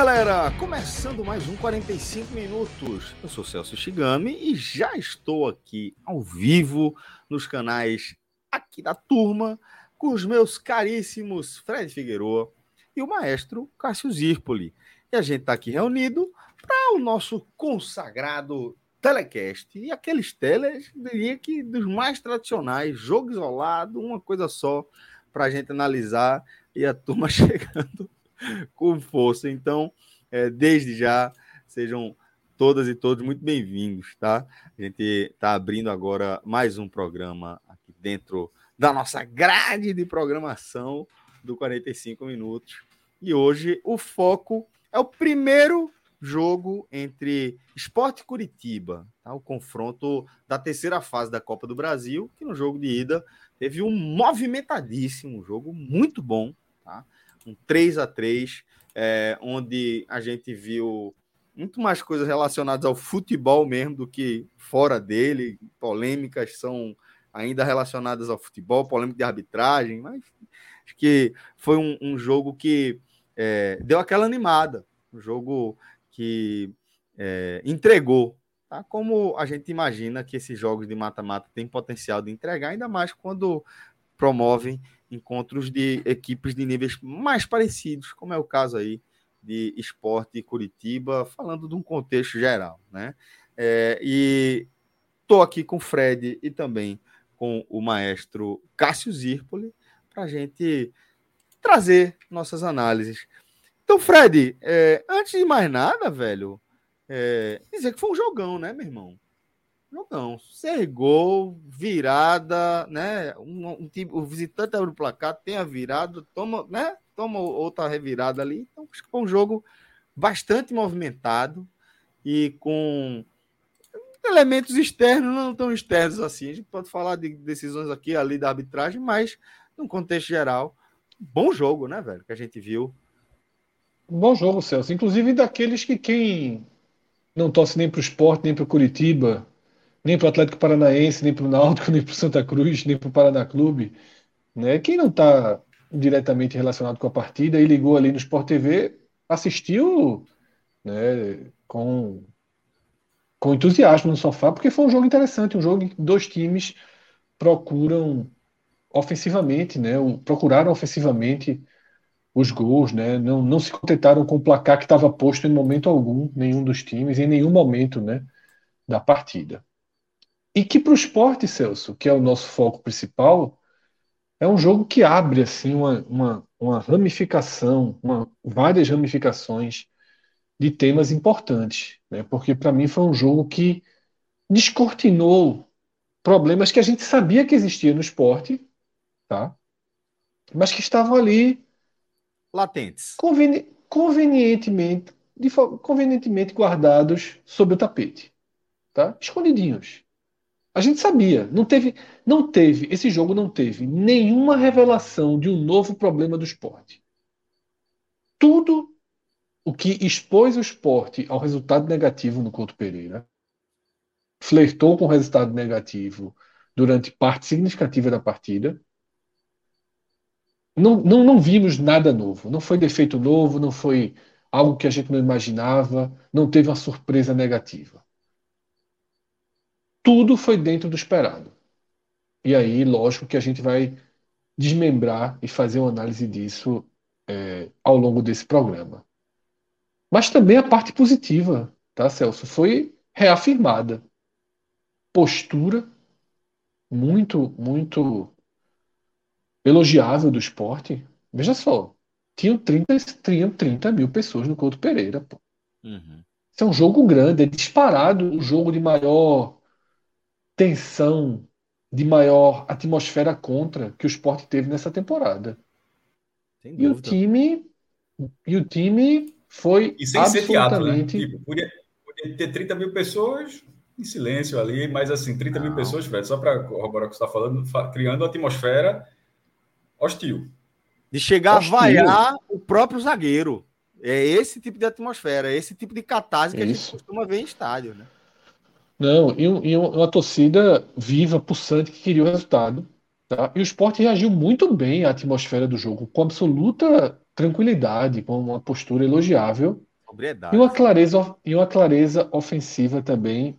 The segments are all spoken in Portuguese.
Galera! Começando mais um 45 minutos. Eu sou Celso Shigami e já estou aqui ao vivo nos canais aqui da turma com os meus caríssimos Fred Figueroa e o maestro Cássio Zirpoli. E a gente está aqui reunido para o nosso consagrado telecast. E aqueles teles, diria que dos mais tradicionais, jogo isolado, uma coisa só para a gente analisar e a turma chegando com força. Então, é, desde já, sejam todas e todos muito bem-vindos, tá? A gente está abrindo agora mais um programa aqui dentro da nossa grade de programação do 45 minutos. E hoje o foco é o primeiro jogo entre Esporte Curitiba, tá? o confronto da terceira fase da Copa do Brasil, que no jogo de ida teve um movimentadíssimo jogo muito bom, tá? Um 3 a 3 é, onde a gente viu muito mais coisas relacionadas ao futebol mesmo do que fora dele. Polêmicas são ainda relacionadas ao futebol, polêmica de arbitragem, mas acho que foi um, um jogo que é, deu aquela animada, um jogo que é, entregou, tá? Como a gente imagina que esses jogos de mata-mata têm potencial de entregar, ainda mais quando promovem encontros de equipes de níveis mais parecidos, como é o caso aí de esporte Curitiba, falando de um contexto geral, né? É, e estou aqui com o Fred e também com o maestro Cássio Zirpoli para a gente trazer nossas análises. Então, Fred, é, antes de mais nada, velho, é, dizer que foi um jogão, né, meu irmão? Jogão. Ser gol, virada, né? Um, um, tipo, o visitante abre o placar, tem a virada, toma, né? Toma outra revirada ali. Então, acho que foi um jogo bastante movimentado e com elementos externos, não tão externos assim. A gente pode falar de decisões aqui ali da arbitragem, mas no contexto geral, bom jogo, né, velho? Que a gente viu. Bom jogo, Celso. Inclusive daqueles que quem não torce nem para o esporte, nem para o Curitiba, nem para o Atlético Paranaense, nem para o Náutico, nem para o Santa Cruz, nem para o Paraná Clube. Né? Quem não está diretamente relacionado com a partida e ligou ali no Sport TV, assistiu né, com, com entusiasmo no sofá, porque foi um jogo interessante, um jogo em que dois times procuram ofensivamente, né, procuraram ofensivamente os gols, né, não, não se contentaram com o placar que estava posto em momento algum, nenhum dos times, em nenhum momento né, da partida. E que para o esporte, Celso, que é o nosso foco principal, é um jogo que abre assim uma, uma, uma ramificação, uma, várias ramificações de temas importantes, né? Porque para mim foi um jogo que descortinou problemas que a gente sabia que existia no esporte, tá? Mas que estavam ali latentes, conveni convenientemente, de, convenientemente guardados sob o tapete, tá? Escondidinhos. A gente sabia, não teve, não teve, esse jogo não teve nenhuma revelação de um novo problema do esporte. Tudo o que expôs o esporte ao resultado negativo no Couto Pereira, flertou com o resultado negativo durante parte significativa da partida. Não, não, não vimos nada novo, não foi defeito novo, não foi algo que a gente não imaginava, não teve uma surpresa negativa tudo foi dentro do esperado. E aí, lógico que a gente vai desmembrar e fazer uma análise disso é, ao longo desse programa. Mas também a parte positiva, tá, Celso? Foi reafirmada. Postura muito, muito elogiável do esporte. Veja só, tinham 30, tinham 30 mil pessoas no Couto Pereira, pô. Uhum. Isso é um jogo grande, é disparado um jogo de maior tensão, de maior atmosfera contra que o esporte teve nessa temporada. E o time e o time foi e sem absolutamente... ser teatro, né? podia, podia, ter 30 mil pessoas em silêncio ali, mas assim, 30 Não. mil pessoas, Fred, só para corroborar o que você está falando, criando uma atmosfera hostil. De chegar hostil. a vaiar o próprio zagueiro. É esse tipo de atmosfera, é esse tipo de catarse que Isso. a gente costuma ver em estádio, né? Não, e, e uma torcida viva, pulsante, que queria o resultado. Tá? E o esporte reagiu muito bem à atmosfera do jogo, com absoluta tranquilidade, com uma postura elogiável. E uma clareza, e uma clareza ofensiva também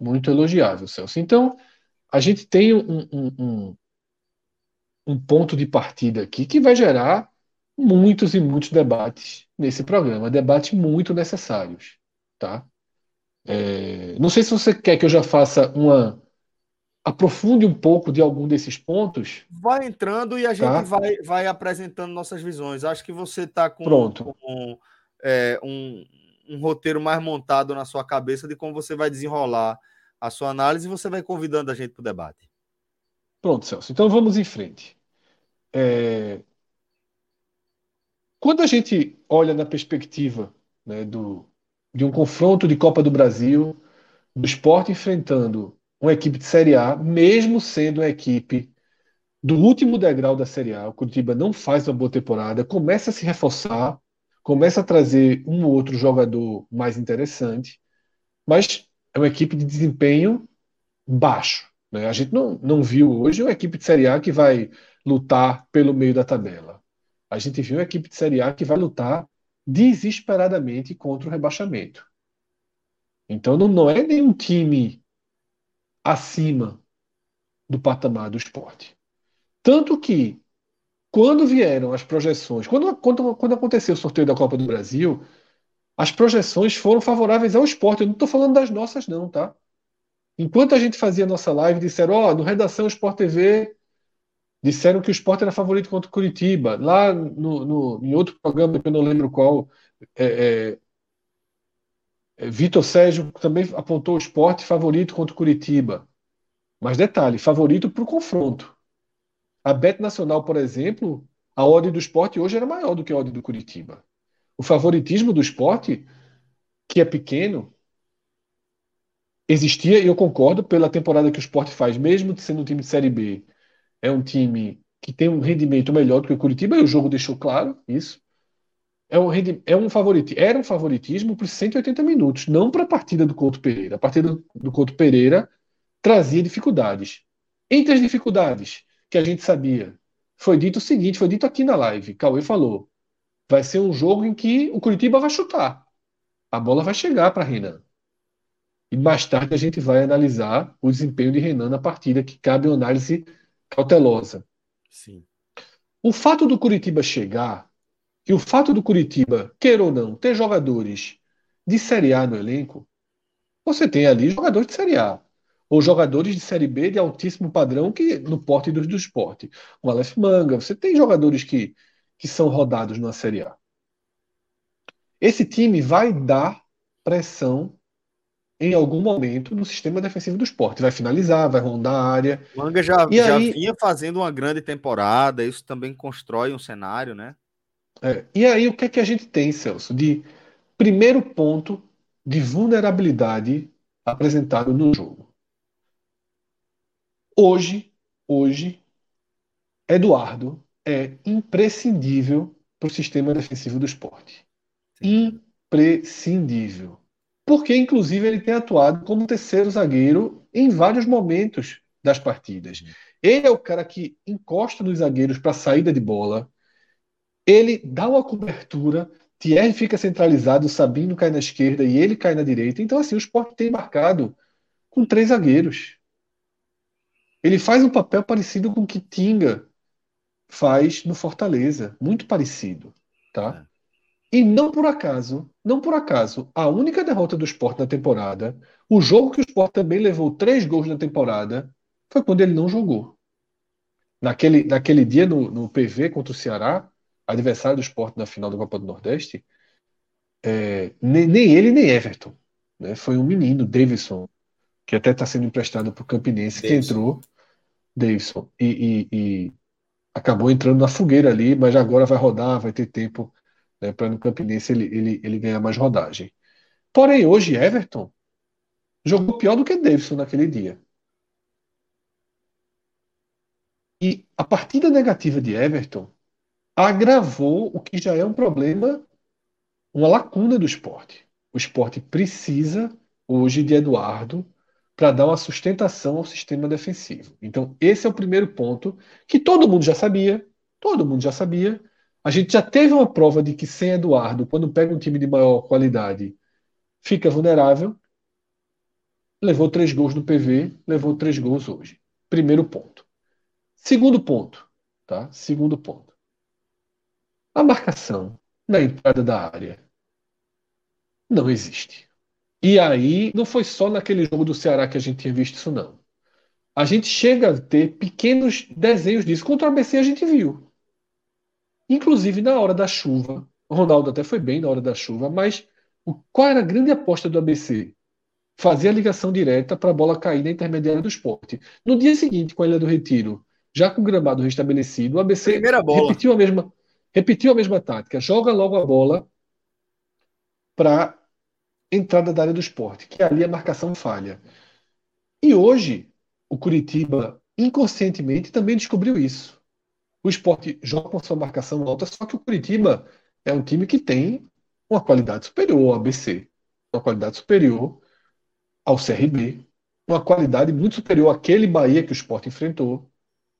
muito elogiável, Celso. Então, a gente tem um, um, um, um ponto de partida aqui que vai gerar muitos e muitos debates nesse programa, debates muito necessários, tá? É, não sei se você quer que eu já faça uma. Aprofunde um pouco de algum desses pontos. Vai entrando e a gente tá? vai, vai apresentando nossas visões. Acho que você está com, Pronto. com é, um, um roteiro mais montado na sua cabeça de como você vai desenrolar a sua análise e você vai convidando a gente para o debate. Pronto, Celso. Então vamos em frente. É... Quando a gente olha na perspectiva né, do, de um confronto de Copa do Brasil, do esporte enfrentando uma equipe de Série A, mesmo sendo uma equipe do último degrau da Série A, o Curitiba não faz uma boa temporada, começa a se reforçar, começa a trazer um ou outro jogador mais interessante, mas é uma equipe de desempenho baixo. Né? A gente não, não viu hoje uma equipe de Série A que vai lutar pelo meio da tabela. A gente viu uma equipe de Série A que vai lutar desesperadamente contra o rebaixamento. Então não, não é nenhum time acima do patamar do esporte. Tanto que, quando vieram as projeções, quando, quando, quando aconteceu o sorteio da Copa do Brasil, as projeções foram favoráveis ao esporte. Eu não estou falando das nossas, não, tá? Enquanto a gente fazia nossa live, disseram: Ó, oh, no Redação Sport TV disseram que o esporte era favorito contra o Curitiba. Lá no, no, em outro programa, que eu não lembro qual, é, é, é, Vitor Sérgio também apontou o esporte favorito contra o Curitiba. Mas detalhe, favorito para o confronto. A Bet Nacional, por exemplo, a odd do esporte hoje era maior do que a odd do Curitiba. O favoritismo do esporte, que é pequeno, existia, e eu concordo, pela temporada que o esporte faz, mesmo sendo um time de Série B, é um time que tem um rendimento melhor do que o Curitiba, e o jogo deixou claro isso. É um, é um favorito, era um favoritismo por 180 minutos, não para a partida do Couto Pereira. A partida do Couto Pereira trazia dificuldades. Entre as dificuldades que a gente sabia, foi dito o seguinte: foi dito aqui na live. Cauê falou. Vai ser um jogo em que o Curitiba vai chutar. A bola vai chegar para Renan. E mais tarde a gente vai analisar o desempenho de Renan na partida, que cabe análise cautelosa. Sim. O fato do Curitiba chegar e o fato do Curitiba, queira ou não, ter jogadores de Série A no elenco, você tem ali jogadores de Série A. Ou jogadores de Série B de altíssimo padrão que no porte do, do esporte. O Aleph Manga, você tem jogadores que, que são rodados na Série A. Esse time vai dar pressão em algum momento no sistema defensivo do esporte. Vai finalizar, vai rondar a área. O Manga já, e já aí... vinha fazendo uma grande temporada, isso também constrói um cenário, né? É, e aí o que é que a gente tem, Celso? De primeiro ponto de vulnerabilidade apresentado no jogo. Hoje, hoje, Eduardo é imprescindível para o sistema defensivo do esporte. Imprescindível porque inclusive ele tem atuado como terceiro zagueiro em vários momentos das partidas. Ele é o cara que encosta nos zagueiros para saída de bola, ele dá uma cobertura, Thierry fica centralizado, Sabino cai na esquerda e ele cai na direita. Então, assim, o Sport tem marcado com três zagueiros. Ele faz um papel parecido com o que Tinga faz no Fortaleza, muito parecido, tá? E não por acaso, não por acaso, a única derrota do Sport na temporada, o jogo que o Sport também levou três gols na temporada, foi quando ele não jogou. Naquele, naquele dia no, no PV contra o Ceará, adversário do esporte na final da Copa do Nordeste, é, nem, nem, ele nem Everton. Né? Foi um menino, Davidson, que até está sendo emprestado para o Campinense, Davidson. que entrou, Davidson, e, e, e, acabou entrando na fogueira ali, mas agora vai rodar, vai ter tempo né, para no Campinense ele, ele, ele ganhar mais rodagem. Porém, hoje, Everton jogou pior do que Davidson naquele dia. E a partida negativa de Everton agravou o que já é um problema, uma lacuna do esporte. O esporte precisa hoje de Eduardo para dar uma sustentação ao sistema defensivo. Então, esse é o primeiro ponto que todo mundo já sabia, todo mundo já sabia. A gente já teve uma prova de que sem Eduardo, quando pega um time de maior qualidade, fica vulnerável. Levou três gols no PV, levou três gols hoje. Primeiro ponto. Segundo ponto, tá? Segundo ponto. A marcação na entrada da área não existe. E aí, não foi só naquele jogo do Ceará que a gente tinha visto isso, não. A gente chega a ter pequenos desenhos disso. Contra o ABC a gente viu. Inclusive na hora da chuva. O Ronaldo até foi bem na hora da chuva, mas o, qual era a grande aposta do ABC? Fazer a ligação direta para a bola cair na intermediária do esporte. No dia seguinte, com a Ilha do Retiro, já com o gramado restabelecido, o ABC repetiu a mesma repetiu a mesma tática. Joga logo a bola para entrada da área do esporte, que ali a marcação falha. E hoje, o Curitiba, inconscientemente, também descobriu isso. O esporte joga com sua marcação alta, só que o Curitiba é um time que tem uma qualidade superior ao ABC, uma qualidade superior ao CRB, uma qualidade muito superior àquele Bahia que o esporte enfrentou,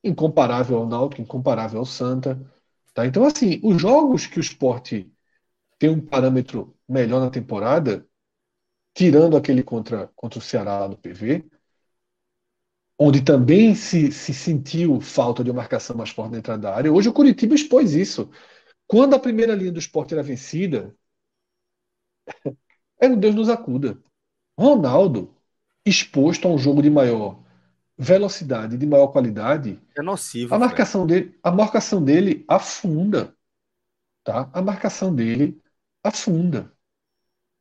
incomparável ao Náutico, incomparável ao Santa. Tá? Então, assim, os jogos que o esporte tem um parâmetro melhor na temporada, tirando aquele contra, contra o Ceará no PV, onde também se, se sentiu falta de uma marcação mais forte na entrada da área. Hoje o Curitiba expôs isso. Quando a primeira linha do esporte era vencida, era um Deus nos acuda. Ronaldo, exposto a um jogo de maior velocidade, de maior qualidade, é nocivo. A marcação dele, a marcação dele afunda, tá? A marcação dele afunda.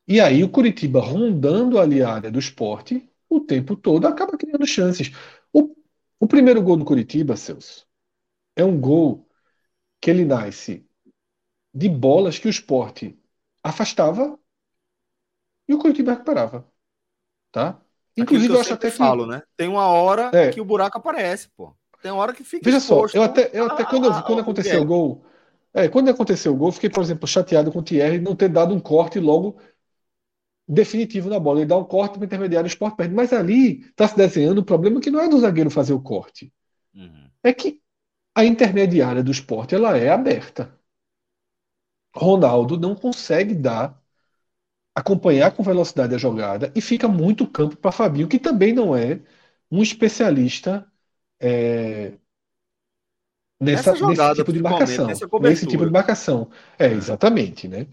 E aí o Curitiba rondando ali a área do esporte o tempo todo acaba criando chances. O, o primeiro gol do Curitiba, Celso, é um gol que ele nasce de bolas que o esporte afastava e o Curitiba recuperava. Tá? Inclusive, eu, eu acho até que. Falo, né? Tem uma hora é. que o buraco aparece, pô. Tem uma hora que fica. Veja só, eu até, eu até quando, eu, quando aconteceu o gol. É, quando aconteceu o gol, fiquei, por exemplo, chateado com o Thierry não ter dado um corte logo definitivo na bola. Ele dá um corte para o intermediário, o esporte perde. Mas ali está se desenhando um problema que não é do zagueiro fazer o corte. Uhum. É que a intermediária do esporte ela é aberta. Ronaldo não consegue dar acompanhar com velocidade a jogada e fica muito campo para Fabinho, que também não é um especialista é, nessa, jogada, nesse tipo de marcação. Nesse tipo de marcação. É, exatamente. Né?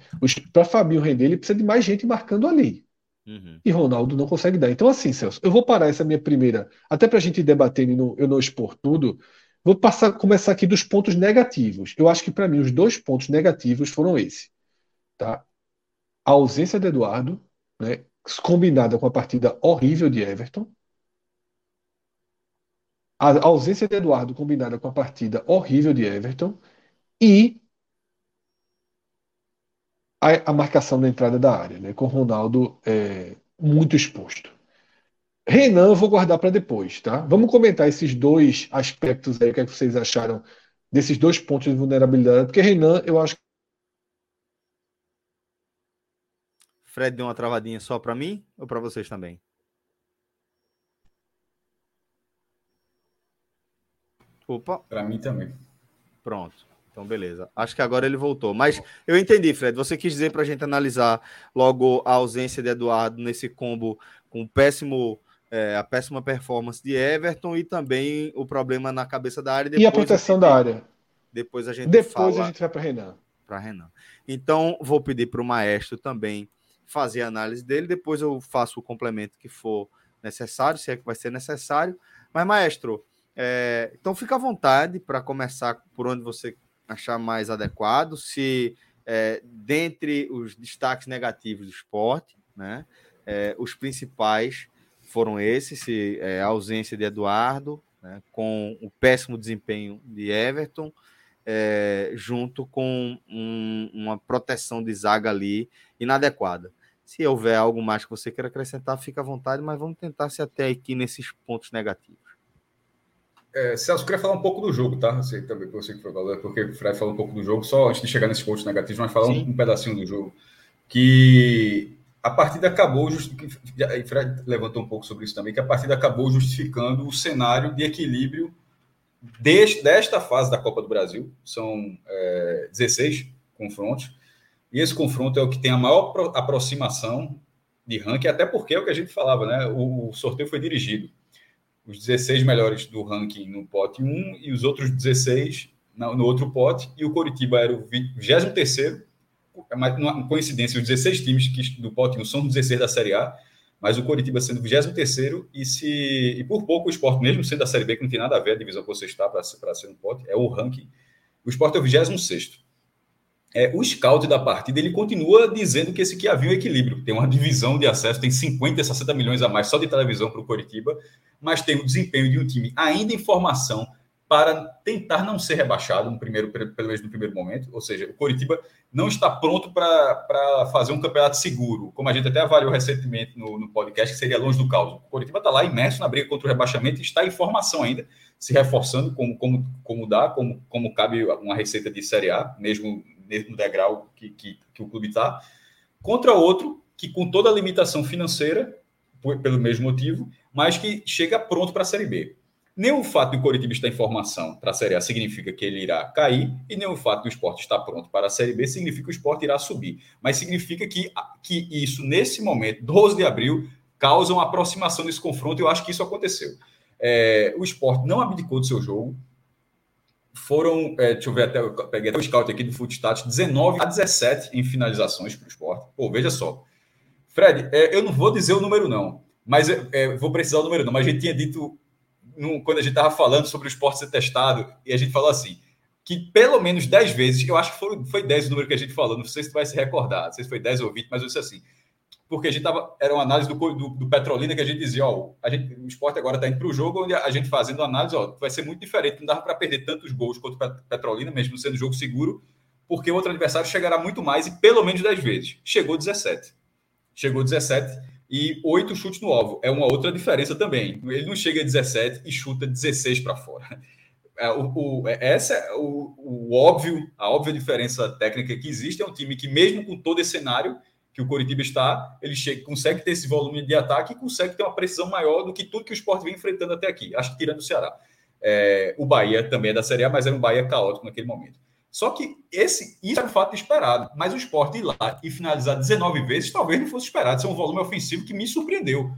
Para Fabinho render, ele precisa de mais gente marcando ali. Uhum. E Ronaldo não consegue dar. Então, assim, Celso, eu vou parar essa minha primeira, até para a gente debater e não, eu não expor tudo. Vou passar, começar aqui dos pontos negativos. Eu acho que para mim os dois pontos negativos foram esse, tá? a ausência de Eduardo, né, combinada com a partida horrível de Everton, a ausência de Eduardo combinada com a partida horrível de Everton e a, a marcação da entrada da área, né, com Ronaldo é, muito exposto. Renan, eu vou guardar para depois, tá? Vamos comentar esses dois aspectos aí, o que, é que vocês acharam desses dois pontos de vulnerabilidade, porque Renan, eu acho Fred deu uma travadinha só para mim ou para vocês também? Opa. Para mim também. Pronto. Então, beleza. Acho que agora ele voltou. Mas eu entendi, Fred. Você quis dizer para a gente analisar logo a ausência de Eduardo nesse combo com péssimo, é, a péssima performance de Everton e também o problema na cabeça da área. e a proteção a gente, da área. Depois a gente Depois fala a gente vai para Renan. Para Renan. Então, vou pedir para o maestro também fazer a análise dele, depois eu faço o complemento que for necessário, se é que vai ser necessário. Mas, maestro, é, então fica à vontade para começar por onde você achar mais adequado, se é, dentre os destaques negativos do esporte, né, é, os principais foram esses, se, é, a ausência de Eduardo, né, com o péssimo desempenho de Everton, é, junto com um, uma proteção de zaga ali inadequada. Se houver algo mais que você queira acrescentar, fica à vontade, mas vamos tentar se até aqui nesses pontos negativos. É, Celso, queria falar um pouco do jogo, tá? Sei também você que foi falando, porque o Fred falou um pouco do jogo, só antes de chegar nesses pontos negativos, mas falar um, um, pedacinho do jogo. Que a partida acabou, just... e Fred levantou um pouco sobre isso também, que a partida acabou justificando o cenário de equilíbrio deste, desta fase da Copa do Brasil. São é, 16 confrontos, e esse confronto é o que tem a maior aproximação de ranking, até porque é o que a gente falava, né? O sorteio foi dirigido os 16 melhores do ranking no pote 1 e os outros 16 no outro pote, e o Coritiba era o 23 é uma coincidência, os 16 times que, do pote 1 são 16 da Série A, mas o Coritiba sendo o 23 e se e por pouco o Sport, mesmo sendo da Série B, que não tem nada a ver a divisão que você está para ser no pote, é o ranking, o Sport é o 26 é, o scout da partida ele continua dizendo que esse aqui havia um equilíbrio. Tem uma divisão de acesso, tem 50, 60 milhões a mais só de televisão para o Coritiba, mas tem o desempenho de um time ainda em formação para tentar não ser rebaixado no primeiro, pelo menos no primeiro momento. Ou seja, o Coritiba não está pronto para fazer um campeonato seguro, como a gente até avaliou recentemente no, no podcast, que seria longe do caos. O Coritiba está lá imerso na briga contra o rebaixamento e está em formação ainda, se reforçando como, como, como dá, como, como cabe uma receita de Série A, mesmo no degrau que, que, que o clube está, contra outro que, com toda a limitação financeira, por, pelo mesmo motivo, mas que chega pronto para a Série B. Nem o fato do Coritiba estar em formação para a Série A significa que ele irá cair, e nem o fato do esporte estar pronto para a Série B significa que o esporte irá subir. Mas significa que, que isso, nesse momento, 12 de abril, causa uma aproximação desse confronto, e eu acho que isso aconteceu. É, o esporte não abdicou do seu jogo, foram, é, deixa eu ver até, eu peguei até o scout aqui do Footstats, 19 a 17 em finalizações para o esporte. Pô, veja só. Fred, é, eu não vou dizer o número não, mas é, é vou precisar do número não, mas a gente tinha dito, no, quando a gente estava falando sobre o esporte ser testado, e a gente falou assim, que pelo menos 10 vezes, eu acho que foi, foi 10 o número que a gente falou, não sei se tu vai se recordar, não sei se foi 10 ou 20, mas eu disse assim, porque a gente tava, era uma análise do, do, do Petrolina que a gente dizia, ó, a gente, o esporte agora está indo para o jogo, onde a gente fazendo análise, ó, vai ser muito diferente, não dava para perder tantos gols contra o Petrolina, mesmo sendo jogo seguro, porque o outro adversário chegará muito mais e pelo menos 10 vezes. Chegou 17. Chegou 17 e 8 chutes no alvo. É uma outra diferença também. Ele não chega a 17 e chuta 16 para fora. É, o, o, é, essa é o, o óbvio, a óbvia diferença técnica que existe. É um time que, mesmo com todo esse cenário, que o Coritiba está, ele chega, consegue ter esse volume de ataque e consegue ter uma precisão maior do que tudo que o esporte vem enfrentando até aqui. Acho que tirando o Ceará. É, o Bahia também é da Série A, mas era um Bahia caótico naquele momento. Só que esse, isso é um fato esperado. Mas o esporte ir lá e finalizar 19 vezes talvez não fosse esperado. Isso é um volume ofensivo que me surpreendeu.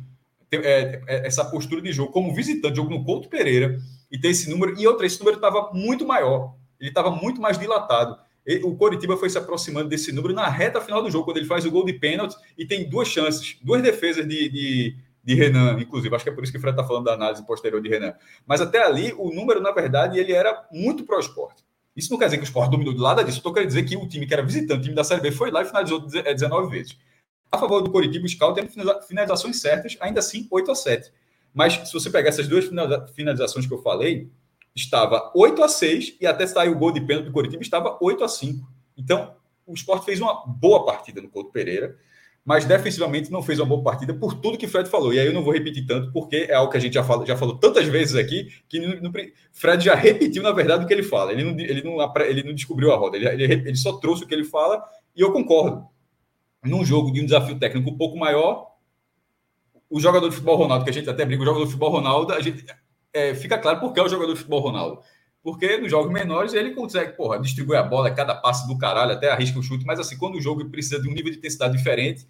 É, é, essa postura de jogo como visitante, jogo no Couto Pereira, e ter esse número. E outra, esse número estava muito maior. Ele estava muito mais dilatado o Coritiba foi se aproximando desse número na reta final do jogo, quando ele faz o gol de pênalti e tem duas chances, duas defesas de, de, de Renan, inclusive. Acho que é por isso que o Fred está falando da análise posterior de Renan. Mas até ali, o número, na verdade, ele era muito pro esporte. Isso não quer dizer que o esporte dominou de lado disso. Estou querendo dizer que o time que era visitante, o time da Série B, foi lá e finalizou 19 é, vezes. A favor do Coritiba, o Scout tem finalizações certas, ainda assim 8 a 7. Mas se você pegar essas duas finalizações que eu falei, estava 8 a 6 e até sair o gol de pênalti do Coritiba estava 8 a 5. Então, o Sport fez uma boa partida no Couto Pereira, mas defensivamente não fez uma boa partida por tudo que Fred falou. E aí eu não vou repetir tanto, porque é algo que a gente já, fala, já falou tantas vezes aqui, que Fred já repetiu, na verdade, o que ele fala. Ele não, ele não, ele não descobriu a roda, ele, ele, ele só trouxe o que ele fala, e eu concordo. Num jogo de um desafio técnico um pouco maior, o jogador de futebol Ronaldo, que a gente até brinca, o jogador de futebol Ronaldo, a gente, é, fica claro porque é o jogador de futebol Ronaldo. Porque nos jogos menores ele consegue, porra, distribuir a bola, cada passe do caralho, até arrisca o chute, mas assim, quando o jogo precisa de um nível de intensidade diferente,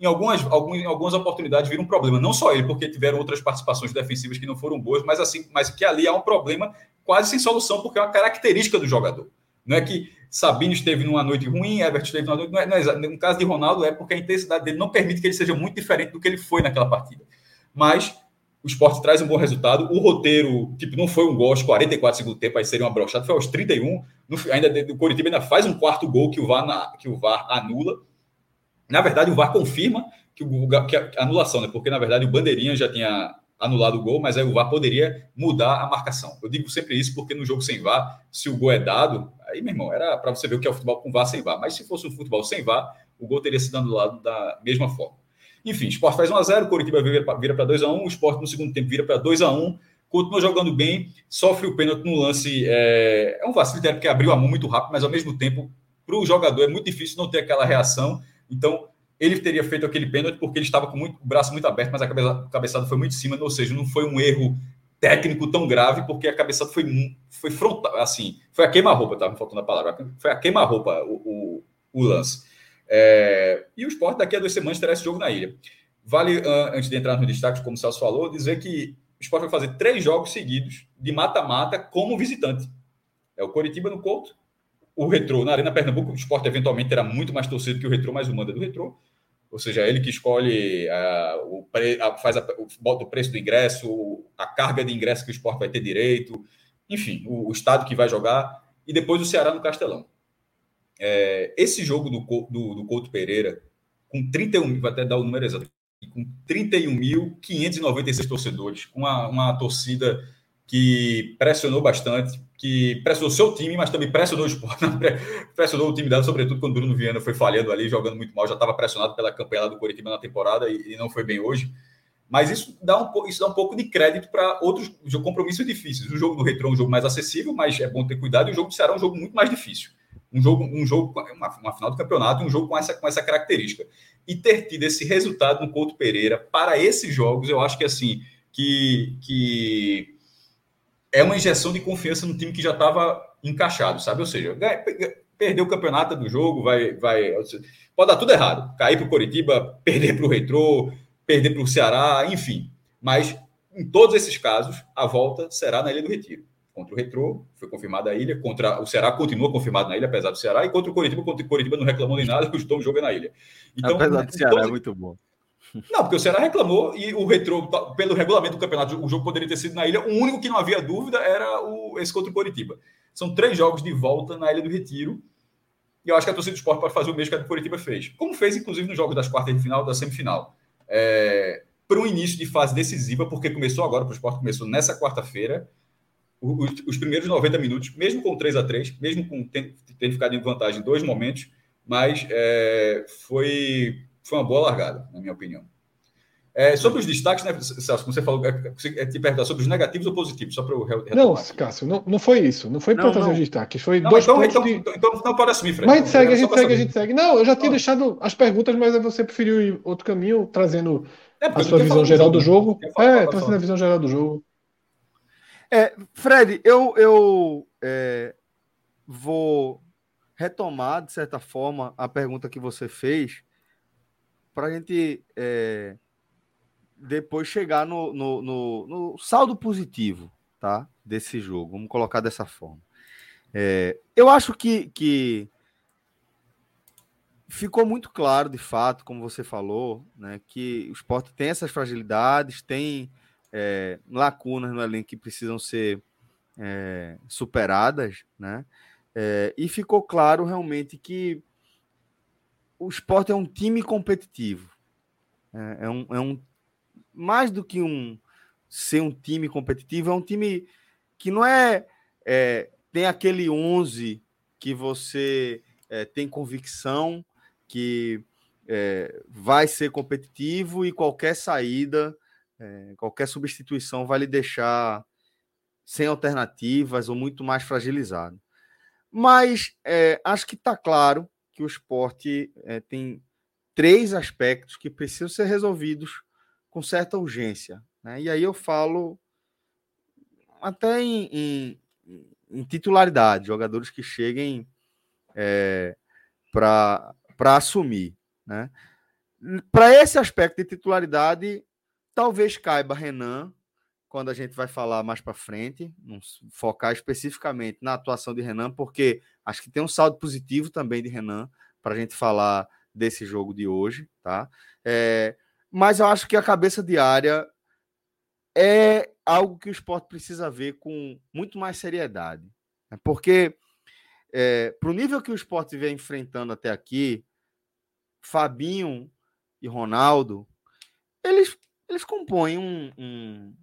em algumas, algumas, em algumas oportunidades vira um problema. Não só ele, porque tiveram outras participações defensivas que não foram boas, mas assim, mas que ali há um problema quase sem solução, porque é uma característica do jogador. Não é que Sabino esteve numa noite ruim, Everton esteve numa noite. Não é, não é, no caso de Ronaldo, é porque a intensidade dele não permite que ele seja muito diferente do que ele foi naquela partida. Mas o esporte traz um bom resultado. O roteiro, tipo, não foi um gol aos 44 segundo tempo, aí seria uma brochada, foi aos 31. No, ainda, o Coritiba ainda faz um quarto gol que o VAR, na, que o VAR anula. Na verdade, o VAR confirma que, o, que a anulação, né? Porque, na verdade, o Bandeirinha já tinha anulado o gol, mas aí o VAR poderia mudar a marcação. Eu digo sempre isso porque no jogo sem VAR, se o gol é dado, aí, meu irmão, era para você ver o que é o futebol com VAR sem VAR. Mas se fosse um futebol sem VAR, o gol teria sido anulado da mesma forma. Enfim, Sport faz 1x0, o Coritiba vira para 2x1, o Sport no segundo tempo vira para 2x1, continua jogando bem, sofre o pênalti no lance. É, é um vacilo porque abriu a mão muito rápido, mas ao mesmo tempo, para o jogador é muito difícil não ter aquela reação. Então, ele teria feito aquele pênalti porque ele estava com muito, o braço muito aberto, mas a cabeça, cabeçada foi muito em cima, ou seja, não foi um erro técnico tão grave, porque a cabeçada foi, foi frontal, assim, foi a queima-roupa, estava faltando a palavra, foi a queima-roupa o, o, o lance. É, e o esporte daqui a duas semanas terá esse jogo na ilha. Vale, antes de entrar no destaque, como o Celso falou, dizer que o esporte vai fazer três jogos seguidos de mata-mata como visitante. É o Coritiba no Couto, o Retrô na Arena Pernambuco. O esporte eventualmente terá muito mais torcido que o Retrô, mas o manda do Retrô. Ou seja, ele que escolhe, uh, o pre, uh, faz a, bota o preço do ingresso, a carga de ingresso que o esporte vai ter direito, enfim, o, o estado que vai jogar, e depois o Ceará no Castelão. É, esse jogo do, do, do Couto Pereira, com 31, vou até dar o número exato, com 31.596 torcedores, com uma, uma torcida que pressionou bastante, que pressionou seu time, mas também pressionou o esporte, pressionou o time dela, sobretudo quando o Bruno Viana foi falhando ali, jogando muito mal, já estava pressionado pela campanha do Coritiba na temporada e, e, não foi bem hoje. Mas isso dá um, isso dá um pouco de crédito para outros compromissos difíceis. O jogo do Retro é um jogo mais acessível, mas é bom ter cuidado, e o jogo do Ceará é um jogo muito mais difícil um jogo, um jogo uma, uma final do campeonato, um jogo com essa, com essa característica. E ter tido esse resultado no Couto Pereira para esses jogos, eu acho que assim, que, que é uma injeção de confiança no time que já estava encaixado, sabe? Ou seja, perder o campeonato do jogo, vai, vai pode dar tudo errado. Cair para o Coritiba, perder para o Retrô, perder para o Ceará, enfim. Mas em todos esses casos, a volta será na Ilha do Retiro contra o Retrô, foi confirmada a ilha, contra o Ceará continua confirmado na ilha, apesar do Ceará, e contra o Coritiba, contra o Coritiba não reclamou nem nada, o Tom joga na ilha. Então, apesar do Ceará é muito bom. Não, porque o Ceará reclamou e o Retrô, pelo regulamento do campeonato, o jogo poderia ter sido na ilha. O único que não havia dúvida era o, esse contra o Coritiba. São três jogos de volta na Ilha do Retiro. E eu acho que a torcida do esporte pode fazer o mesmo que a do Coritiba fez. Como fez, inclusive, nos jogos das quartas de final, da semifinal. É, para um início de fase decisiva, porque começou agora, para o esporte começou nessa quarta-feira os, os, primeiros 90 minutos, mesmo com 3 a 3 mesmo com tendo, tendo ficado em vantagem em dois momentos, mas é, foi, foi uma boa largada, na minha opinião. É, sobre os destaques, né, Celso, como você falou, é, é te perguntar sobre os negativos ou positivos, só para eu Não, Cássio, não, não foi isso. Não foi para trazer os destaques. Foi não, dois então, pontos então, de... então, então, não pode assumir, Fred. Mas a gente segue, a gente segue, a gente segue. Não, eu já tinha deixado as perguntas, mas você preferiu ir outro caminho, trazendo é, a sua visão geral do jogo. É, trazendo a visão geral do jogo. É, Fred, eu, eu é, vou retomar, de certa forma, a pergunta que você fez, para a gente é, depois chegar no, no, no, no, saldo positivo tá, desse jogo. Vamos colocar dessa forma. É, eu acho que, que ficou muito claro, de fato, como você falou, né, que o esporte tem essas fragilidades, tem é, lacunas no elenco que precisam ser é, superadas, né? É, e ficou claro realmente que o esporte é um time competitivo. É, é, um, é um mais do que um ser um time competitivo, é um time que não é, é tem aquele 11 que você é, tem convicção que vai ser competitivo e qualquer saída é, qualquer substituição vai lhe deixar sem alternativas ou muito mais fragilizado. Mas é, acho que está claro que o esporte é, tem três aspectos que precisam ser resolvidos com certa urgência. Né? E aí eu falo até em, em, em titularidade, jogadores que cheguem é, para assumir. Né? Para esse aspecto de titularidade, Talvez caiba Renan, quando a gente vai falar mais para frente, focar especificamente na atuação de Renan, porque acho que tem um saldo positivo também de Renan para a gente falar desse jogo de hoje, tá? É, mas eu acho que a cabeça de área é algo que o esporte precisa ver com muito mais seriedade. Né? Porque, é, para o nível que o esporte vem enfrentando até aqui, Fabinho e Ronaldo, eles, eles compõem um, um,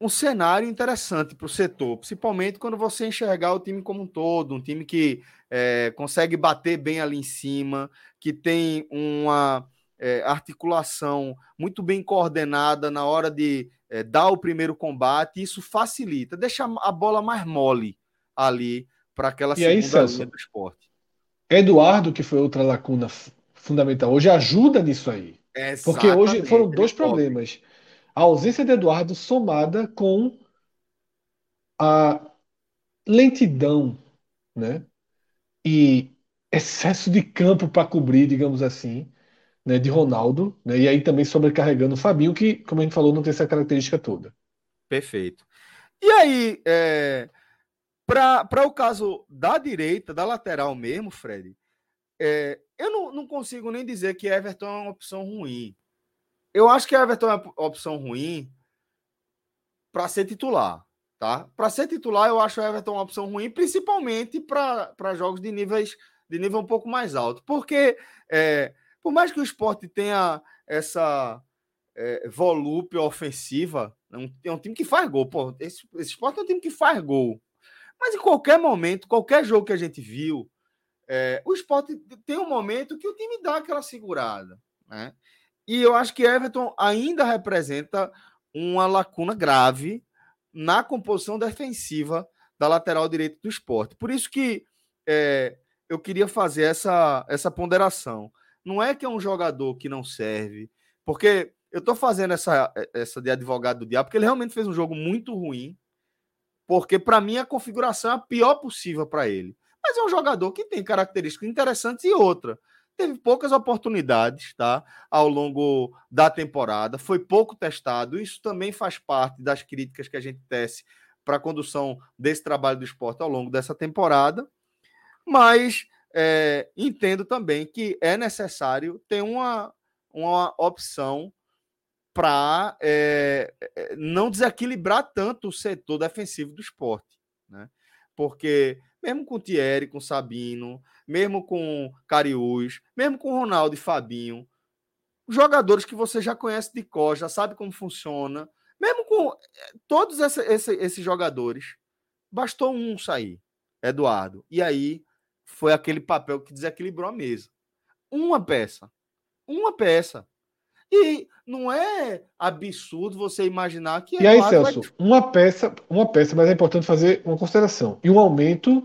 um cenário interessante para o setor, principalmente quando você enxergar o time como um todo, um time que é, consegue bater bem ali em cima, que tem uma é, articulação muito bem coordenada na hora de é, dar o primeiro combate, isso facilita, deixa a bola mais mole ali para aquela e segunda aí, Celso, do esporte. Eduardo, que foi outra lacuna fundamental, hoje ajuda nisso aí. Exatamente. Porque hoje foram dois problemas. A ausência de Eduardo somada com a lentidão, né? E excesso de campo para cobrir, digamos assim, né, de Ronaldo, né, e aí também sobrecarregando o Fabinho, que, como a gente falou, não tem essa característica toda. Perfeito. E aí, é, para o caso da direita, da lateral mesmo, Fred, é, eu não, não consigo nem dizer que Everton é uma opção ruim. Eu acho que Everton é uma opção ruim para ser titular. Tá? Para ser titular, eu acho Everton uma opção ruim, principalmente para jogos de níveis de nível um pouco mais alto. Porque é, por mais que o esporte tenha essa é, volúpia ofensiva, é um, é um, time que faz gol. Pô, esse, esse esporte é um time que faz gol. Mas em qualquer momento, qualquer jogo que a gente viu, é, o esporte tem um momento que o time dá aquela segurada. Né? E eu acho que Everton ainda representa uma lacuna grave na composição defensiva da lateral direita do esporte. Por isso que é, eu queria fazer essa, essa ponderação. Não é que é um jogador que não serve, porque eu estou fazendo essa, essa de advogado do diabo, porque ele realmente fez um jogo muito ruim, porque para mim a configuração é a pior possível para ele. Mas é um jogador que tem características interessantes e outra. Teve poucas oportunidades, tá? Ao longo da temporada, foi pouco testado. Isso também faz parte das críticas que a gente tece para a condução desse trabalho do esporte ao longo dessa temporada. Mas é, entendo também que é necessário ter uma, uma opção para é, é, não desequilibrar tanto o setor defensivo do esporte. Né? Porque mesmo com Thierry, com Sabino, mesmo com Cariús, mesmo com Ronaldo e Fabinho, jogadores que você já conhece de cor, já sabe como funciona, mesmo com é, todos esse, esse, esses jogadores, bastou um sair, Eduardo. E aí foi aquele papel que desequilibrou a mesa. Uma peça. Uma peça. E não é absurdo você imaginar que. E aí, Celso, vai... uma peça, uma peça, mas é importante fazer uma consideração. E um aumento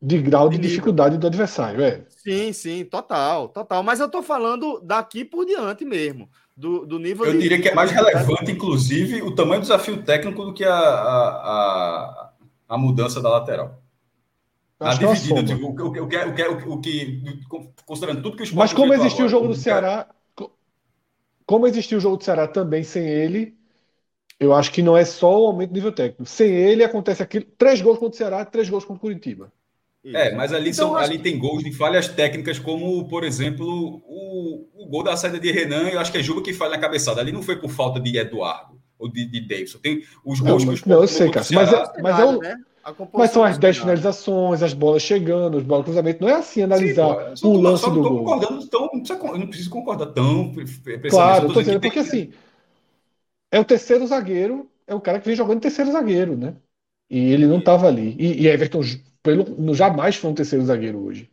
de grau de, de dificuldade do adversário, é. Sim, sim, total, total. Mas eu tô falando daqui por diante mesmo. Do, do nível Eu de... diria que é mais relevante, inclusive, o tamanho do desafio técnico do que a, a, a, a mudança da lateral. A dividida, tipo, o, o, o, o, o, que, considerando tudo que o Mas como existiu agora, o jogo do Ceará, como existiu o jogo do Ceará também sem ele, eu acho que não é só o aumento do nível técnico. Sem ele acontece aquilo, três gols contra o Ceará, três gols contra o Curitiba. É, mas ali, então, são, ali tem gols de falhas técnicas, como, por exemplo, o, o gol da saída de Renan, eu acho que é Juba que falha na cabeçada. Ali não foi por falta de Eduardo ou de, de Davidson. Tem os gols não, que os Não, eu sei, cara. Mas, é, mas é o, né? Mas são as 10 finalizações, as bolas chegando, os bolas cruzamento. Não é assim analisar Sim, o lance do gol. Concordando tão, eu não preciso concordar tão. Claro, tô dizendo, porque assim, é o terceiro zagueiro, é o cara que vem jogando terceiro zagueiro, né? E ele não estava ali. E, e Everton pelo, jamais foi um terceiro zagueiro hoje.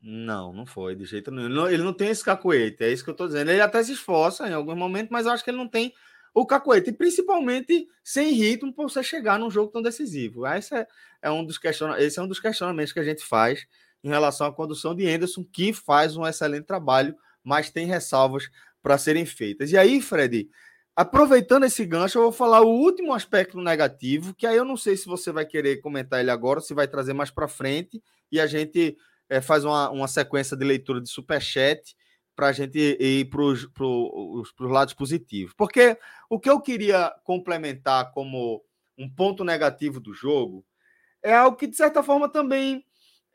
Não, não foi, de jeito nenhum. Ele não, ele não tem esse cacoete, é isso que eu estou dizendo. Ele até se esforça em alguns momentos, mas eu acho que ele não tem o cacoete, principalmente sem ritmo para você chegar num jogo tão decisivo. Esse é, é, um dos esse é um dos questionamentos que a gente faz em relação à condução de Anderson, que faz um excelente trabalho, mas tem ressalvas para serem feitas. E aí, Fred, aproveitando esse gancho, eu vou falar o último aspecto negativo, que aí eu não sei se você vai querer comentar ele agora, se vai trazer mais para frente, e a gente é, faz uma, uma sequência de leitura de superchat para a gente ir para os lados positivos. Porque o que eu queria complementar como um ponto negativo do jogo é algo que, de certa forma, também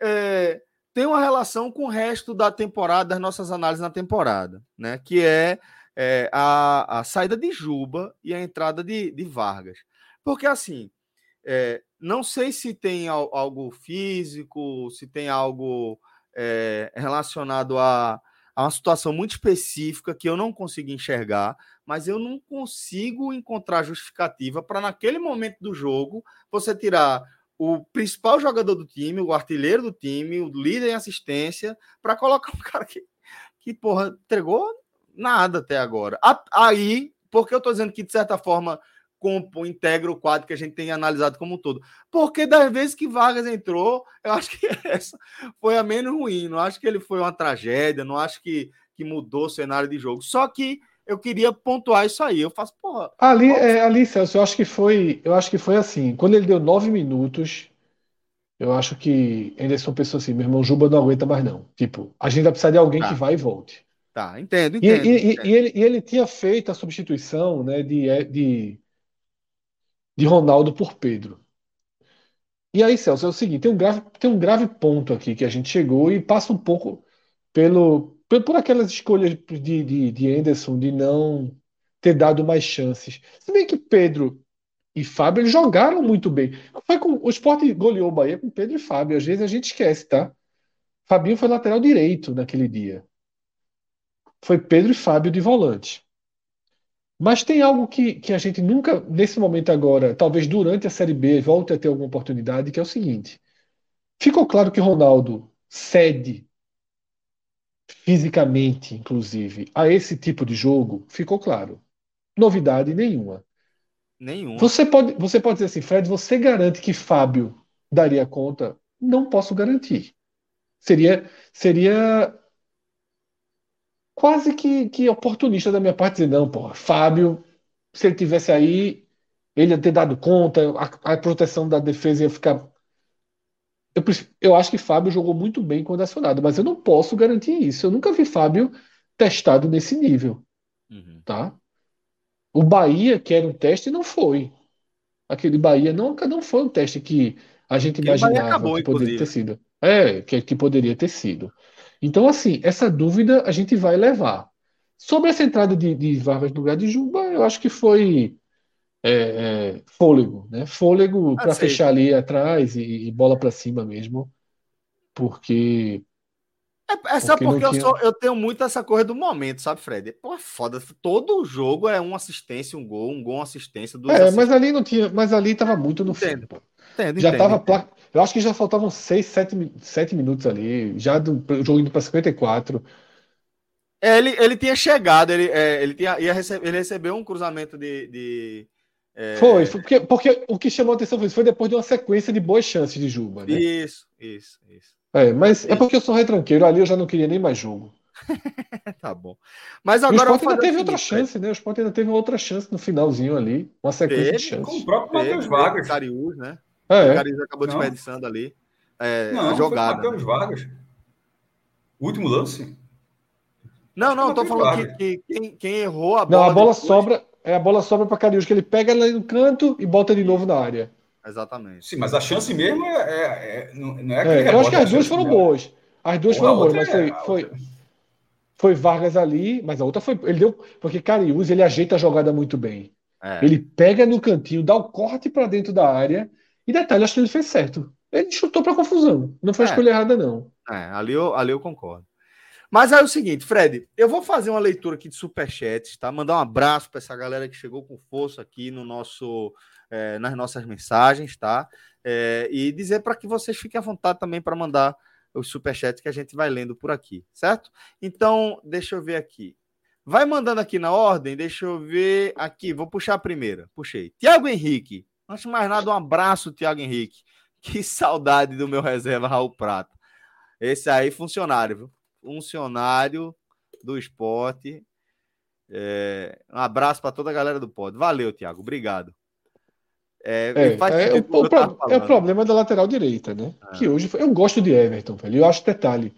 é, tem uma relação com o resto da temporada, das nossas análises na temporada, né? Que é é, a, a saída de Juba e a entrada de, de Vargas. Porque, assim, é, não sei se tem algo físico, se tem algo é, relacionado a, a uma situação muito específica que eu não consigo enxergar, mas eu não consigo encontrar justificativa para, naquele momento do jogo, você tirar o principal jogador do time, o artilheiro do time, o líder em assistência, para colocar um cara que, que, porra, entregou nada até agora. Aí, porque eu estou dizendo que, de certa forma, compõe, integra o quadro que a gente tem analisado como um todo. Porque das vezes que Vargas entrou, eu acho que essa foi a menos ruim. Não acho que ele foi uma tragédia, não acho que, que mudou o cenário de jogo. Só que eu queria pontuar isso aí. Eu faço, porra. Ali, é, ali, Celso, eu acho que foi. Eu acho que foi assim. Quando ele deu nove minutos, eu acho que Anderson pensou assim: meu irmão Juba não aguenta mais, não. Tipo, a gente vai precisar de alguém tá. que vai e volte. Tá, entendo, entendo. E, e, entendo. e, ele, e ele tinha feito a substituição né, de, de de Ronaldo por Pedro. E aí, Celso, é o seguinte: tem um grave, tem um grave ponto aqui que a gente chegou e passa um pouco pelo, por aquelas escolhas de, de, de Anderson de não ter dado mais chances. Se bem que Pedro e Fábio jogaram muito bem. Foi com, o Sport goleou o Bahia com Pedro e Fábio. Às vezes a gente esquece, tá? Fabinho foi lateral direito naquele dia. Foi Pedro e Fábio de volante. Mas tem algo que, que a gente nunca, nesse momento agora, talvez durante a Série B, volte a ter alguma oportunidade, que é o seguinte. Ficou claro que Ronaldo cede fisicamente, inclusive, a esse tipo de jogo? Ficou claro. Novidade nenhuma. Nenhuma. Você pode, você pode dizer assim, Fred, você garante que Fábio daria conta? Não posso garantir. Seria, seria quase que, que oportunista da minha parte dizer, não, porra, Fábio, se ele tivesse aí, ele ia ter dado conta, a, a proteção da defesa ia ficar. Eu, eu acho que Fábio jogou muito bem quando acionado, mas eu não posso garantir isso. Eu nunca vi Fábio testado nesse nível. Uhum. Tá? O Bahia, que era um teste, não foi. Aquele Bahia não, não foi um teste que a gente imaginava acabou, que poderia inclusive. ter sido. É, que, que poderia ter sido. Então, assim, essa dúvida a gente vai levar. Sobre essa entrada de, de Vargas no lugar de Juba, eu acho que foi é, é, fôlego, né? Fôlego para fechar ali atrás e, e bola para cima mesmo, porque é, é só porque, porque eu, tinha... sou, eu tenho muito essa coisa do momento, sabe, Fred? Pô, é foda. Todo jogo é uma assistência, um gol, um gol, uma assistência. Duas é, mas ali não tinha. Mas ali tava muito no entendo. fim. Entendo, já entendo, tava. Entendo. Eu acho que já faltavam 6, 7, 7 minutos ali, já do jogo indo para 54. É, ele, ele tinha chegado, ele, é, ele, tinha, ia receber, ele recebeu um cruzamento de. de é... Foi, foi porque, porque o que chamou a atenção foi, foi depois de uma sequência de boas chances de Juba. Né? Isso, isso, isso. É, mas isso. é porque eu sou retranqueiro, ali eu já não queria nem mais jogo. tá bom. Mas agora. o Sport ainda teve outra chance, né? O Sport ainda teve outra chance no finalzinho ali. Uma sequência teve, de chances. Com o próprio Matheus Vargas. Cariús, né? É, o Cariús acabou não. desperdiçando ali. É, não, a jogada. Né? Vargas. O último lance? Não, não, tô falando que, que quem, quem, errou a bola. Não, a bola depois... sobra. É a bola sobra para Cariús, que ele pega ela no canto e bota de novo na área. Exatamente. Sim, mas a chance mesmo é. é, é não é, é eu acho que as duas foram boas. As duas foram boas, mas foi, foi, foi Vargas ali, mas a outra foi. Ele deu. Porque Cariús ele ajeita a jogada muito bem. É. Ele pega no cantinho, dá o corte para dentro da área. E detalhe, acho que ele fez certo. Ele chutou para confusão. Não foi é. escolha errada, não. É, ali eu, ali eu concordo. Mas aí é o seguinte, Fred, eu vou fazer uma leitura aqui de superchats, tá? Mandar um abraço para essa galera que chegou com força aqui no nosso, é, nas nossas mensagens, tá? É, e dizer para que vocês fiquem à vontade também para mandar os superchats que a gente vai lendo por aqui, certo? Então, deixa eu ver aqui. Vai mandando aqui na ordem, deixa eu ver aqui. Vou puxar a primeira. Puxei. Tiago Henrique. Antes de mais nada, um abraço, Tiago Henrique. Que saudade do meu reserva Raul Prata. Esse aí, funcionário, viu? Funcionário do esporte. É, um abraço para toda a galera do pod. Valeu, Tiago. Obrigado. É, é, é, o, o é, o, problema da lateral direita, né? É. Que hoje eu gosto de Everton, velho. Eu acho detalhe.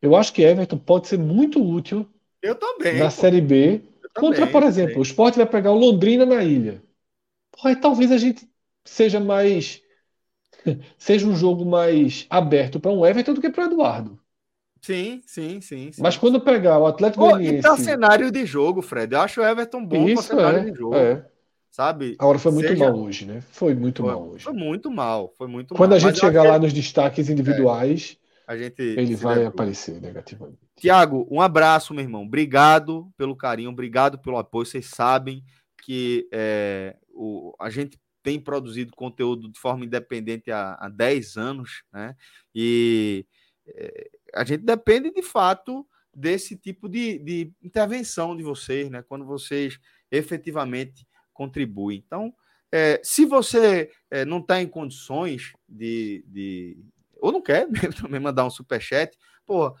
Eu acho que Everton pode ser muito útil. Eu também. Na pô. Série B. Contra, também, por exemplo, o Sport vai pegar o Londrina na ilha. Pô, talvez a gente seja mais. seja um jogo mais aberto para um Everton do que para o Eduardo. Sim, sim, sim, sim. Mas quando pegar o Atlético oh, Goianiense... E tá cenário de jogo, Fred. Eu acho o Everton bom Isso, cenário é, de jogo. É. Sabe? Agora foi muito Seja... mal hoje, né? Foi muito foi, mal hoje. Foi muito mal, foi muito Quando mal. a gente chegar lá nos destaques individuais, é, a gente ele vai aparecer negativamente. Tiago, um abraço, meu irmão. Obrigado pelo carinho, obrigado pelo apoio. Vocês sabem que é, o, a gente tem produzido conteúdo de forma independente há, há 10 anos, né? E é, a gente depende de fato desse tipo de, de intervenção de vocês, né? Quando vocês efetivamente contribuem. Então, é, se você é, não está em condições de, de, ou não quer também mandar um superchat, pô,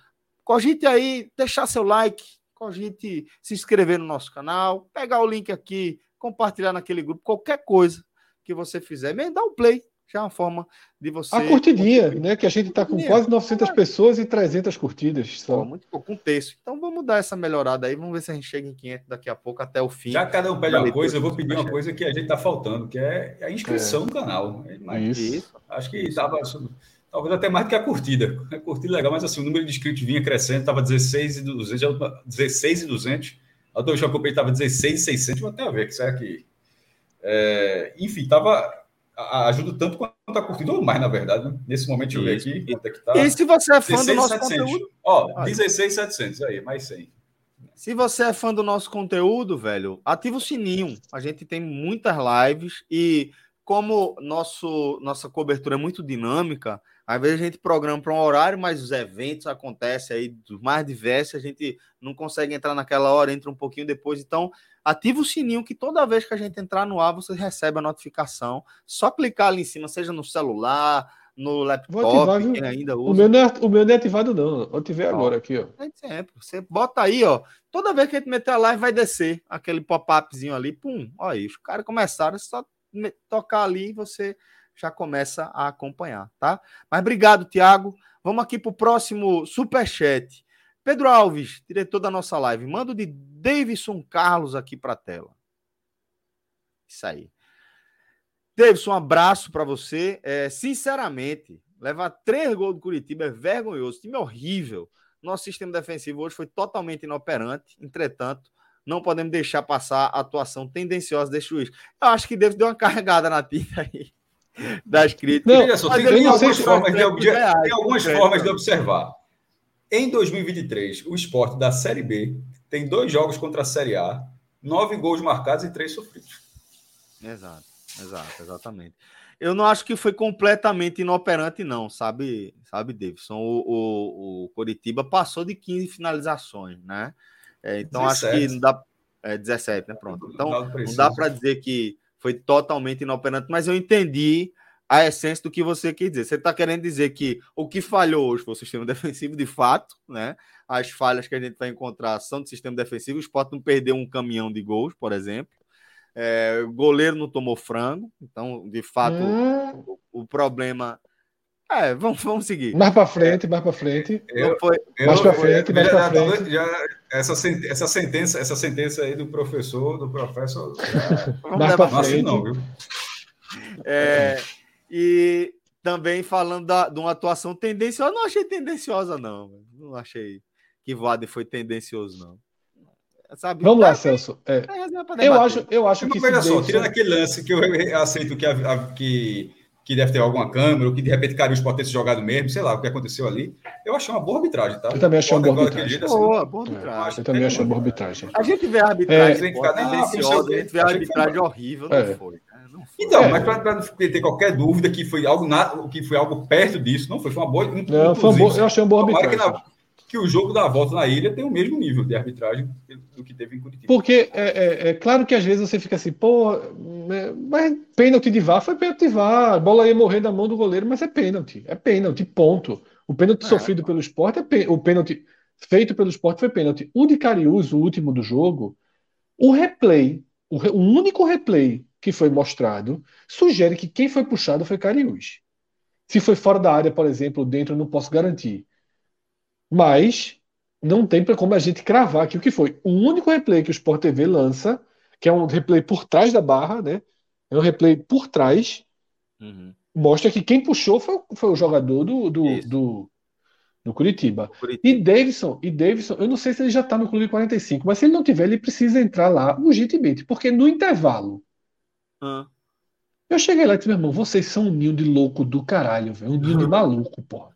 cogite aí, deixar seu like, cogite se inscrever no nosso canal, pegar o link aqui, compartilhar naquele grupo, qualquer coisa que você fizer, mesmo dá um play, já é uma forma de você. A curtidinha, né? Que a gente está com quase 900 pessoas e 300 curtidas. Só. Pô, muito pouco, um texto. Então vamos dar essa melhorada aí, vamos ver se a gente chega em 500 daqui a pouco, até o fim. Já cada um pede uma coisa, eu vou pedir uma coisa que a gente está faltando, que é a inscrição é. no canal. Mas, Isso. Acho que estava. Talvez até mais do que a curtida. A curtida é legal, mas assim, o número de inscritos vinha crescendo, estava 16 e 200, 16 e 200. A do Show Company estava 16 e 600, vou até ver que será que é, enfim, estava ajuda tanto quanto a curtida, ou mais, na verdade. Né? Nesse momento, deixa eu ver aqui quanto é que tá. E se você é fã 16, do nosso 700. conteúdo? Ó, 16,700 aí, mais 100. Se você é fã do nosso conteúdo, velho, ativa o sininho. A gente tem muitas lives e como nosso, nossa cobertura é muito dinâmica, às vezes a gente programa para um horário, mas os eventos acontecem aí dos mais diversos, a gente não consegue entrar naquela hora, entra um pouquinho depois. Então, ativa o sininho que toda vez que a gente entrar no ar, você recebe a notificação. Só clicar ali em cima, seja no celular, no laptop, ativar, ainda usa. O meu, não é, o meu não é ativado, não. Eu ativei agora aqui, ó. É sempre. Você bota aí, ó. Toda vez que a gente meter a live, vai descer aquele pop-upzinho ali. Pum, olha aí. Os caras começaram, só tocar ali você já começa a acompanhar, tá? Mas obrigado, Tiago. Vamos aqui para o próximo superchat. Pedro Alves, diretor da nossa live, manda de Davidson Carlos aqui para a tela. Isso aí. Davidson, um abraço para você. É, sinceramente, levar três gols do Curitiba é vergonhoso. Time horrível. Nosso sistema defensivo hoje foi totalmente inoperante. Entretanto, não podemos deixar passar a atuação tendenciosa desse juiz. Eu acho que David deu uma carregada na tinta aí das críticas. Não, só, tem, tem, algumas formas, de, de, tem algumas formas de observar. Em 2023, o esporte da Série B tem dois jogos contra a Série A, nove gols marcados e três sofridos. Exato, exato, exatamente. Eu não acho que foi completamente inoperante, não, sabe, sabe, Davidson? O, o, o Coritiba passou de 15 finalizações, né? É, então 17. acho que não dá. É, 17, né? Pronto. Então não dá para dizer que foi totalmente inoperante, mas eu entendi a essência do que você quer dizer. Você está querendo dizer que o que falhou hoje foi o sistema defensivo, de fato, né? As falhas que a gente vai encontrar são do sistema defensivo. O Sport não perdeu um caminhão de gols, por exemplo. É, o goleiro não tomou frango, então, de fato, hum. o, o, problema. É, vamos, vamos seguir. Mais para frente, mais para frente. Eu, foi... mais para frente, mais para frente. Já, essa, essa, sentença, essa sentença aí do professor, do professor. Mais para frente. Não, viu? É, e também falando da, de uma atuação tendenciosa, não achei tendenciosa, não. Não achei que Vade foi tendencioso, não. Sabe? Vamos lá, Celso. É, eu acho, eu acho que. Olha só, tirando aquele lance que eu aceito que, a, a, que que deve ter alguma câmera, ou que de repente Carius pode ter se jogado mesmo, sei lá o que aconteceu ali. Eu achei uma boa arbitragem, tá? Eu também achei uma boa arbitragem. Assim, boa, boa arbitragem. É, eu também achei uma boa arbitragem. A gente vê a arbitragem, é, a gente vê a arbitragem horrível, não, é. foi, né? não foi. Então, é. mas para não ter qualquer dúvida que foi algo na, que foi algo perto disso, não foi, foi uma boa. Não, foi uma boa, eu achei uma boa arbitragem que o jogo da volta na ilha tem o mesmo nível de arbitragem do que teve em Curitiba. Porque é, é, é claro que às vezes você fica assim, pô, é, mas pênalti de VAR foi pênalti de VAR, a bola ia morrer na mão do goleiro, mas é pênalti, é pênalti, ponto. O pênalti é. sofrido pelo esporte, é pênalti, o pênalti feito pelo esporte foi pênalti. O de Cariús, o último do jogo, o replay, o, o único replay que foi mostrado, sugere que quem foi puxado foi Cariús. Se foi fora da área, por exemplo, dentro, eu não posso garantir. Mas não tem como a gente cravar aqui o que foi. O único replay que o Sport TV lança, que é um replay por trás da barra, né? É um replay por trás. Uhum. Mostra que quem puxou foi, foi o jogador do, do, do, No Curitiba. Curitiba. E Davidson, e Davidson, eu não sei se ele já está no Clube 45, mas se ele não tiver, ele precisa entrar lá urgentemente, porque no intervalo. Ah. Eu cheguei lá e disse, meu irmão, vocês são um ninho de louco do caralho, velho. Um ninho de maluco, porra.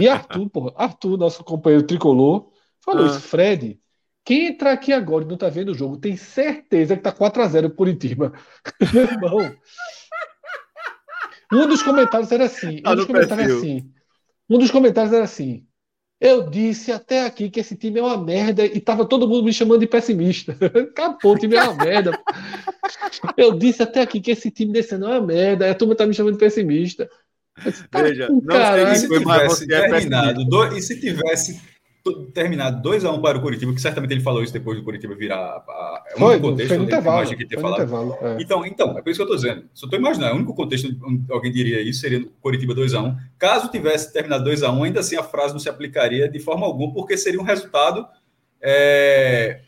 E Arthur, porra, Arthur, nosso companheiro tricolor, falou ah. isso. Fred, quem entrar aqui agora e não tá vendo o jogo, tem certeza que tá 4x0 Curitiba. meu irmão. Um dos comentários era assim. Um dos comentários era assim. Um dos comentários era assim. Eu disse até aqui que esse time é uma merda e tava todo mundo me chamando de pessimista. Acabou, o time é uma merda. Eu disse até aqui que esse time desse não é uma merda, e a turma tá me chamando de pessimista. Veja, não sei se tivesse terminado, do, e se tivesse terminado 2x1 um para o Curitiba, que certamente ele falou isso depois do Curitiba virar a, é o foi, contexto. Foi no intervalo. Que foi no intervalo é. Então, então, é por isso que eu estou dizendo. Só estou imaginando, o único contexto onde alguém diria isso seria no Curitiba 2x1. Caso tivesse terminado 2x1, ainda assim a frase não se aplicaria de forma alguma, porque seria um resultado é,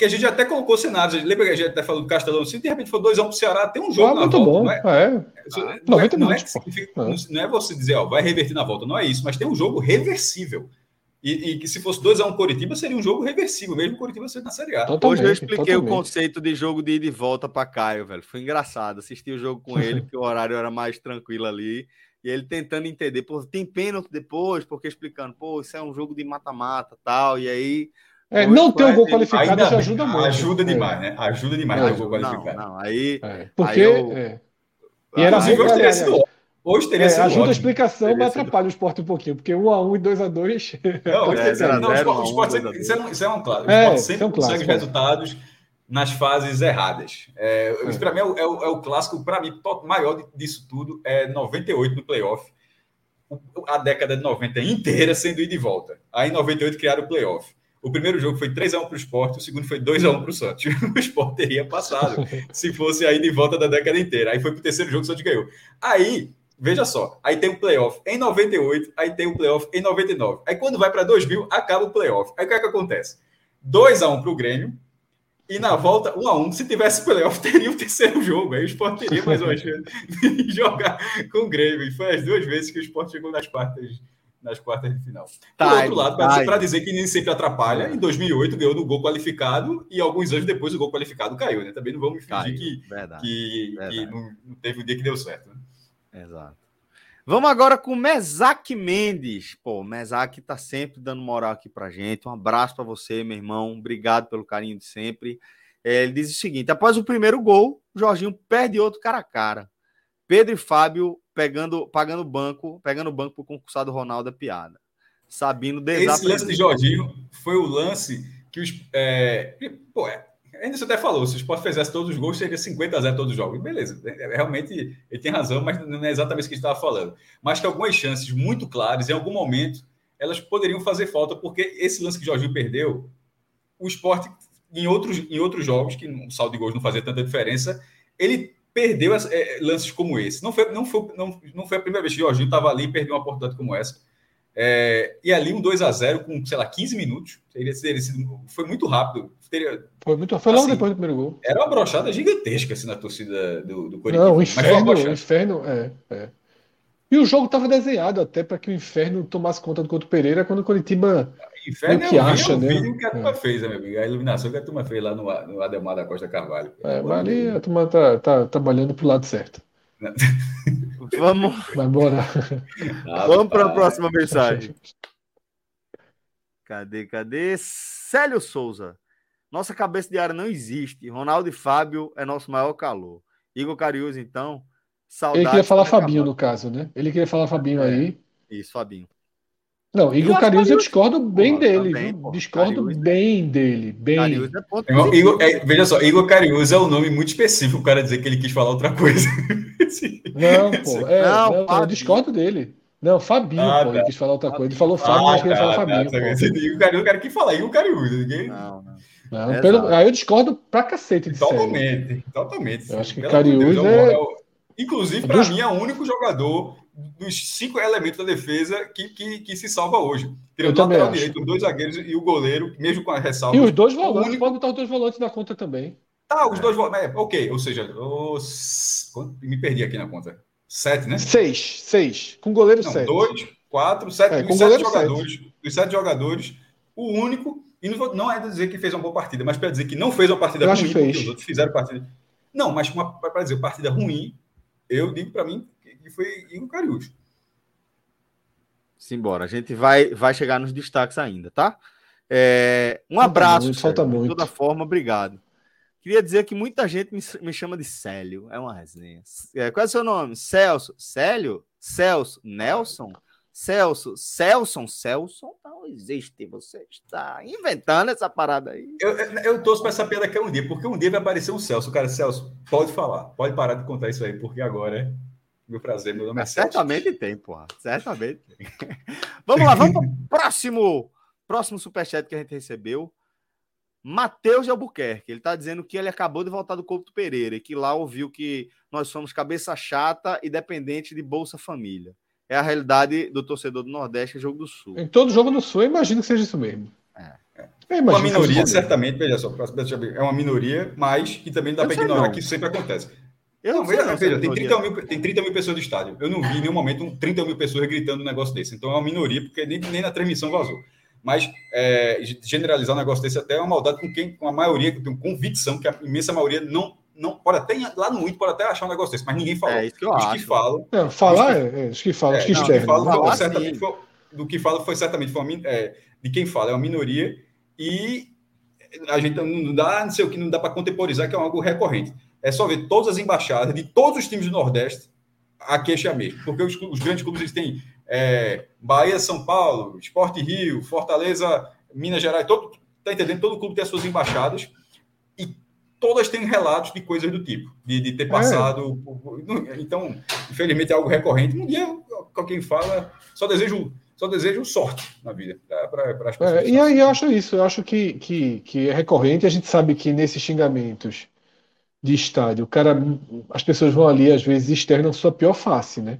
que a gente até colocou cenários. Lembra que a gente até falou do Castelão? Se de repente for 2x1 para o Ceará, tem um jogo ah, na muito volta. Bom. Não é, é. Ah, não, é, não, é, não, é, não é você dizer, ó, vai reverter na volta. Não é isso, mas tem um jogo reversível. E, e, que se fosse 2x1 um Coritiba, seria um jogo reversível, mesmo o Coritiba sendo na Série A. Totalmente, Hoje eu expliquei totalmente. o conceito de jogo de ida e volta para Caio, velho. Foi engraçado. Assistir o jogo com ele, porque o horário era mais tranquilo ali. E ele tentando entender, pô, tem pênalti depois, porque explicando, pô, isso é um jogo de mata-mata tal. E aí. É, não ter um gol qualificado já ajuda muito. Ajuda demais, é. né? Ajuda demais ter um gol qualificado. Não, não aí. É. Porque. Aí eu... é. E era assim, Hoje teria é, sido ajuda ótimo. a explicação, mas atrapalha o esporte um pouquinho, porque 1 a 1 e 2 a 2 Não, é, zero, não zero, o esporte, um, isso, é, isso é um claro. O é, esporte sempre é um consegue clássico, resultados nas fases erradas. É, é. Isso para mim é o, é o, é o clássico, para mim, maior disso tudo é 98 no playoff. A década de 90 inteira sendo ida e volta. Aí em 98 criaram o playoff. O primeiro jogo foi 3x1 para o esporte, o segundo foi 2x1 para o Santos. O esporte teria passado se fosse a ida e volta da década inteira. Aí foi para o terceiro jogo, o Santos ganhou. Aí Veja só, aí tem o playoff em 98, aí tem o playoff em 99. Aí quando vai para 2000, acaba o playoff. Aí o que é que acontece? 2 a 1 para o Grêmio, e na volta, 1 a 1 Se tivesse playoff, teria o terceiro jogo. Aí o Sport teria mais uma chance de jogar com o Grêmio. E foi as duas vezes que o Sport chegou nas quartas, nas quartas de final. Tá, Por outro lado, para dizer que nem sempre atrapalha, em 2008 ganhou no gol qualificado e alguns anos depois o gol qualificado caiu. Né? Também não vamos fingir caiu, que, verdade, que, verdade. que não, teve um dia que deu certo. Né? Exato. Vamos agora com o Mesaque Mendes. Pô, o Mesaque tá sempre dando moral aqui pra gente. Um abraço para você, meu irmão. Obrigado pelo carinho de sempre. É, ele diz o seguinte: após o primeiro gol, o Jorginho perde outro cara a cara. Pedro e Fábio pegando, pagando banco, pegando o banco pro concursado Ronaldo é piada. Sabino Esse lance de Jorginho foi o lance que os. É, pô, é, Ainda você até falou, se o Sport fizesse todos os gols, seria 50 a 0 todos os jogos. Beleza, é, é, realmente ele tem razão, mas não é exatamente isso que a gente estava falando. Mas que algumas chances muito claras, em algum momento, elas poderiam fazer falta, porque esse lance que o Jorginho perdeu, o Sport, em outros, em outros jogos, que o saldo de gols não fazia tanta diferença, ele perdeu é, lances como esse. Não foi, não, foi, não, não foi a primeira vez que o Jorginho estava ali e perdeu uma oportunidade como essa. É, e ali um 2 a 0 com, sei lá, 15 minutos. Teria, teria sido, foi muito rápido. Teria, foi muito Foi logo assim, depois do primeiro gol. Era uma brochada gigantesca assim, na torcida do, do Corinthians. Não, o inferno, o inferno é, é. E o jogo estava desenhado até para que o inferno tomasse conta do Couto Pereira quando o Curitiba. Inferno que é acha, né? vídeo que a turma é. fez, meu amigo? A iluminação que a turma fez lá no, no Ademar da Costa Carvalho. É, mas ali a turma tá, tá trabalhando pro lado certo. Vamos. Vai embora. Ah, Vamos para a próxima mensagem. Cadê, cadê? Célio Souza. Nossa cabeça de área não existe. Ronaldo e Fábio é nosso maior calor. Igor Cariús, então. Saudade. Ele queria falar Fabinho, no caso, né? Ele queria falar Fabinho é, aí. Isso, Fabinho. Não, Igor Carius eu discordo bem porra, dele, também, viu? discordo Carius, é bem dele, bem. É Igor, é, veja só, Igor Carius é um nome muito específico, o cara dizer que ele quis falar outra coisa. não, pô, é, não, não eu discordo dele. Não, Fabinho, ah, pô, tá. ele quis falar outra coisa. Ele falou Fábio, ah, mas queria tá, falar tá, Fabinho. Tá, Igor Carius, o cara que falar Igor Carius, ninguém. Não, não. não pelo, aí eu discordo pra cacete de Totalmente, totalmente. Eu acho que Carius é... Inclusive, para mim, é o único jogador dos cinco elementos da defesa que, que, que se salva hoje. Tirando o lateral direito, os dois zagueiros e o goleiro, mesmo com a ressalva. E os dois volantes, único... pode botar os dois volantes na conta também. Tá, os é. dois volantes. É, ok, ou seja, os... me perdi aqui na conta. Sete, né? Seis, seis. Com goleiro Não, sete. Dois, quatro, sete, é, sete jogadores, sete. dos sete jogadores, o único, e não, não é dizer que fez uma boa partida, mas para dizer que não fez uma partida eu ruim, porque os outros fizeram partida. Não, mas para dizer partida ruim, eu digo para mim que foi Igor Cariúcho. Simbora, a gente vai, vai chegar nos destaques ainda, tá? É, um falta abraço, muito, falta muito. de toda forma, obrigado. Queria dizer que muita gente me, me chama de Célio, é uma resenha. É, qual é o seu nome? Celso? Célio? Celso? Nelson? Celso? Celson? Celson? Não existe, você está inventando essa parada aí. Eu, eu, eu torço para essa piada que é um dia, porque um dia vai aparecer um Celso. Cara, Celso, pode falar, pode parar de contar isso aí, porque agora é meu prazer, meu nome é. Certamente tem, porra, certamente tem. vamos lá, vamos para o próximo, próximo superchat que a gente recebeu. Matheus de Albuquerque. Ele está dizendo que ele acabou de voltar do Couto Pereira e que lá ouviu que nós somos cabeça chata e dependente de Bolsa Família. É a realidade do torcedor do Nordeste e Jogo do Sul. Em todo jogo do Sul, eu imagino que seja isso mesmo. É. Uma minoria, certamente, veja só, é uma minoria, mas que também dá para ignorar não. que isso sempre acontece. Eu não, veja, veja tem, 30 mil, tem 30 mil pessoas no estádio. Eu não vi em nenhum momento um 30 mil pessoas gritando um negócio desse. Então é uma minoria, porque nem, nem na transmissão vazou. Mas é, generalizar um negócio desse até é uma maldade com quem, com a maioria, que tem convicção que a imensa maioria não, não pode até lá no Inter pode até achar um negócio desse, mas ninguém fala. É isso que eu os acho. que falam. É, falar, os que, é, os que falam, os que é, falam, falar, certamente foi, do que fala foi certamente foi uma, é, de quem fala, é uma minoria, e a gente não dá, não sei o que, não dá para contemporizar, que é algo recorrente. É só ver todas as embaixadas de todos os times do Nordeste, a queixa é a mesma. Porque os, os grandes clubes eles têm é, Bahia, São Paulo, Esporte Rio, Fortaleza, Minas Gerais, todo, tá entendendo? Todo clube tem as suas embaixadas e todas têm relatos de coisas do tipo, de, de ter é. passado. É. Então, infelizmente é algo recorrente. Um dia, quem fala, só desejo só desejo sorte na vida tá? para as pessoas. É, e aí eu acho isso, eu acho que, que, que é recorrente. A gente sabe que nesses xingamentos de estádio, o cara, as pessoas vão ali, às vezes, externam sua pior face, né?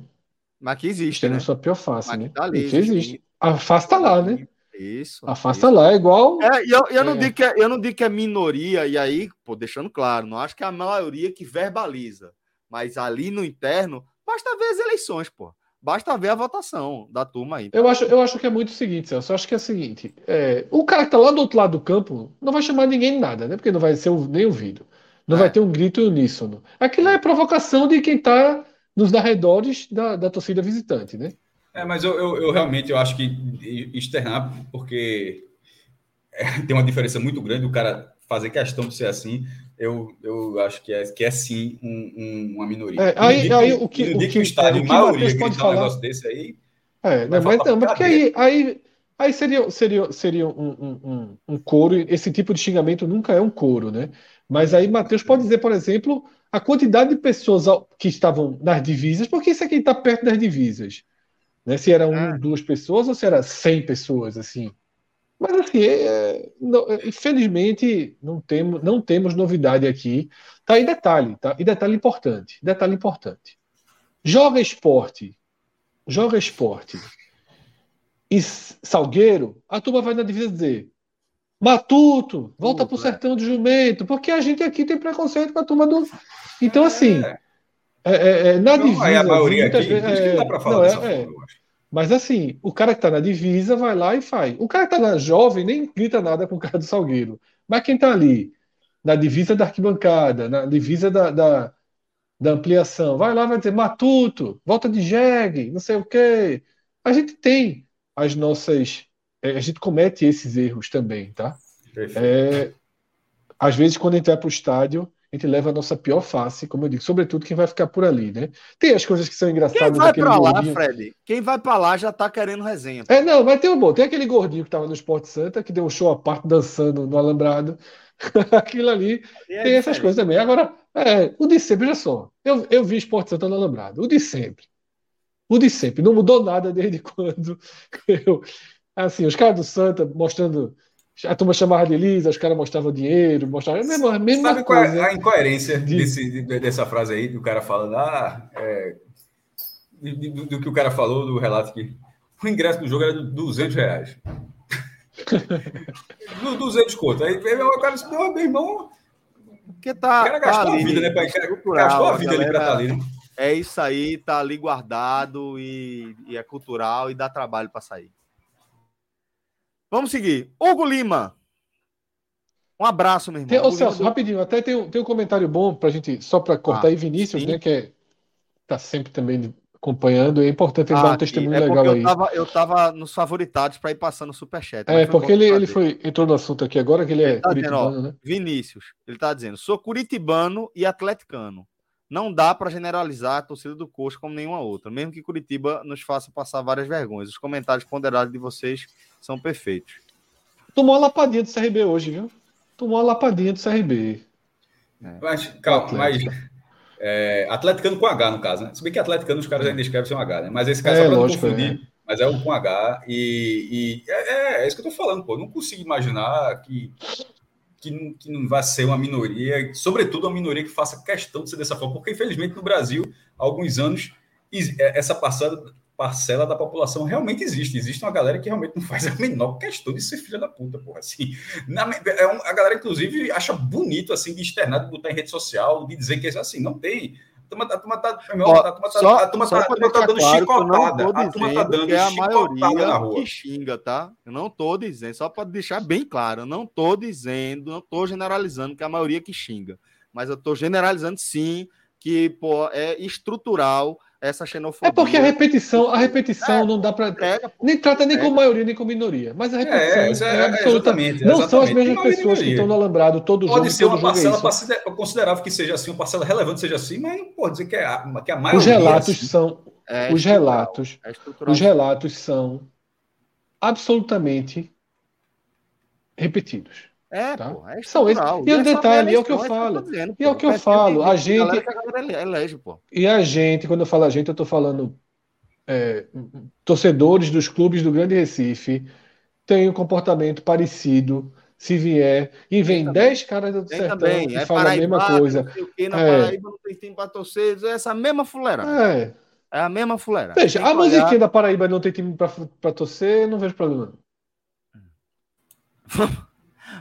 Mas que existe, externam né? sua pior face, Mas né? Tá ali, que existe. A face tá lá, né? Isso. A face tá lá, é igual. É, eu, eu, é. Não digo que é, eu não digo que é minoria, e aí, pô, deixando claro, não acho que é a maioria que verbaliza. Mas ali no interno, basta ver as eleições, pô. Basta ver a votação da turma aí. Eu acho, eu acho que é muito o seguinte, Celso. Eu acho que é o seguinte: é, o cara que tá lá do outro lado do campo não vai chamar ninguém de nada, né? Porque não vai ser nem ouvido. Não é. vai ter um grito uníssono. Aquilo é provocação de quem está nos arredores da, da torcida visitante, né? É, mas eu, eu, eu, realmente eu acho que externar, porque é, tem uma diferença muito grande o cara fazer questão de ser assim, eu, eu acho que é, que é sim um, um, uma minoria. É, aí, aí, o que, o que, que o estádio, é, maioria, pode falar... um negócio desse aí. É, não, mas, não, mas porque aí, aí, aí seria, seria, seria um, um, um, coro, esse tipo de xingamento nunca é um coro, né? Mas aí Matheus pode dizer, por exemplo, a quantidade de pessoas que estavam nas divisas, porque isso é quem está perto das divisas. Né? Se eram ah. duas pessoas ou se era cem pessoas, assim. Mas assim, é, não, é, infelizmente não temos, não temos novidade aqui. Tá em detalhe, tá? E detalhe importante, detalhe importante. Joga esporte, joga esporte. E Salgueiro, a turma vai na divisa dizer: Matuto, volta para o sertão do jumento, porque a gente aqui tem preconceito com a turma do. Então, assim, é, é, é na divisa. É a maioria aqui, vezes, é, não dá para falar não, dessa é, forma, Mas assim, o cara que está na divisa vai lá e faz. O cara que está na jovem nem grita nada com o cara do Salgueiro. Mas quem está ali, na divisa da arquibancada, na divisa da, da, da ampliação, vai lá vai dizer, Matuto, volta de jegue, não sei o quê. A gente tem as nossas é, a gente comete esses erros também, tá? É, às vezes, quando a gente vai para o estádio, a gente leva a nossa pior face, como eu digo, sobretudo quem vai ficar por ali, né? Tem as coisas que são engraçadas. Quem vai para lá, gordinho... Fred? Quem vai para lá já tá querendo resenha. É, não, mas tem um bom. Tem aquele gordinho que tava no Esporte Santa, que deu um show à parte dançando no Alambrado. Aquilo ali. É tem essas coisas também. Agora, é, o de sempre, olha só. Eu, eu vi Esporte Santa no Alambrado. O de sempre. O de sempre. Não mudou nada desde quando eu, Assim, os caras do Santa mostrando. A turma chamava de Elisa, os caras mostravam dinheiro, mostravam a mesma, a mesma Sabe coisa. qual é a incoerência de... desse, dessa frase aí, do cara falando, ah, é, do, do, que o cara falou, do relato que o ingresso do jogo era de 200 reais. 200 conto. Aí o cara disse, meu irmão. Porque tá, o cara gastou tá a vida, né? Pra, gastou a vida ali para estar tá ali, né? É isso aí, tá ali guardado e, e é cultural e dá trabalho para sair. Vamos seguir. Hugo Lima. Um abraço, meu irmão. Tem, ô, Celso, do... rapidinho, até tem, um, tem um comentário bom pra gente, só para cortar ah, aí, Vinícius, sim. né, que é, tá sempre também acompanhando, é importante ele ah, dar um testemunho é legal eu aí. Tava, eu tava nos favoritados para ir passando o superchat. É, porque ele, ele foi, entrou no assunto aqui agora, que ele, ele é tá curitibano, dizendo, ó, né? Vinícius, ele tá dizendo, sou curitibano e atleticano. Não dá para generalizar a torcida do Coxa como nenhuma outra, mesmo que Curitiba nos faça passar várias vergonhas. Os comentários ponderados de vocês são perfeitos. Tomou uma lapadinha do CRB hoje, viu? Tomou uma lapadinha do CRB. É. Mas, calma, mas é, atleticano com H, no caso, né? Se bem que atleticano os caras ainda escrevem sem H, né? Mas esse cara é, só pra lógico, não confundir. É. Mas é o com H. E, e é, é, é, isso que eu tô falando, pô. Eu não consigo imaginar que, que, não, que não vai ser uma minoria, sobretudo uma minoria que faça questão de ser dessa forma. Porque, infelizmente, no Brasil, há alguns anos, é, essa passada parcela da população realmente existe. Existe uma galera que realmente não faz a menor questão de ser filha da puta, porra. Assim, na, é um, a galera, inclusive, acha bonito, assim, de externar, de botar em rede social, de dizer que é assim, não tem. Turma, a turma tá, meu, a turma tá, só, a turma tá, a turma tá dando claro chicotada. A turma tá dando é a maioria que xinga, tá? Eu não tô dizendo, só para deixar bem claro, eu não tô dizendo, não tô generalizando que é a maioria que xinga. Mas eu tô generalizando sim que pô, é estrutural essa xenofobia. É porque a repetição, a repetição é, não dá para é, nem trata nem é. com maioria nem com minoria, mas a é, repetição é, é, é absolutamente não são as mesmas pessoas que estão no alambrado todo pode jogo. Pode ser uma parcela considerável que seja assim, uma parcela relevante seja assim, mas não pode dizer que é a, que a maioria. Os relatos assim. são os relatos, os relatos são absolutamente repetidos. É, tá? pô, é São esses. E, e o detalhe, é o que eu falo. Dizendo, e é o que eu falo. A gente. A elege, pô. E a gente, quando eu falo a gente, eu tô falando é, torcedores dos clubes do Grande Recife têm um comportamento parecido. Se vier e vem 10 caras do sertão também. e é fala a mesma coisa. Não sei o que, na é. Paraíba não tem time para torcer, é essa mesma fuleira. É. É a mesma fuleira. Veja, a musiquinha olhar... da Paraíba não tem time para torcer, não vejo problema.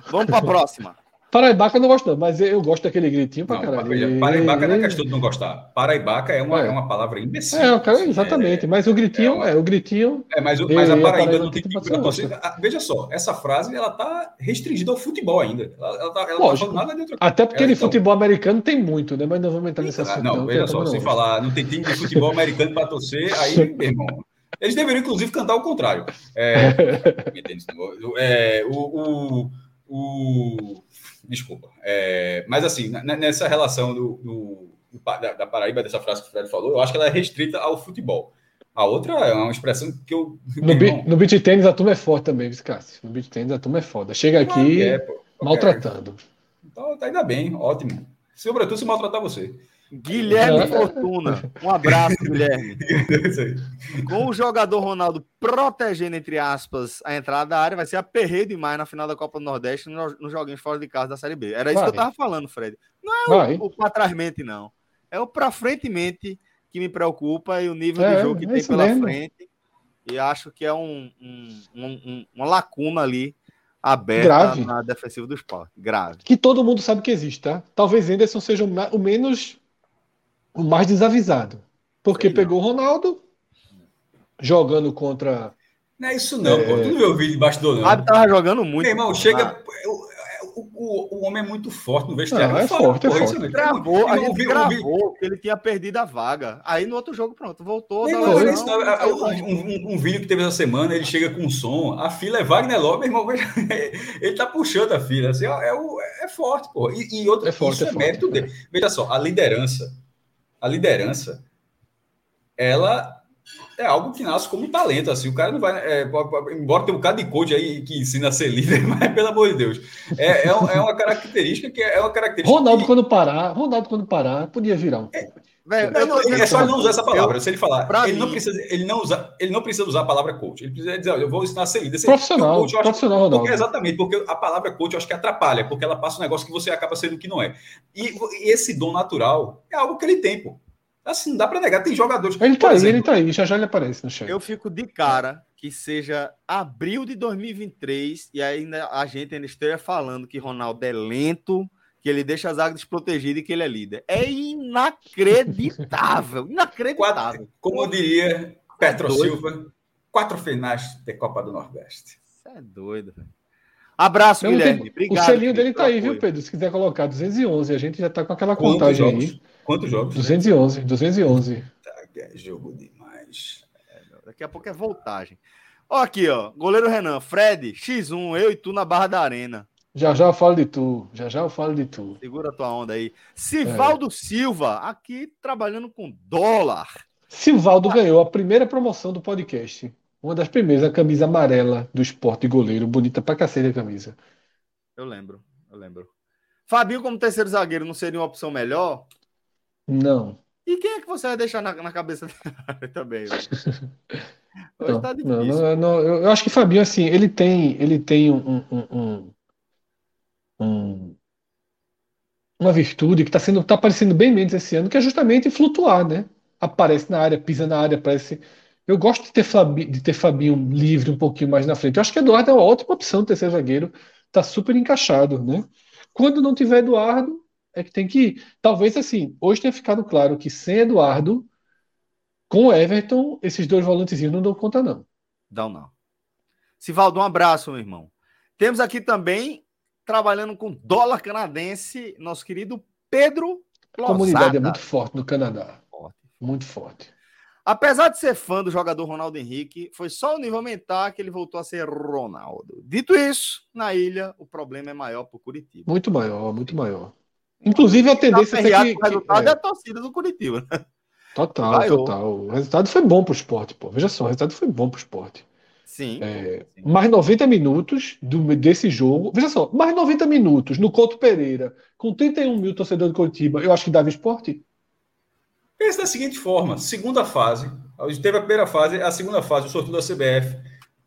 Vamos para a próxima. Paraibaca eu não gosto, não, mas eu gosto daquele gritinho pra não, caralho. Paraibaca não é questão de não gostar. Paraibaca é uma, é. é uma palavra imbecil. É, cara, exatamente. É, mas o gritinho, é, uma... é, o gritinho. É, mas, mas a Paraíba não tem tipo de torcida. Veja só, essa frase ela tá restringida ao futebol ainda. Ela, ela, tá, ela Lógico. Tá nada de outra Até porque de então... futebol americano tem muito, né? Mas não vamos entrar nesse assunto. Não, não veja só, sem falar, não tem time de futebol americano para torcer, aí, meu irmão. Eles deveriam, inclusive, cantar o contrário. É, é, o, o o... Desculpa. É... Mas, assim, nessa relação do, do, da, da, Paraíba, dessa frase que o Fred falou, eu acho que ela é restrita ao futebol. A outra é uma expressão que eu. No, bi, no beat tênis a turma é forte também, Cássio. No beat tênis a turma é foda. Chega aqui é, pô, maltratando. Então, tá ainda bem, ótimo. Sobretudo se maltratar você. Guilherme Fortuna. Um abraço, Guilherme. Com o jogador Ronaldo protegendo, entre aspas, a entrada da área, vai ser aperreio demais na final da Copa do Nordeste nos no joguinhos fora de casa da Série B. Era isso vai. que eu tava falando, Fred. Não é o, o pra trás mente, não. É o pra frente mente que me preocupa e o nível é, de jogo que é tem pela mesmo. frente. E acho que é um, um, um, uma lacuna ali aberta Grave. na defensiva do esporte. Grave. Que todo mundo sabe que existe, tá? Talvez Anderson seja o menos o mais desavisado. Porque Sei pegou o Ronaldo jogando contra. Não é isso, não, é... pô. Tu não viu o vídeo de bastidor, não. Ah, tava jogando muito. Meu irmão, chega. O, o, o, homem é muito forte no vestiário. Não, é fala, forte, é forte. Ele gravou, a gente gravou que ele tinha perdido a vaga. Aí no outro jogo, pronto, voltou. Não, não, não, não, um, um, um, vídeo que teve essa semana, ele chega com som, a fila é Wagner Love, meu irmão, ele tá puxando a fila. Assim, é, é, é forte, pô. E, e outro, é forte, isso é, é mérito forte, dele. Veja só, a liderança a liderança, ela é algo que nasce como talento, assim, o cara não vai, é, embora tenha um bocado de coach aí que ensina a ser líder, mas pelo amor de Deus, é, é, é uma característica que é uma característica Ronaldo que... quando parar, Ronaldo quando parar, podia virar um é, Não, é só ele não usar essa palavra. Eu, se ele falar, ele mim, não precisa, ele não usa, ele não precisa usar a palavra coach. Ele precisa dizer, eu vou ensinar a ser líder. Profissional, coach, profissional, acho, Ronaldo. Porque, exatamente, porque a palavra coach eu acho que atrapalha, porque ela passa um negócio que você acaba sendo que não é. E, e esse dom natural é algo que ele tem, pô. Assim, não dá para negar, tem jogadores. Ele tá aí, exemplo, ele tá aí, já já ele aparece no chat. Eu fico de cara que seja abril de 2023 e ainda a gente ainda esteja falando que Ronaldo é lento, que ele deixa a zaga desprotegida e que ele é líder. É in inacreditável. Inacreditável. Quatro, como eu diria Petro é Silva, quatro finais de Copa do Nordeste. Isso é doido, velho. Abraço, Meu Guilherme. Tempo, Obrigado. O selinho dele tá aí, viu, Pedro? Se quiser colocar 211, a gente já tá com aquela Quantos contagem jogos? aí. Quantos jogos? 211, 211. Tá, é jogo demais. É, daqui a pouco é voltagem. Ó, aqui, ó. Goleiro Renan, Fred, X1, eu e tu na Barra da Arena. Já já eu falo de tu. Já já eu falo de tu. Segura a tua onda aí. Sivaldo é. Silva, aqui trabalhando com dólar. Sivaldo ah. ganhou a primeira promoção do podcast. Uma das primeiras, a camisa amarela do esporte goleiro. Bonita pra cacete a camisa. Eu lembro, eu lembro. Fabinho, como terceiro zagueiro, não seria uma opção melhor? Não. E quem é que você vai deixar na, na cabeça também? Hoje não, tá difícil. Não, não, não, eu acho que Fabinho, assim, ele tem, ele tem um, um, um, um uma virtude que está sendo, tá aparecendo bem menos esse ano, que é justamente flutuar, né? Aparece na área, pisa na área, aparece eu gosto de ter, Fabi, de ter Fabinho livre um pouquinho mais na frente. Eu acho que Eduardo é uma ótima opção, terceiro zagueiro. Tá super encaixado, né? Quando não tiver Eduardo, é que tem que ir. Talvez assim, hoje tenha ficado claro que sem Eduardo, com Everton, esses dois volantezinhos não dão conta, não. Dão, não. Sivaldo, um abraço, meu irmão. Temos aqui também, trabalhando com dólar canadense, nosso querido Pedro Lozada. A comunidade é muito forte no Canadá. Forte. Muito forte. Apesar de ser fã do jogador Ronaldo Henrique, foi só o nível aumentar que ele voltou a ser Ronaldo. Dito isso, na ilha o problema é maior para o Curitiba. Muito maior, muito maior. Inclusive a tendência é que, que, o resultado é... é a torcida do Curitiba. Total, Vai, total. O resultado foi bom para o esporte, pô. Veja só, o resultado foi bom para o esporte. Sim, é, sim, Mais 90 minutos do, desse jogo. Veja só, mais 90 minutos no Couto Pereira, com 31 mil torcedores de Curitiba, eu acho que dava esporte. Pense da seguinte forma: segunda fase, a gente teve a primeira fase, a segunda fase, o sorteio da CBF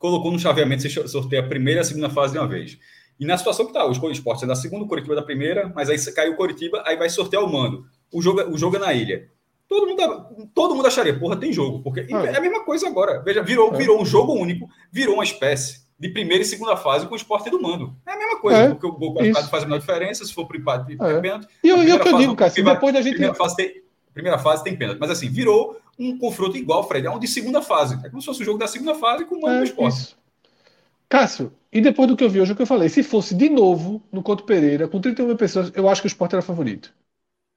colocou no chaveamento, você sorteia a primeira e a segunda fase de uma vez. E na situação que está, o esporte é da segunda, o Coritiba é da primeira, mas aí caiu o Coritiba, aí vai sortear o mando. O jogo, o jogo é na ilha. Todo mundo, todo mundo acharia, porra, tem jogo. Porque ah, é a mesma coisa agora. Veja, virou, é. virou um jogo único, virou uma espécie de primeira e segunda fase com o esporte do mando. É a mesma coisa, é, porque o gol faz a menor diferença, se for para empate, é. pênalti. E eu, eu, eu digo, cara, se depois da gente. Primeira fase tem, Primeira fase tem pênalti. Mas assim, virou um confronto igual, Fred. É um de segunda fase. É como se fosse o jogo da segunda fase com o mano é, do esporte. Isso. Cássio, e depois do que eu vi hoje, o que eu falei, se fosse de novo no Couto Pereira, com 31 mil pessoas, eu acho que o esporte era favorito.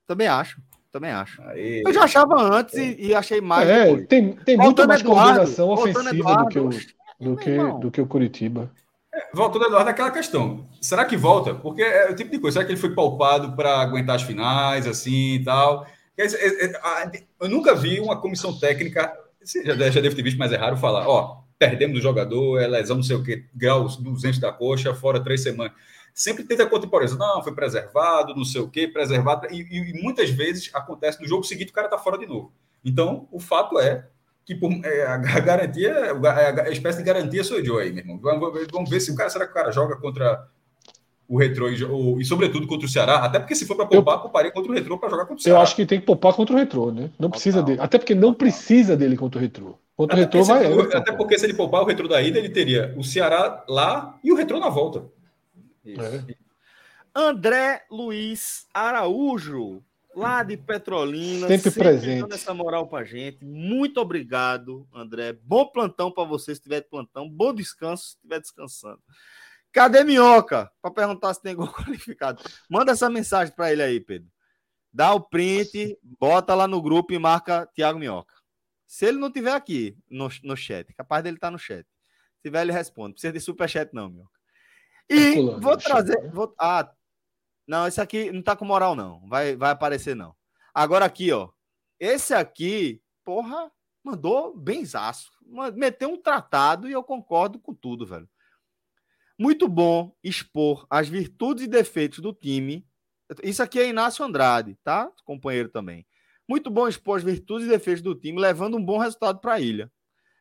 Também acho. Também acho. Aí, eu já achava antes e, e achei mais. É, tem, tem muito mais Eduardo, coordenação ofensiva Eduardo, do que o, do que, do que o Curitiba. É, voltando Eduardo, aquela questão. Será que volta? Porque é o tipo de coisa. Será que ele foi palpado para aguentar as finais, assim e tal? Eu nunca vi uma comissão técnica, já deve ter visto, mas é raro falar, ó, perdemos o jogador, é lesão, não sei o que, graus 200 da coxa, fora três semanas. Sempre tenta contemporaneizar, não, foi preservado, não sei o que, preservado, e, e, muitas vezes acontece no jogo seguinte o cara tá fora de novo. Então, o fato é que por, é, a garantia, a, espécie de garantia sou eu aí, meu irmão. Vamos, vamos ver se o cara, será que o cara joga contra o Retrô e, e, sobretudo contra o Ceará, até porque se for para poupar, eu, pouparia contra o Retrô para jogar contra o Ceará. Eu acho que tem que poupar contra o Retrô, né? Não precisa dele. Até porque não precisa dele contra o Retrô. Contra até o Retrô vai. Ele, até porque se ele poupar o Retrô da ida, ele teria o Ceará lá e o Retrô na volta. É. André Luiz Araújo, lá de Petrolina, sempre, sempre presente. dando essa moral pra gente. Muito obrigado, André. Bom plantão para você se tiver plantão, bom descanso se estiver descansando. Cadê Minhoca? Para perguntar se tem gol qualificado. Manda essa mensagem para ele aí, Pedro. Dá o print, bota lá no grupo e marca Thiago Minhoca. Se ele não tiver aqui no, no chat, capaz dele estar tá no chat. Se tiver, ele responde. Não precisa de superchat, não, Minhoca. E tá vou trazer. Vou, ah, não, esse aqui não tá com moral, não. Vai, vai aparecer, não. Agora aqui, ó. Esse aqui, porra, mandou benzaço. Meteu um tratado e eu concordo com tudo, velho. Muito bom expor as virtudes e defeitos do time. Isso aqui é Inácio Andrade, tá? Companheiro também. Muito bom expor as virtudes e defeitos do time, levando um bom resultado para a ilha.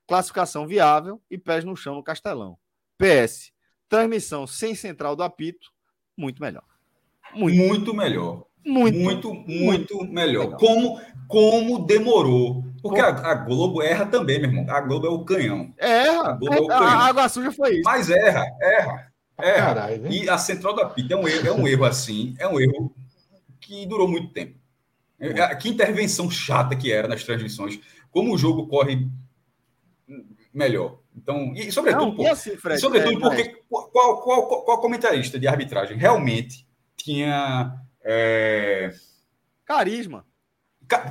Classificação viável e pés no chão no Castelão. PS. Transmissão sem central do apito, muito melhor. Muito, muito melhor. Muito, muito, muito, muito melhor. Como, como demorou porque a, a, Globo erra também, meu irmão. A Globo é o canhão. Erra. A Globo é, o canhão. A água suja foi isso. Mas erra, erra. erra. Caralho, e a central da PIT é um erro, é um erro assim, é um erro que durou muito tempo. É, que intervenção chata que era nas transmissões. Como o jogo corre melhor. Então, e sobretudo, Não, por, assim, Fred, sobretudo é, porque qual, qual, qual, comentarista de arbitragem realmente tinha é... carisma?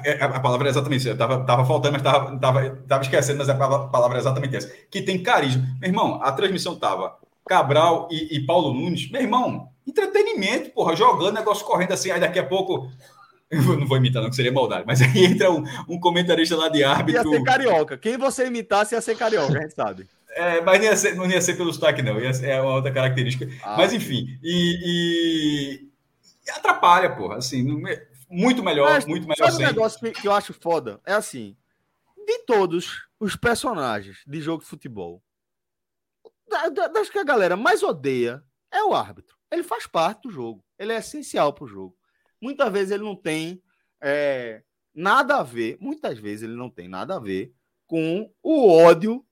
É, a palavra é exatamente isso. Tava, tava faltando, mas tava, tava, tava esquecendo, mas a palavra é exatamente essa. Que tem carisma. Meu irmão, a transmissão tava Cabral e, e Paulo Nunes. Meu irmão, entretenimento, porra, jogando, negócio correndo assim. Aí daqui a pouco não vou imitar, não, que seria maldade. Mas aí entra um, um comentarista lá de árbitro. Ia ser carioca. Quem você imitasse ia ser carioca, a gente sabe. É, mas não ia, ser, não ia ser pelo sotaque, não. Ia ser, é uma outra característica. Ah, mas, enfim. E, e, atrapalha, porra. Assim, muito melhor, mas, muito melhor. Sabe um negócio que, eu acho foda? É assim. De todos os personagens de jogo de futebol, das que a galera mais odeia é o árbitro. Ele faz parte do jogo. Ele é essencial para o jogo. Muitas vezes ele não tem é, nada a ver, muitas vezes ele não tem nada a ver com o ódio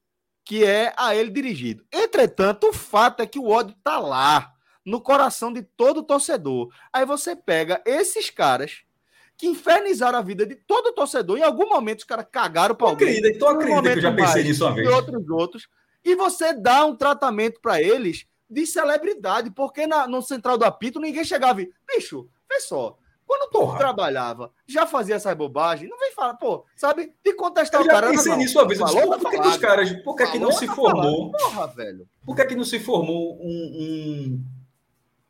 que é a ele dirigido. Entretanto, o fato é que o ódio está lá, no coração de todo torcedor. Aí você pega esses caras que infernizaram a vida de todo torcedor. Em algum momento os caras cagaram para alguém. Acredita, então acredita que eu já pensei nisso uma vez. E outros outros. E você dá um tratamento para eles de celebridade, porque na, no Central do Apito ninguém chegava e, bicho, vê só, Porra. trabalhava, já fazia essa bobagem, não vem falar, pô, sabe, de contestar eu o cara. Eu pensei nisso uma vez. Falou, por que, que os caras, por que, que não se formou? Porra, velho. Por que, que não se formou um, um,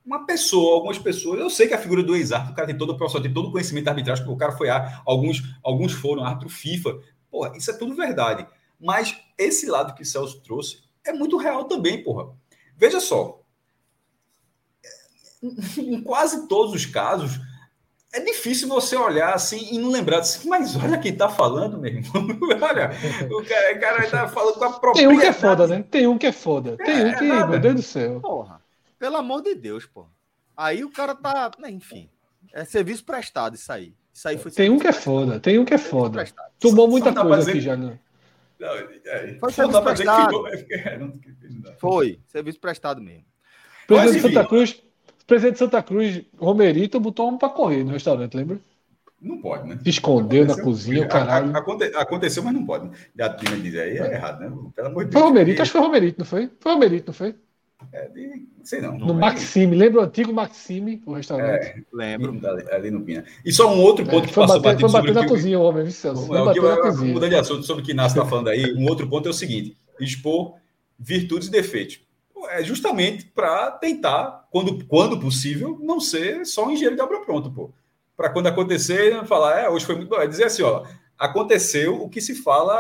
uma pessoa, algumas pessoas? Eu sei que a figura do ex-árbitro, o cara tem todo o professor, tem todo o conhecimento da arbitragem, porque o cara foi a, alguns, alguns foram árbitro FIFA. Porra, isso é tudo verdade. Mas esse lado que o Celso trouxe é muito real também, porra. Veja só. Em quase todos os casos, é difícil você olhar assim e não lembrar assim, mas olha quem tá falando, meu irmão. olha, o cara, o cara tá falando com a própria. Tem um que é foda, né? Tem um que é foda. Tem é, um que, é meu Deus do céu. Porra, pelo amor de Deus, porra. Aí o cara tá. Né, enfim. É serviço prestado isso aí. Isso aí foi Tem um que é foda, tem um que é foda. Tomou muita coisa dizer... aqui já, né? Não, é, foi serviço prestado. Foi, serviço prestado mesmo. Presidente Santa Cruz presidente de Santa Cruz, Romerito, botou um para correr no restaurante, lembra? Não pode, né? Se escondeu aconteceu, na cozinha, o caralho. aconteceu, mas não pode. Já tinha dizer aí é errado, né? Pelo amor de Deus. Foi Romerito, acho que foi Romerito, não foi? Foi Romerito, não foi? É, de, sei não. No Maxime, lembra o antigo Maxime, o restaurante? É, lembro. Ali no Pina. E só um outro ponto é, que passou bater, Foi bater na que, cozinha, o homem, Celso. Foi bater na cozinha. Mudando de assunto sobre o que Inácio está falando aí, um outro ponto é o seguinte: expor virtudes e defeitos é justamente para tentar, quando, quando possível, não ser só um engenheiro de obra pronto, pô. Para quando acontecer, falar, é, hoje foi muito bom. É dizer assim, ó, aconteceu o que se fala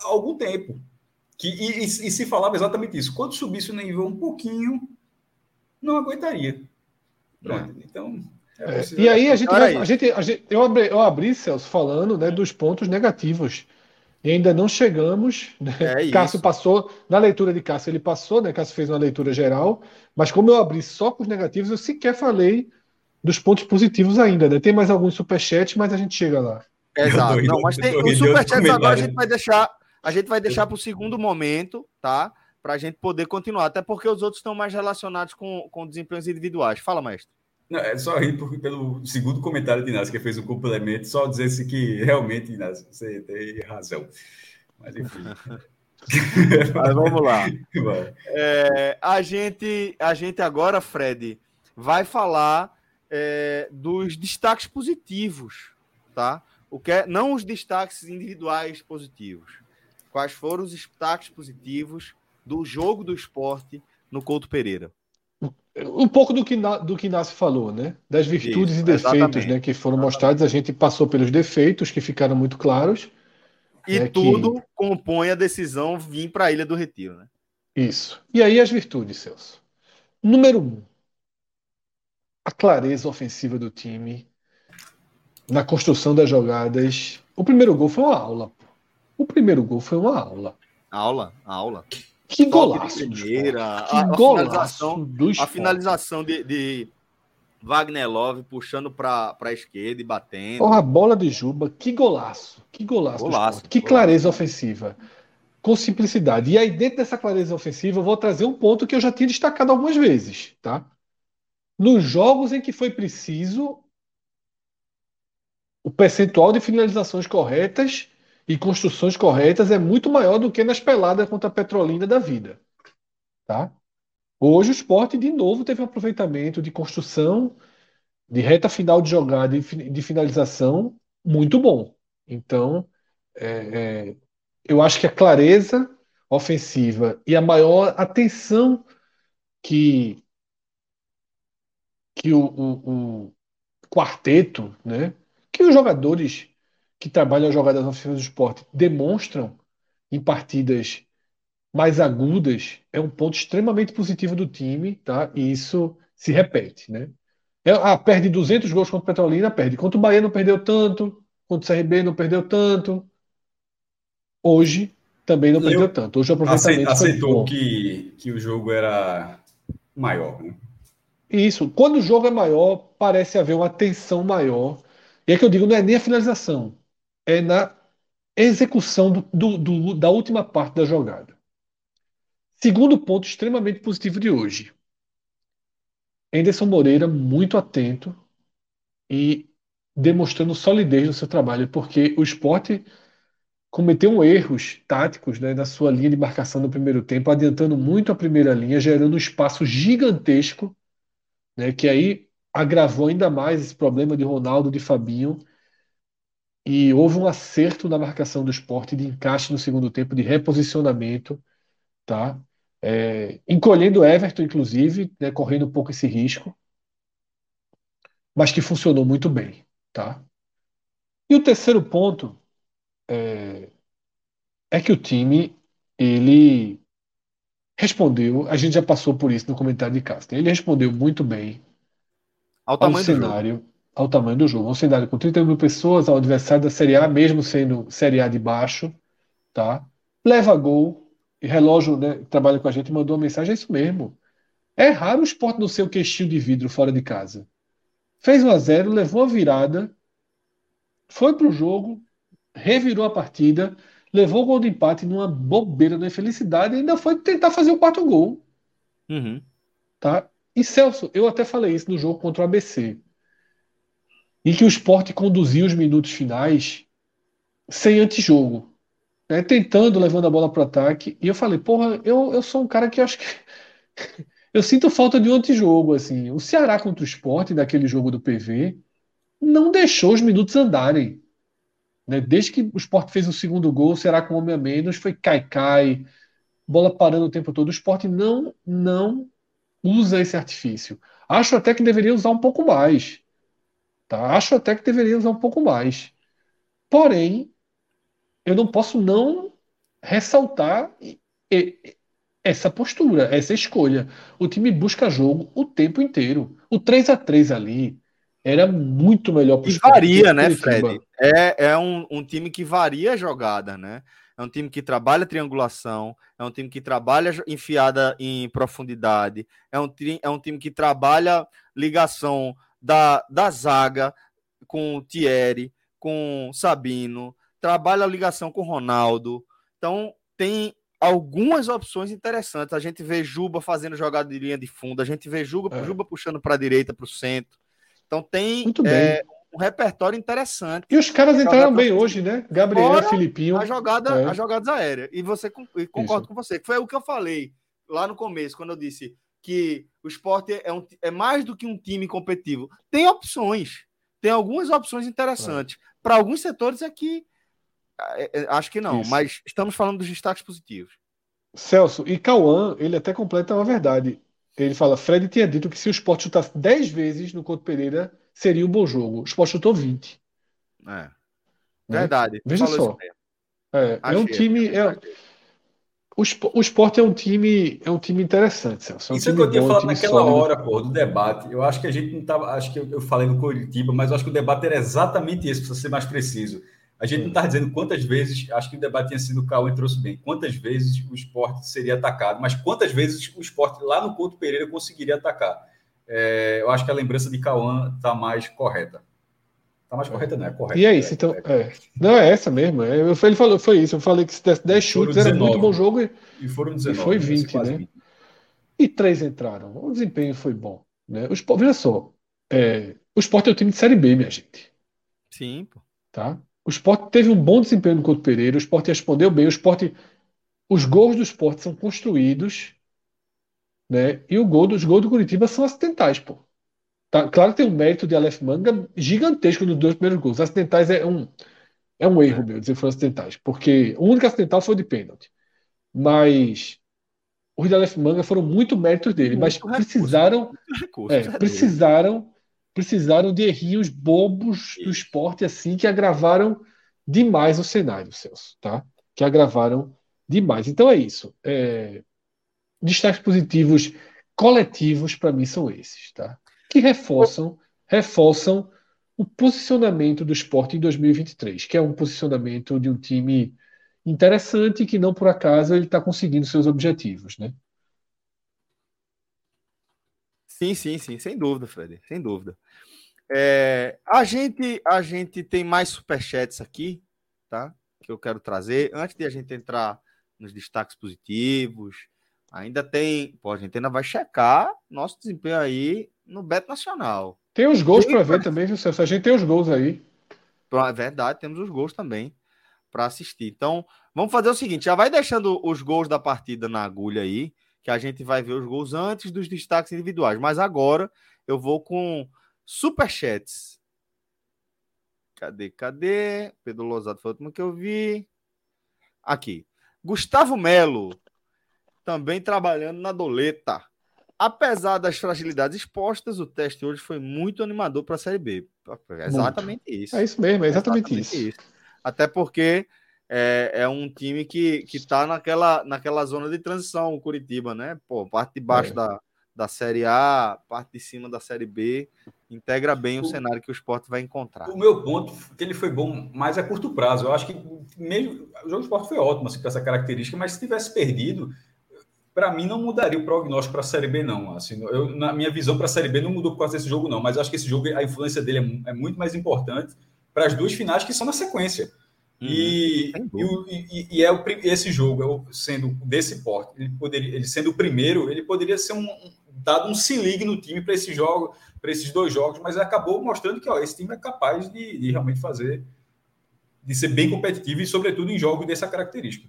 há algum tempo. Que, e, e, e se falava exatamente isso. Quando subisse o nível um pouquinho, não aguentaria. Pronto, é. então. É, e aí a gente, vai, a gente, a gente, eu abri, eu abri Celso falando né, dos pontos negativos e ainda não chegamos. Né? É Cássio passou, na leitura de Cássio, ele passou, né? Cássio fez uma leitura geral, mas como eu abri só com os negativos, eu sequer falei dos pontos positivos ainda. Né? Tem mais alguns superchats, mas a gente chega lá. Exato. Não, mas tem os superchats agora a gente vai deixar, a gente vai deixar para o segundo momento, tá? Para a gente poder continuar, até porque os outros estão mais relacionados com, com desempenhos individuais. Fala, mestre. Não, é só rir porque, pelo segundo comentário de Inácio, que fez um complemento, só dizer-se que realmente, Inácio, você tem razão. Mas enfim. Mas vamos lá. É, a, gente, a gente agora, Fred, vai falar é, dos destaques positivos, tá? O que é, não os destaques individuais positivos. Quais foram os destaques positivos do jogo do esporte no Couto Pereira? Um pouco do que, do que Inácio falou, né? Das virtudes Isso, e defeitos né, que foram exatamente. mostrados. A gente passou pelos defeitos que ficaram muito claros. E né, tudo que... compõe a decisão vir para a Ilha do Retiro, né? Isso. E aí as virtudes, Celso. Número um, a clareza ofensiva do time na construção das jogadas. O primeiro gol foi uma aula. O primeiro gol foi uma aula. Aula, aula. Que golaço! Primeira, que a, a finalização, a finalização de, de, Wagner Love puxando para a esquerda e batendo. Porra, a bola de Juba, que golaço! Que golaço! golaço que golaço. clareza ofensiva. Com simplicidade. E aí, dentro dessa clareza ofensiva, eu vou trazer um ponto que eu já tinha destacado algumas vezes, tá? Nos jogos em que foi preciso o percentual de finalizações corretas e construções corretas é muito maior do que nas peladas contra a Petrolina da vida. Tá? Hoje o esporte, de novo, teve um aproveitamento de construção, de reta final de jogada e de finalização muito bom. Então, é, é, eu acho que a clareza ofensiva e a maior atenção que, que o, o, o quarteto, né, que os jogadores que trabalham as jogadas ofensivas do esporte demonstram em partidas mais agudas é um ponto extremamente positivo do time, tá? E isso se repete, né? É, ah, perde 200 gols contra o Petrolina, perde. Contra o Bahia não perdeu tanto, contra o CRB não perdeu tanto. Hoje também não perdeu tanto. Hoje o aproveitamento aceitou que, que o jogo era maior, né? Isso. Quando o jogo é maior, parece haver uma tensão maior. E é que eu digo, não é nem a finalização, é na execução do, do, do, da última parte da jogada. Segundo ponto extremamente positivo de hoje. Anderson Moreira muito atento e demonstrando solidez no seu trabalho, porque o esporte cometeu erros táticos né, na sua linha de marcação no primeiro tempo, adiantando muito a primeira linha, gerando um espaço gigantesco, né, que aí agravou ainda mais esse problema de Ronaldo, de Fabinho, e houve um acerto na marcação do esporte de encaixe no segundo tempo, de reposicionamento, tá? É, encolhendo Everton, inclusive, né, correndo um pouco esse risco, mas que funcionou muito bem, tá? E o terceiro ponto é, é que o time ele respondeu, a gente já passou por isso no comentário de Castro, ele respondeu muito bem ao, ao cenário, ao tamanho do jogo. Um cenário com 30 mil pessoas, ao adversário da Série A, mesmo sendo Série A de baixo, tá? leva gol, e relógio né, que trabalha com a gente mandou uma mensagem, é isso mesmo. É raro o esporte no seu queixinho de vidro fora de casa. Fez 1 a 0 levou a virada, foi para o jogo, revirou a partida, levou o gol de empate numa bobeira, numa infelicidade e ainda foi tentar fazer o quarto gol. Uhum. Tá? E Celso, eu até falei isso no jogo contra o ABC. Em que o esporte conduziu os minutos finais sem antijogo né, tentando, levando a bola para o ataque. E eu falei, porra, eu, eu sou um cara que acho que. eu sinto falta de um antijogo. Assim. O Ceará contra o esporte, daquele jogo do PV, não deixou os minutos andarem. Né? Desde que o esporte fez o segundo gol, o Ceará com um homem a menos, foi cai-cai, bola parando o tempo todo. O esporte não, não usa esse artifício. Acho até que deveria usar um pouco mais. Tá? Acho até que deveria usar um pouco mais. Porém, eu não posso não ressaltar essa postura, essa escolha. O time busca jogo o tempo inteiro. O 3 a 3 ali era muito melhor para E varia, né, Fred? É, é um, um time que varia a jogada, né? É um time que trabalha triangulação, é um time que trabalha enfiada em profundidade, é um, é um time que trabalha ligação da, da zaga com o Thierry, com o Sabino, trabalha a ligação com o Ronaldo. Então, tem algumas opções interessantes. A gente vê Juba fazendo jogada de linha de fundo, a gente vê Juba, é. Juba puxando para a direita, para o centro. Então, tem é, um repertório interessante. E os caras entraram bem hoje, né? Gabriel, Fora Filipinho. A jogada, é. as jogadas aéreas. E você concordo Isso. com você. Foi o que eu falei lá no começo, quando eu disse que o esporte é, um, é mais do que um time competitivo. Tem opções. Tem algumas opções interessantes. É. Para alguns setores é que é, é, acho que não, Isso. mas estamos falando dos destaques positivos. Celso, e Cauã, ele até completa uma verdade. Ele fala: Fred tinha dito que se o Sport chutasse 10 vezes no Couto Pereira, seria um bom jogo. O Sport chutou 20. É. Né? Verdade. Veja só. É, é, um time. É, o, o esporte é um time, é um time interessante, Celso. É um Isso é que eu tinha falado naquela sólido. hora, pô, do debate. Eu acho que a gente não estava. Acho que eu, eu falei no Curitiba, mas eu acho que o debate era exatamente esse, para ser mais preciso. A gente não está dizendo quantas vezes, acho que o debate tinha sido o Cauê trouxe bem, quantas vezes o esporte seria atacado, mas quantas vezes o esporte lá no Couto Pereira conseguiria atacar. É, eu acho que a lembrança de Cauã está mais correta. Está mais correta, não é? Correta. E é isso, então. É. Não, é essa mesmo. É, eu, ele falou, foi isso. Eu falei que se desse 10 chutes era muito bom jogo. E, e foram 19. E foi 20, né? 20. E três entraram. O desempenho foi bom. Né? O, veja só, é, o esporte é o time de Série B, minha gente. Sim, pô. Tá? O esporte teve um bom desempenho no Couto Pereira, o esporte respondeu bem, o esporte. Os gols do esporte são construídos, né? E o gol dos gols do Curitiba são acidentais, pô. Tá? Claro que tem um mérito de Aleph Manga gigantesco nos dois primeiros gols. Acidentais é um, é um erro, é. meu, dizer que foram acidentais, porque o único acidental foi de pênalti. Mas os de Aleph Manga foram muito méritos dele, muito mas recurso, precisaram, recurso, é, precisaram, precisaram de errinhos bobos do esporte assim que agravaram demais o cenário, Celso, tá? Que agravaram demais. Então é isso. É, destaques positivos coletivos para mim são esses, tá? Que reforçam, reforçam o posicionamento do esporte em 2023, que é um posicionamento de um time interessante que não por acaso ele está conseguindo seus objetivos, né? Sim, sim, sim, sem dúvida, Fred, sem dúvida. É, a gente a gente tem mais superchats aqui, tá? Que eu quero trazer antes de a gente entrar nos destaques positivos. Ainda tem, pô, a gente ainda vai checar nosso desempenho aí no Beto Nacional. Tem os gols para ver também, viu, Celso? A gente tem os gols aí. É verdade, temos os gols também para assistir. Então, vamos fazer o seguinte: já vai deixando os gols da partida na agulha aí, que a gente vai ver os gols antes dos destaques individuais. Mas agora eu vou com superchats. Cadê, cadê? Pedro Lozado foi o último que eu vi. Aqui. Gustavo Melo, também trabalhando na doleta. Apesar das fragilidades expostas, o teste hoje foi muito animador para a Série B. É exatamente muito. isso. É isso mesmo, é exatamente, é exatamente isso. isso. Até porque é, é, um time que, que tá naquela, naquela zona de transição, o Curitiba, né? Pô, parte de baixo é. da, da Série A, parte de cima da Série B, integra bem o, o cenário que o esporte vai encontrar. O meu ponto que ele foi bom mais a curto prazo. Eu acho que mesmo o jogo do esporte foi ótimo assim, com essa característica, mas se tivesse perdido, para mim não mudaria o prognóstico para a Série B, não. Assim, eu, na minha visão para a Série B não mudou por causa desse jogo, não. Mas acho que esse jogo, a influência dele é, é muito mais importante para as duas finais que são na sequência. Uhum, e, e, e, é o, esse jogo, sendo desse porte, ele, poderia, ele sendo o primeiro, ele poderia ser um, um dado um se ligue no time para esse jogo, para esses dois jogos, mas acabou mostrando que ó, esse time é capaz de, de realmente fazer, de ser bem competitivo e, sobretudo, em jogos dessa característica.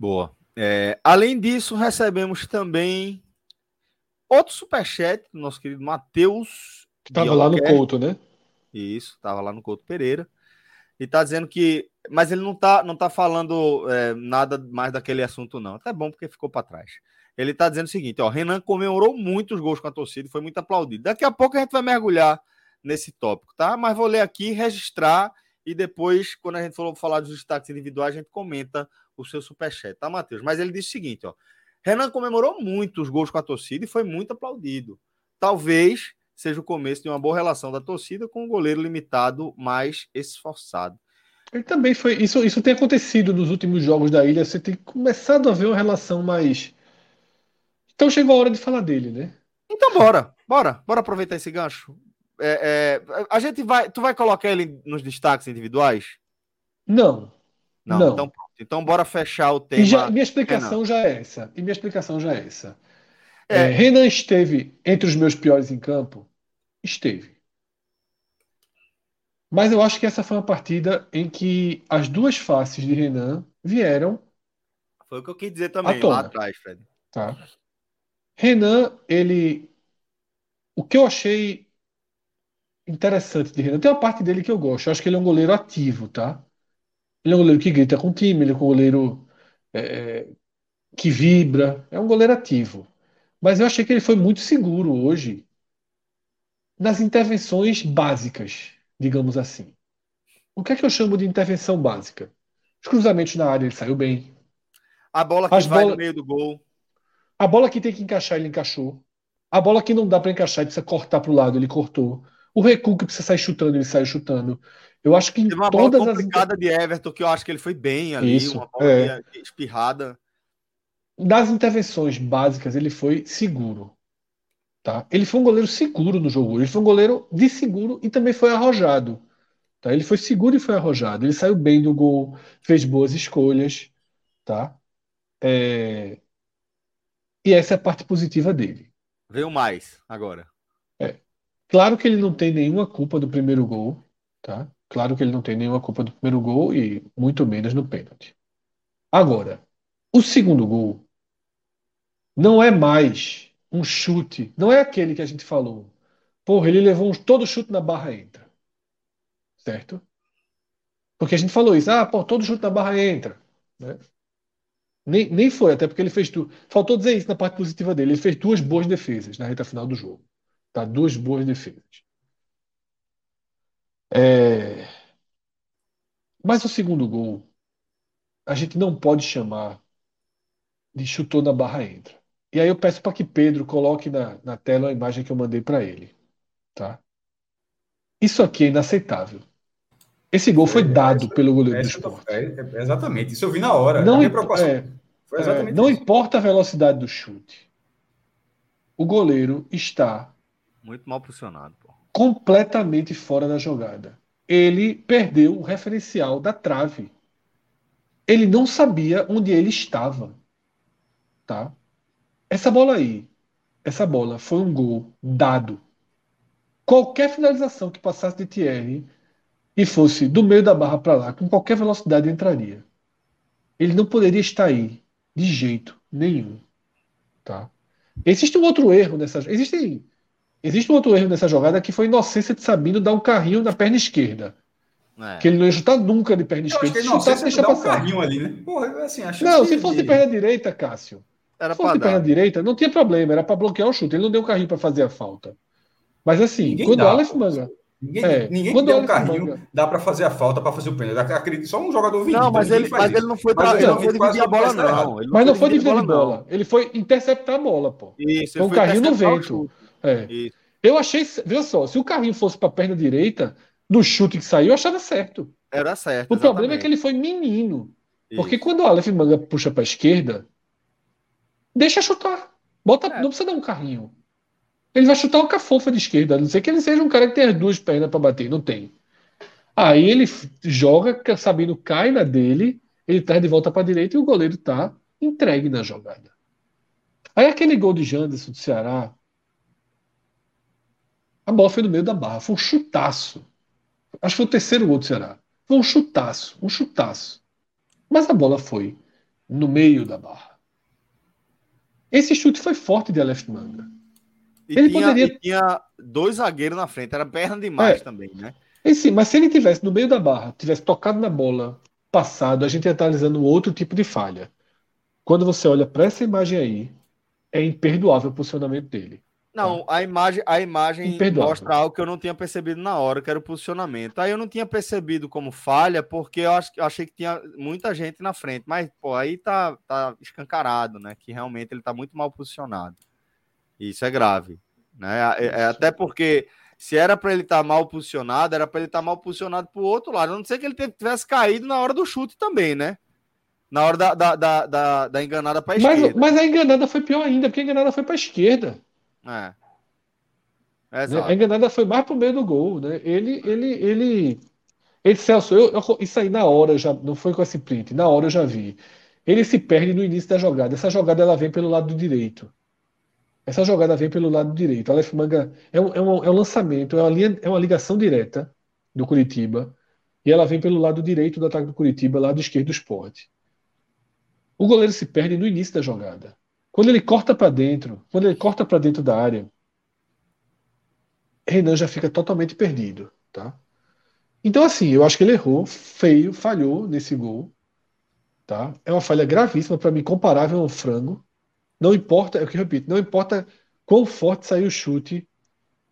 Boa. É, além disso, recebemos também outro superchat do nosso querido Matheus. Que estava lá no Couto, né? Isso, estava lá no Couto Pereira. E está dizendo que. Mas ele não está não tá falando é, nada mais daquele assunto, não. Até bom porque ficou para trás. Ele está dizendo o seguinte: ó, Renan comemorou muito os gols com a torcida e foi muito aplaudido. Daqui a pouco a gente vai mergulhar nesse tópico, tá? Mas vou ler aqui, registrar e depois, quando a gente for falar dos destaques individuais, a gente comenta o seu superchat, tá, Matheus? Mas ele disse o seguinte, ó. Renan comemorou muito os gols com a torcida e foi muito aplaudido. Talvez seja o começo de uma boa relação da torcida com o goleiro limitado mais esforçado. Ele também foi. Isso, isso tem acontecido nos últimos jogos da ilha. Você tem começado a ver uma relação mais. Então chegou a hora de falar dele, né? Então bora, bora, bora aproveitar esse gancho. É, é, a gente vai. Tu vai colocar ele nos destaques individuais? Não. Não, não. então. Então, bora fechar o tema. Já, minha explicação Renan. já é essa. E minha explicação já é essa. É. É, Renan esteve entre os meus piores em campo? Esteve. Mas eu acho que essa foi uma partida em que as duas faces de Renan vieram. Foi o que eu quis dizer também lá atrás, Fred. Tá. Renan, ele. O que eu achei interessante de Renan, tem uma parte dele que eu gosto. Eu acho que ele é um goleiro ativo, tá? Ele é um goleiro que grita com o time, ele é um goleiro é, que vibra, é um goleiro ativo. Mas eu achei que ele foi muito seguro hoje nas intervenções básicas, digamos assim. O que é que eu chamo de intervenção básica? Os cruzamentos na área ele saiu bem. A bola que As vai bola... no meio do gol. A bola que tem que encaixar, ele encaixou. A bola que não dá para encaixar, ele precisa cortar para o lado, ele cortou. O recuo que precisa sair chutando, ele saiu chutando. Eu acho que em uma todas bola complicada as... de Everton, que eu acho que ele foi bem ali, Isso, uma bola é. espirrada. Das intervenções básicas, ele foi seguro. Tá? Ele foi um goleiro seguro no jogo. Ele foi um goleiro de seguro e também foi arrojado. Tá? Ele foi seguro e foi arrojado. Ele saiu bem do gol, fez boas escolhas. Tá? É... E essa é a parte positiva dele. Veio mais agora. É. Claro que ele não tem nenhuma culpa do primeiro gol, tá? Claro que ele não tem nenhuma culpa do primeiro gol e muito menos no pênalti. Agora, o segundo gol não é mais um chute, não é aquele que a gente falou. Porra, ele levou um, todo chute na barra entra. Certo? Porque a gente falou isso, ah, pô, todo chute na barra entra. Né? Nem, nem foi, até porque ele fez tudo. Faltou dizer isso na parte positiva dele. Ele fez duas boas defesas na reta final do jogo. Tá? Duas boas defesas. É... Mas o segundo gol, a gente não pode chamar de chutou na barra entra. E aí eu peço para que Pedro coloque na, na tela a imagem que eu mandei para ele. Tá? Isso aqui é inaceitável. Esse gol foi é, dado é, pelo goleiro do esporte. É, é, exatamente, isso eu vi na hora. Não, é, não importa a velocidade do chute. O goleiro está muito mal posicionado. Pô. Completamente fora da jogada. Ele perdeu o referencial da trave. Ele não sabia onde ele estava. Tá? Essa bola aí, essa bola foi um gol dado. Qualquer finalização que passasse de Thierry e fosse do meio da barra para lá, com qualquer velocidade entraria. Ele não poderia estar aí de jeito nenhum. Tá? Existe um outro erro nessa. Existe Existe um outro erro nessa jogada que foi a inocência de Sabino dar um carrinho na perna esquerda. É. Que ele não ia chutar nunca de perna esquerda. Se chutasse, deixa passar. Um carrinho ali, né? Porra, assim, não, se fosse de perna direita, Cássio. Era se fosse de perna direita, não tinha problema, era para bloquear o chute. Ele não deu um carrinho para fazer a falta. Mas assim, ninguém quando dá, o Aleph Manga. Ninguém, é, ninguém quando deu um carrinho, Manga... dá para fazer a falta, para fazer o pênalti. Acredito, só um jogador vindo. Não, mas, ele, mas ele não foi, pra, ele não foi dividir a bola, não. mas não foi dividir a bola. Ele foi interceptar a bola, pô. Isso, foi um carrinho no vento. É. Eu achei, veja só, se o carrinho fosse para a perna direita, do chute que saiu, eu achava certo. Era certo. O exatamente. problema é que ele foi menino. Isso. Porque quando o Aleph Manga puxa para a esquerda, deixa chutar. Bota, é. Não precisa dar um carrinho. Ele vai chutar o cafofa de esquerda, a não ser que ele seja um cara que as duas pernas para bater. Não tem. Aí ele joga, sabendo cai na dele, ele traz de volta para a direita e o goleiro tá entregue na jogada. Aí aquele gol de Janderson do Ceará, a bola foi no meio da barra. Foi um chutaço. Acho que foi o terceiro gol do Ceará. Foi um chutaço, um chutaço. Mas a bola foi no meio da barra. Esse chute foi forte de Aleph Manga. E ele tinha, poderia. tinha dois zagueiros na frente, era perna demais é. também, né? E sim, mas se ele tivesse no meio da barra, tivesse tocado na bola, passado, a gente ia estar analisando outro tipo de falha. Quando você olha para essa imagem aí, é imperdoável o posicionamento dele. Não, a imagem, a imagem mostra algo que eu não tinha percebido na hora, que era o posicionamento. Aí eu não tinha percebido como falha, porque eu, ach, eu achei que tinha muita gente na frente. Mas, pô, aí tá, tá escancarado, né? Que realmente ele tá muito mal posicionado. Isso é grave. Né? É, é até porque se era para ele estar tá mal posicionado, era para ele estar tá mal posicionado para o outro lado. A não ser que ele tivesse caído na hora do chute também, né? Na hora da, da, da, da, da enganada para a esquerda. Mas a enganada foi pior ainda, porque a enganada foi para a esquerda. É. Exato. A enganada foi mais pro meio do gol, né? Ele, ele, ele, ele Celso, eu, eu, isso aí na hora já não foi com esse print, na hora eu já vi. Ele se perde no início da jogada. Essa jogada ela vem pelo lado direito. Essa jogada vem pelo lado direito. Aleph Manga é um, é um, é um lançamento, é uma, linha, é uma ligação direta do Curitiba. E ela vem pelo lado direito do ataque do Curitiba, lado esquerdo do esporte. O goleiro se perde no início da jogada. Quando ele corta para dentro, quando ele corta para dentro da área, Renan já fica totalmente perdido, tá? Então assim, eu acho que ele errou, feio, falhou nesse gol, tá? É uma falha gravíssima para mim, comparável ao frango. Não importa, é o que eu repito, não importa quão forte saiu o chute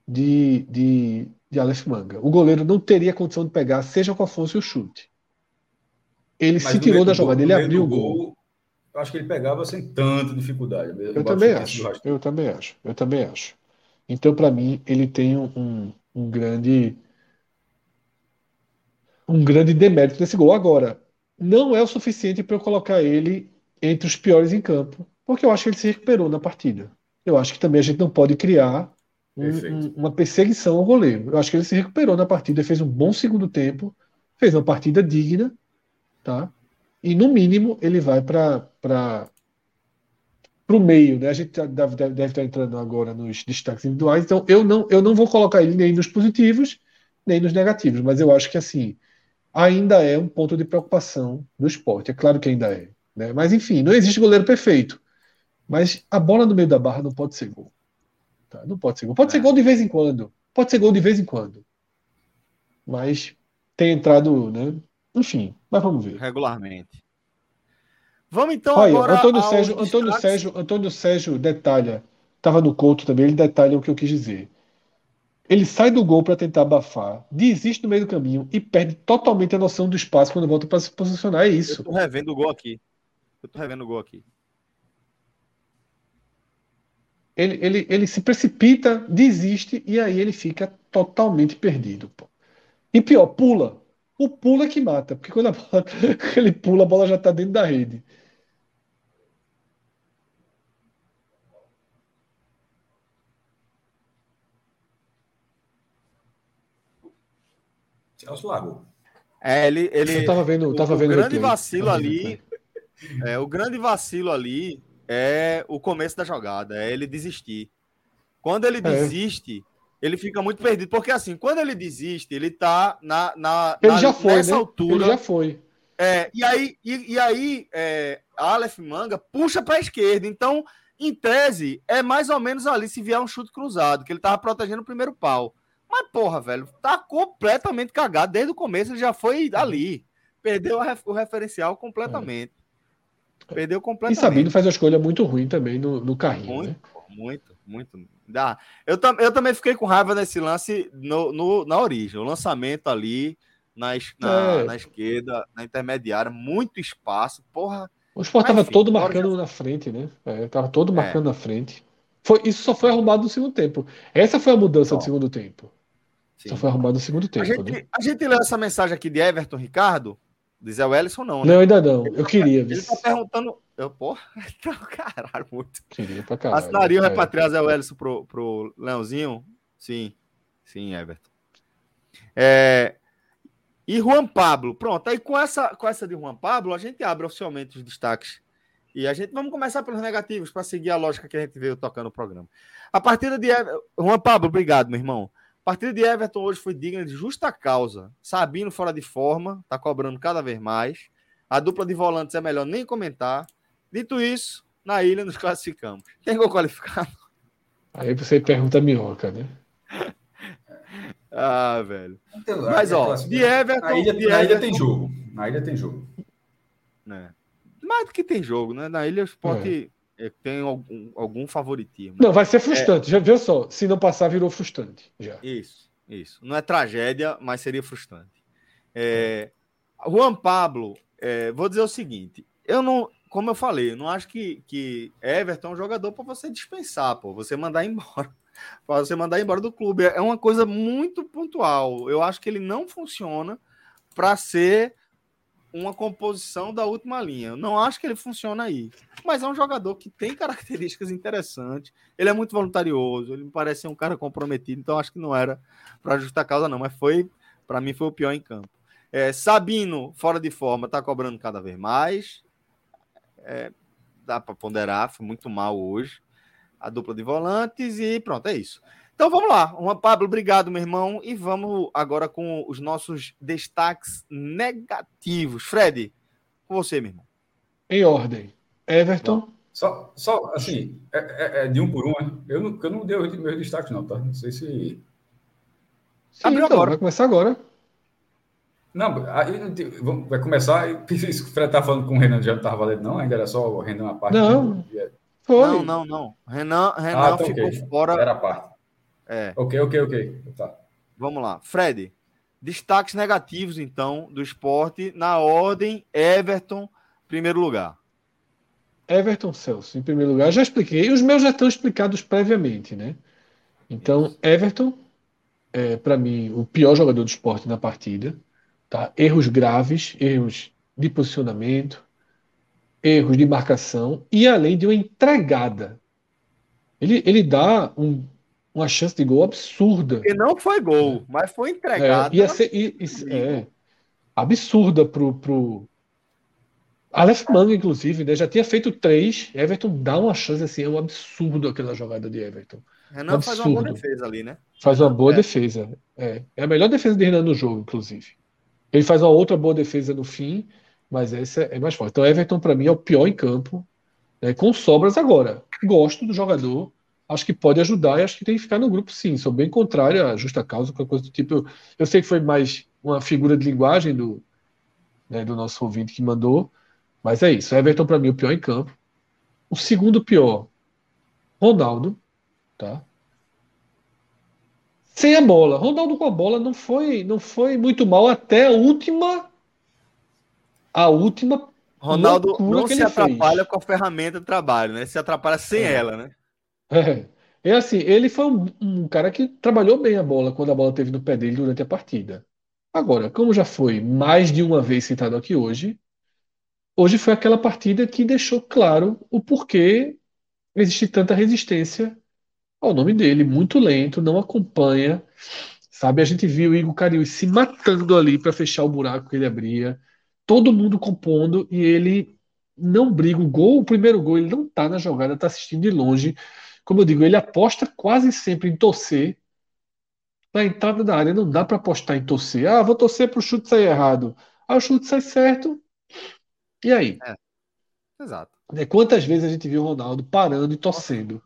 de, de, de Aleph Manga. O goleiro não teria condição de pegar, seja qual fosse o chute. Ele Mas se tirou da jogada, ele abriu o gol. gol acho que ele pegava sem tanta dificuldade. Eu, também acho. Eu também acho. Eu também acho. Então, para mim, ele tem um, um grande um grande demérito nesse gol. Agora, não é o suficiente para eu colocar ele entre os piores em campo, porque eu acho que ele se recuperou na partida. Eu acho que também a gente não pode criar um, um, uma perseguição ao goleiro. Eu acho que ele se recuperou na partida, fez um bom segundo tempo, fez uma partida digna, tá? E no mínimo ele vai para o meio, né? A gente deve, deve, deve, estar entrando agora nos destaques individuais, então eu não, eu não vou colocar ele nem nos positivos, nem nos negativos, mas eu acho que assim ainda é um ponto de preocupação do esporte. É claro que ainda é. Né? Mas enfim, não existe goleiro perfeito. Mas a bola no meio da barra não pode ser gol. Tá? Não pode ser gol. Pode é. ser gol de vez em quando. Pode ser gol de vez em quando. Mas tem entrado, né? Enfim, mas vamos ver. Regularmente. Vamos então Olha, agora. Antônio Sérgio, Antônio Sérgio, Antônio Sérgio detalha. Estava no Couto também, ele detalha o que eu quis dizer. Ele sai do gol para tentar abafar, desiste no meio do caminho e perde totalmente a noção do espaço quando volta para se posicionar. É isso. Eu tô revendo o gol aqui. Eu tô revendo o gol aqui. Ele, ele, ele se precipita, desiste e aí ele fica totalmente perdido. Pô. E pior, pula. O pula é que mata, porque quando a bola, ele pula, a bola já está dentro da rede. Celso largou. É, ele, ele. Eu tava vendo, tava o, vendo o grande vacilo ali. É, o grande vacilo ali é o começo da jogada, é ele desistir. Quando ele é. desiste, ele fica muito perdido. Porque assim, quando ele desiste, ele tá na, na, ele na, já foi, nessa né? altura. Ele já foi. É, e aí, e, e aí é, Aleph Manga puxa para a esquerda. Então, em tese, é mais ou menos ali se vier um chute cruzado, que ele tava protegendo o primeiro pau. Mas, porra, velho, tá completamente cagado. Desde o começo ele já foi ali. Perdeu o referencial completamente. É. Perdeu completamente. E Sabino faz uma escolha muito ruim também no, no carrinho. Muito, né? muito, muito. Dá. Eu, tam, eu também fiquei com raiva nesse lance no, no na origem. O lançamento ali na, na, é. na esquerda, na intermediária, muito espaço. Porra. O Sport estava todo marcando já... na frente, né? É, tava todo é. marcando na frente. Foi, isso só foi arrumado no segundo tempo. Essa foi a mudança Bom. do segundo tempo. Sim. Só foi arrumado no segundo tempo. A gente, né? a gente leu essa mensagem aqui de Everton Ricardo, de Zé Wellison, não, né? Não, ainda não. Eu queria. Ele tá perguntando. Eu, porra, então, caralho, muito. Queria pra caralho. Assinaria o é. repatriar Zé Wellison pro, pro Leãozinho? Sim, sim, Everton. É, e Juan Pablo, pronto. Aí com essa, com essa de Juan Pablo, a gente abre oficialmente os destaques. E a gente vamos começar pelos negativos para seguir a lógica que a gente veio tocando no programa. A partida de Juan Pablo, obrigado, meu irmão partida de Everton hoje foi digna de justa causa. Sabino fora de forma, tá cobrando cada vez mais. A dupla de volantes é melhor nem comentar. Dito isso, na ilha nos classificamos. Tem gol qualificado? Aí você pergunta a minhoca, né? ah, velho. Então, Mas, ó, de Everton. Na ilha, de na ilha tem jogo. Na ilha tem jogo. É. Mais do que tem jogo, né? Na ilha o esporte é, tem algum, algum favoritismo. Não, vai ser frustrante. É... Já viu só? Se não passar, virou frustrante. Já. Isso, isso. Não é tragédia, mas seria frustrante. É... Juan Pablo, é, vou dizer o seguinte: eu não, como eu falei, não acho que, que Everton é um jogador para você dispensar, pô, você mandar embora. para você mandar embora do clube. É uma coisa muito pontual. Eu acho que ele não funciona para ser uma composição da última linha. Não acho que ele funciona aí. Mas é um jogador que tem características interessantes. Ele é muito voluntarioso, ele me parece ser um cara comprometido, então acho que não era para justa causa, não. Mas foi, para mim, foi o pior em campo. É, Sabino, fora de forma, está cobrando cada vez mais. É, dá para ponderar, foi muito mal hoje. A dupla de volantes e pronto, é isso. Então vamos lá. Uma, Pablo, obrigado, meu irmão. E vamos agora com os nossos destaques negativos. Fred, com você, meu irmão. Em ordem. Everton. Só, só assim, é, é, é de um por um. Né? Eu não, eu não dei os meus destaques, não, tá? Não sei se. Sim, Abriu então, agora. Vai começar agora. Não, aí vai começar. Isso que o Fred tá falando com o Renan já não estava valendo, não? Ainda era só o Renan a parte. Não. Foi. Não, não, não. Renan, Renan ah, tá ficou okay. fora. Era a parte. É. Ok, ok, ok. Tá. Vamos lá. Fred, destaques negativos, então, do esporte, na ordem, Everton, primeiro lugar. Everton Celso, em primeiro lugar, já expliquei. Os meus já estão explicados previamente, né? Então, Everton, é, para mim, o pior jogador do esporte na partida. Tá? Erros graves, erros de posicionamento, erros de marcação e além de uma entregada. Ele, ele dá um uma chance de gol absurda. E não foi gol, mas foi entregado. É, ia ser, é, absurda pro, pro, Aleph Manga, inclusive, né, já tinha feito três. Everton dá uma chance assim, é um absurdo aquela jogada de Everton. Renan um faz uma boa defesa ali, né? Faz uma boa é. defesa. É. é a melhor defesa de Renan no jogo, inclusive. Ele faz uma outra boa defesa no fim, mas essa é mais forte. Então, Everton, para mim, é o pior em campo, né, com sobras agora. Gosto do jogador, acho que pode ajudar e acho que tem que ficar no grupo, sim. Sou bem contrário à justa causa, qualquer coisa do tipo. Eu, eu sei que foi mais uma figura de linguagem do, né, do nosso ouvinte que mandou, mas é isso. Everton, para mim, o pior em campo. O segundo pior, Ronaldo, tá? Sem a bola. Ronaldo com a bola não foi, não foi muito mal até a última. A última. Ronaldo não se atrapalha fez. com a ferramenta de trabalho, né? Se atrapalha sem é. ela, né? É. É assim, ele foi um, um, cara que trabalhou bem a bola quando a bola teve no pé dele durante a partida. Agora, como já foi mais de uma vez citado aqui hoje, Hoje foi aquela partida que deixou claro o porquê existe tanta resistência ao nome dele. Muito lento, não acompanha. Sabe, a gente viu o Igor Cariús se matando ali para fechar o buraco que ele abria. Todo mundo compondo e ele não briga. O gol, o primeiro gol, ele não está na jogada, está assistindo de longe. Como eu digo, ele aposta quase sempre em torcer na entrada da área. Não dá para apostar em torcer. Ah, vou torcer para o chute sair errado. Ah, o chute sai certo, e aí? É. Exato. Quantas vezes a gente viu o Ronaldo parando e torcendo?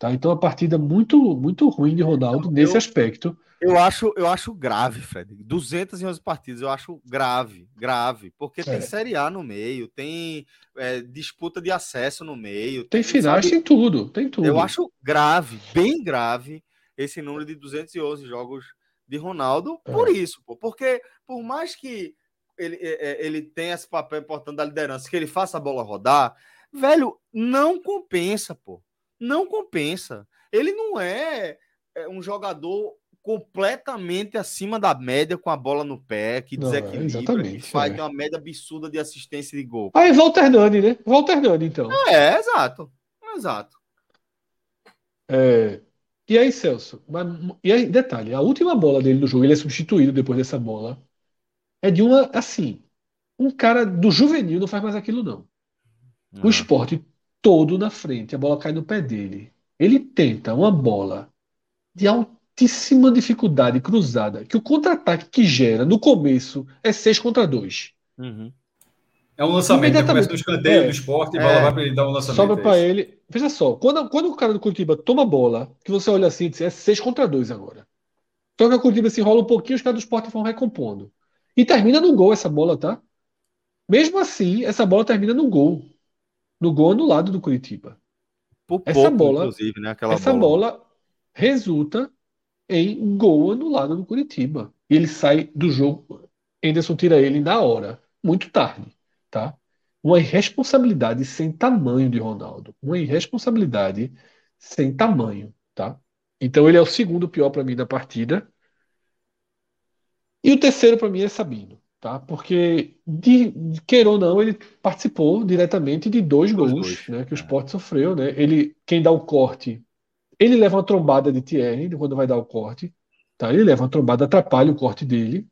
Tá? Então, a partida muito muito ruim de Ronaldo nesse aspecto. Eu acho, eu acho grave, Fred. 211 partidas, eu acho grave, grave. Porque é. tem Série A no meio, tem é, disputa de acesso no meio. Tem, tem finais, sabe? tem tudo, tem tudo. Eu acho grave, bem grave, esse número de 211 jogos de Ronaldo é. por isso, pô. Porque por mais que ele, é, é, ele tem esse papel importante da liderança, que ele faça a bola rodar, velho, não compensa, pô. Não compensa. Ele não é, é um jogador completamente acima da média com a bola no pé, que desequilibra, que faz é. uma média absurda de assistência de gol. Aí, Walter Nani, né? Walter Nani, então. É, exato. Exato. É, e aí, Celso? E aí, detalhe, a última bola dele no jogo, ele é substituído depois dessa bola é de uma, assim, um cara do juvenil não faz mais aquilo, não. O ah. esporte todo na frente, a bola cai no pé dele. Ele tenta uma bola de altíssima dificuldade cruzada, que o contra-ataque que gera no começo é 6 contra 2. Uhum. É um lançamento, ele começa no escanteio é, do esporte e a bola é, vai para ele dar um lançamento. Sobra é para ele. Veja só, quando, quando o cara do Curitiba toma a bola, que você olha assim e diz, é 6 contra 2 agora. Então que o Curitiba se enrola um pouquinho, os caras do esporte vão recompondo. E termina no gol essa bola, tá? Mesmo assim, essa bola termina no gol. No gol anulado do Curitiba. Por essa pouco, bola, inclusive, né? Aquela essa bola. bola resulta em gol anulado do Curitiba. E ele sai do jogo. Anderson tira ele na hora. Muito tarde, tá? Uma irresponsabilidade sem tamanho de Ronaldo. Uma irresponsabilidade sem tamanho, tá? Então ele é o segundo pior para mim da partida. E o terceiro para mim é Sabino, tá? Porque, de, queira ou não, ele participou diretamente de dois, dois gols, né, que o é. Sport sofreu, né? Ele, quem dá o corte, ele leva uma trombada de Thierry quando vai dar o corte, tá? Ele leva uma trombada, atrapalha o corte dele,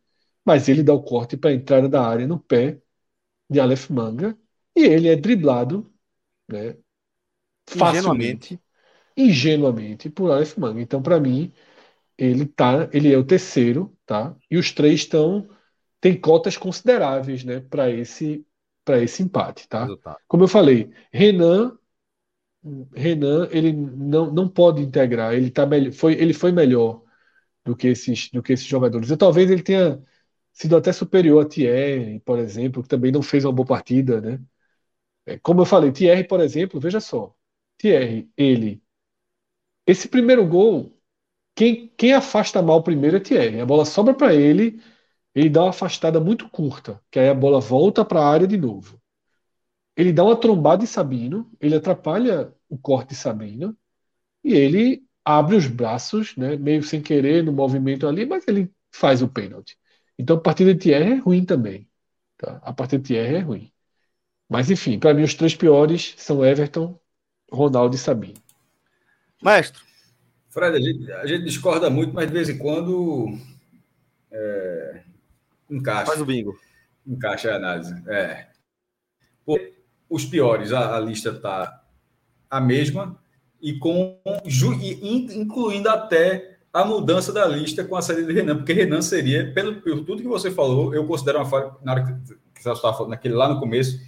mas ele dá o corte para a entrada da área no pé de Aleph Manga e ele é driblado, né? Facilmente, ingenuamente por Aleph Manga. Então, para mim, ele tá, ele é o terceiro, tá? E os três estão tem cotas consideráveis, né, para esse para esse empate, tá? Como eu falei, Renan Renan, ele não, não pode integrar, ele tá melhor, foi ele foi melhor do que esses do que esses jogadores. E talvez ele tenha sido até superior a Thierry, por exemplo, que também não fez uma boa partida, né? É, como eu falei, Thierry, por exemplo, veja só, Thierry, ele esse primeiro gol quem, quem afasta mal primeiro é Thierry. A bola sobra para ele, ele dá uma afastada muito curta, que aí a bola volta para a área de novo. Ele dá uma trombada em Sabino, ele atrapalha o corte de Sabino, e ele abre os braços, né, meio sem querer no movimento ali, mas ele faz o pênalti. Então a partida de Thierry é ruim também. Tá? A partida de Thierry é ruim. Mas enfim, para mim os três piores são Everton, Ronaldo e Sabino. Maestro, Fred, a gente, a gente, discorda muito, mas de vez em quando é, encaixa. Faz o bingo. Encaixa a análise. É. Os piores, a, a lista está a mesma, e com incluindo até a mudança da lista com a saída de Renan, porque Renan seria, pelo, pelo tudo que você falou, eu considero uma falha, na hora que, que você estava falando, naquele lá no começo,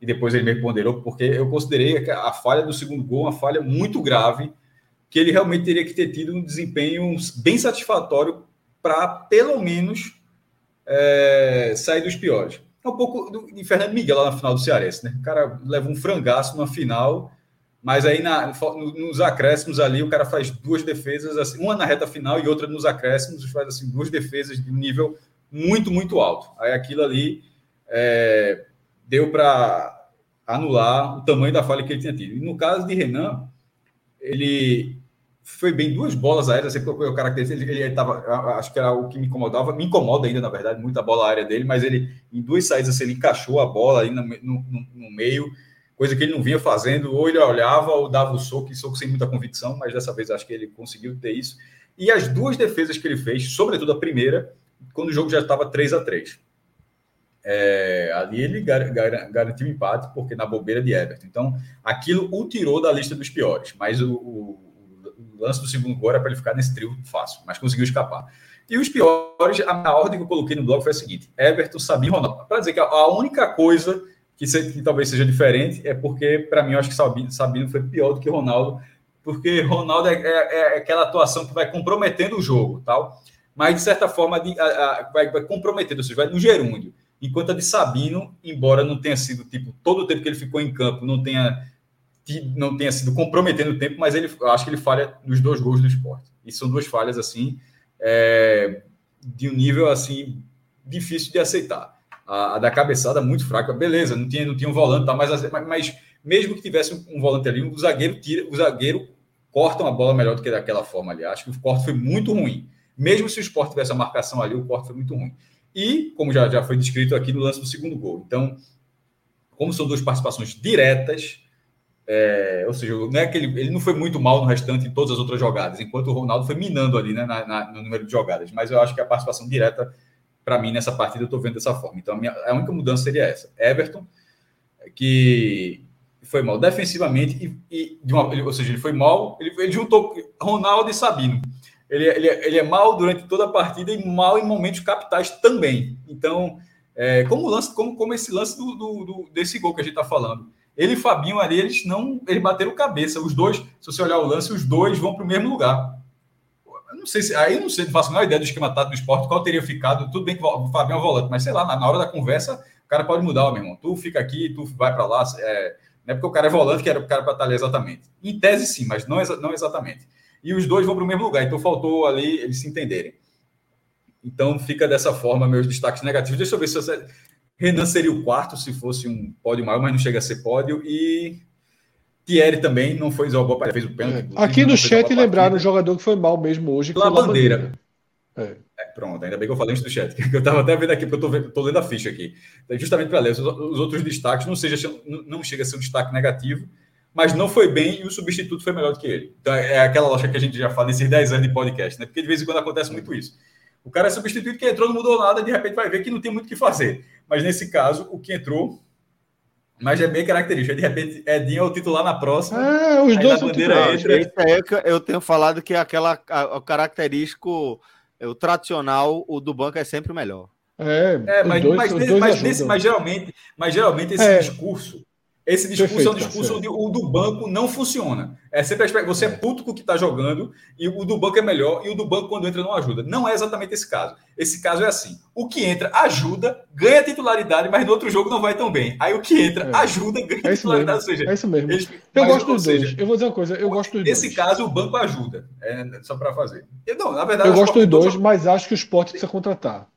e depois ele me ponderou, porque eu considerei a falha do segundo gol uma falha muito grave, que ele realmente teria que ter tido um desempenho bem satisfatório para, pelo menos, é, sair dos piores. É um pouco do, de Fernando Miguel lá na final do Cearense, né? O cara leva um frangaço na final mas aí na, nos acréscimos ali, o cara faz duas defesas, assim, uma na reta final e outra nos acréscimos, faz assim, duas defesas de um nível muito, muito alto. Aí aquilo ali é, deu para anular o tamanho da falha que ele tinha tido. E no caso de Renan, ele foi bem duas bolas aéreas, o característica, ele, estava, acho que era o que me incomodava, me incomoda ainda, na verdade, muita bola aérea dele, mas ele, em duas saídas, assim, ele encaixou a bola aí no, no, no meio, coisa que ele não vinha fazendo, ou ele olhava ou dava o soco, e soco sem muita convicção, mas dessa vez acho que ele conseguiu ter isso. E as duas defesas que ele fez, sobretudo a primeira, quando o jogo já estava 3 a 3 é, ali ele gar, gar, garantiu empate, porque na bobeira de Everton. Então, aquilo o tirou da lista dos piores, mas o, o lance do segundo gol era para ele ficar nesse trio fácil, mas conseguiu escapar. E os piores, a, ordem que eu coloquei no blog foi a seguinte: Everton, Sabino Ronaldo. Para dizer que a, única coisa que, se, que talvez seja diferente, é porque, para mim, eu acho que Sabino, Sabino foi pior do que Ronaldo, porque Ronaldo é, é, é, aquela atuação que vai comprometendo o jogo, tal, mas, de certa forma, de, a, vai, vai comprometendo, ou seja, vai no gerúndio. Enquanto a de Sabino, embora não tenha sido, tipo, todo o tempo que ele ficou em campo, não tenha, não tenha sido comprometendo o tempo, mas ele, acho que ele falha nos dois gols do esporte. E são duas falhas, assim, é, de um nível, assim, difícil de aceitar a, a, da cabeçada muito fraca. Beleza, não tinha, não tinha um volante, tá, mas, mas mesmo que tivesse um, um volante ali, o zagueiro tira, o zagueiro corta uma bola melhor do que daquela forma ali. Acho que o corte foi muito ruim. Mesmo se o esporte tivesse a marcação ali, o corte foi muito ruim. E, como já, já foi descrito aqui no lance do segundo gol. Então, como são duas participações diretas, é, ou seja, não é ele, não foi muito mal no restante em todas as outras jogadas, enquanto o Ronaldo foi minando ali né, na, na, no número de jogadas. Mas eu acho que a participação direta para mim, nessa partida, eu estou vendo dessa forma. Então, a, minha, a, única mudança seria essa. Everton, que foi mal defensivamente, e, e de uma, ele, ou seja, ele foi mal, ele, ele, juntou Ronaldo e Sabino. Ele, ele, ele é mal durante toda a partida e mal em momentos capitais também. Então, é, como, lance, como, como esse lance do, do, do desse gol que a gente está falando. Ele e Fabinho ali, eles não. Eles bateram cabeça. Os dois, se você olhar o lance, os dois vão para o mesmo lugar não sei se. Aí eu não sei, não faço a menor ideia do esquema tático do esporte, qual teria ficado. Tudo bem que o Fabião é volante, mas sei lá, na, na, hora da conversa, o cara pode mudar, meu irmão. Tu fica aqui, tu vai para lá. É, não é porque o cara é volante que era o cara para estar ali exatamente. Em tese, sim, mas não, não exatamente. E os dois vão para o mesmo lugar, então faltou ali eles se entenderem. Então fica dessa forma meus destaques negativos. Deixa eu ver se você. Renan seria o quarto se fosse um pódio maior, mas não chega a ser pódio. E Thierry também não foi boa partida, fez o pênalti. É. Aqui no chat lembraram o jogador que foi mal mesmo hoje. La Bandeira. É. É, pronto, ainda bem que eu falei isso do chat, que eu estava até vendo aqui, porque eu estou lendo a ficha aqui. Então, justamente para ler os, os, outros destaques, não, seja, não chega a ser um destaque negativo, mas não foi bem e o substituto foi melhor do que ele. Então, é aquela lógica que a gente já fala nesses 10 anos de podcast, né? Porque de vez em quando acontece muito isso. O cara é substituído que entrou, não mudou nada, de repente vai ver que não tem muito o que fazer. Mas nesse caso, o que entrou mas é bem característico. De repente, Edinho é o titular na próxima. É, os dois são titulares. Entra... eu tenho falado que aquela, o característico, o tradicional, o do banco é sempre melhor. É, é mas, dois, mas, mas, nesse, mas, geralmente, mas geralmente esse é. discurso esse discurso Perfeito, é um discurso onde o do banco não funciona. É sempre você é puto com o que está jogando e o do banco é melhor e o do banco quando entra não ajuda. Não é exatamente esse caso. Esse caso é assim: o que entra ajuda, ganha titularidade, mas no outro jogo não vai tão bem. Aí o que entra é. ajuda, ganha é titularidade. Ou seja, é isso mesmo. Eles, eu gosto dos dois. Eu vou dizer uma coisa: eu gosto dos nesse dois. Caso, o banco ajuda. É, só para fazer. Eu, não, na verdade, eu gosto dos dois, mas acho que o esporte precisa contratar.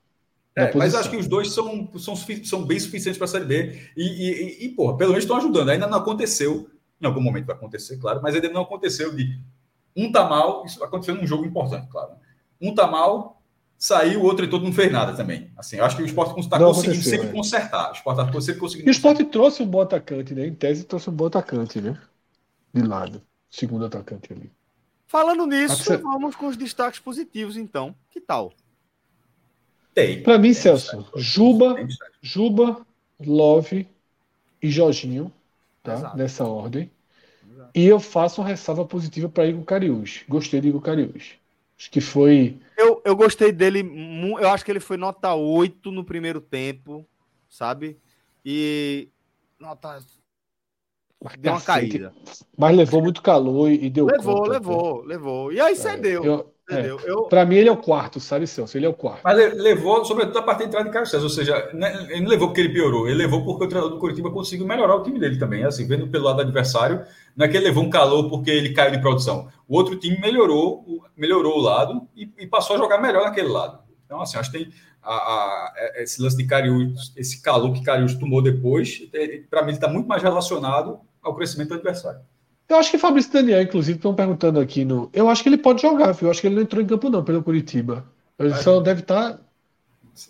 É, mas acho que os dois são, são, são bem suficientes para a Série B. E, e, e, porra, pelo menos estão ajudando. Ainda não aconteceu. Em algum momento vai acontecer, claro, mas ainda não aconteceu de um tá mal, isso aconteceu num jogo importante, claro. Um tá mal, saiu, o outro e todo não fez nada também. Assim, acho que o esporte está conseguindo sempre é. consertar. O esporte está sempre conseguindo. E o esporte trouxe um bom atacante, né? Em tese trouxe um bom atacante, né? De lado. Segundo atacante ali. Falando nisso, você... vamos com os destaques positivos, então. Que tal? Tem. Para mim, tem Celso, Juba, Juba, Love e Jorginho, tá? Exato. Nessa ordem. Exato. E eu faço uma ressalva positiva para Igor Cariús. Gostei de Igor Cariús. Acho que foi. Eu, eu gostei dele. Eu acho que ele foi nota 8 no primeiro tempo, sabe? E. Nota mas deu uma caída. Mas levou muito calor e deu. Levou, conta, levou, pô. levou. E aí é, cedeu. Eu, é, eu... Para mim, ele é o quarto, sabe, Celso? Ele é o quarto. Mas levou, sobretudo, a parte de entrada de Carlos César. Ou seja, né, ele não levou porque ele piorou, ele levou porque o treinador do Curitiba conseguiu melhorar o time dele também. Assim, vendo pelo lado do adversário, não é que ele levou um calor porque ele caiu de produção. O outro time melhorou, melhorou o lado e, e passou a jogar melhor naquele lado. Então, assim, acho que tem a, a, esse lance de Cariús, esse calor que Cariús tomou depois, para mim, ele está muito mais relacionado ao crescimento do adversário. Eu acho que Fabrício Daniel, inclusive, estão perguntando aqui no. Eu acho que ele pode jogar, viu? Eu acho que ele não entrou em campo, não, pelo Curitiba. Ele é. só deve estar. Tá...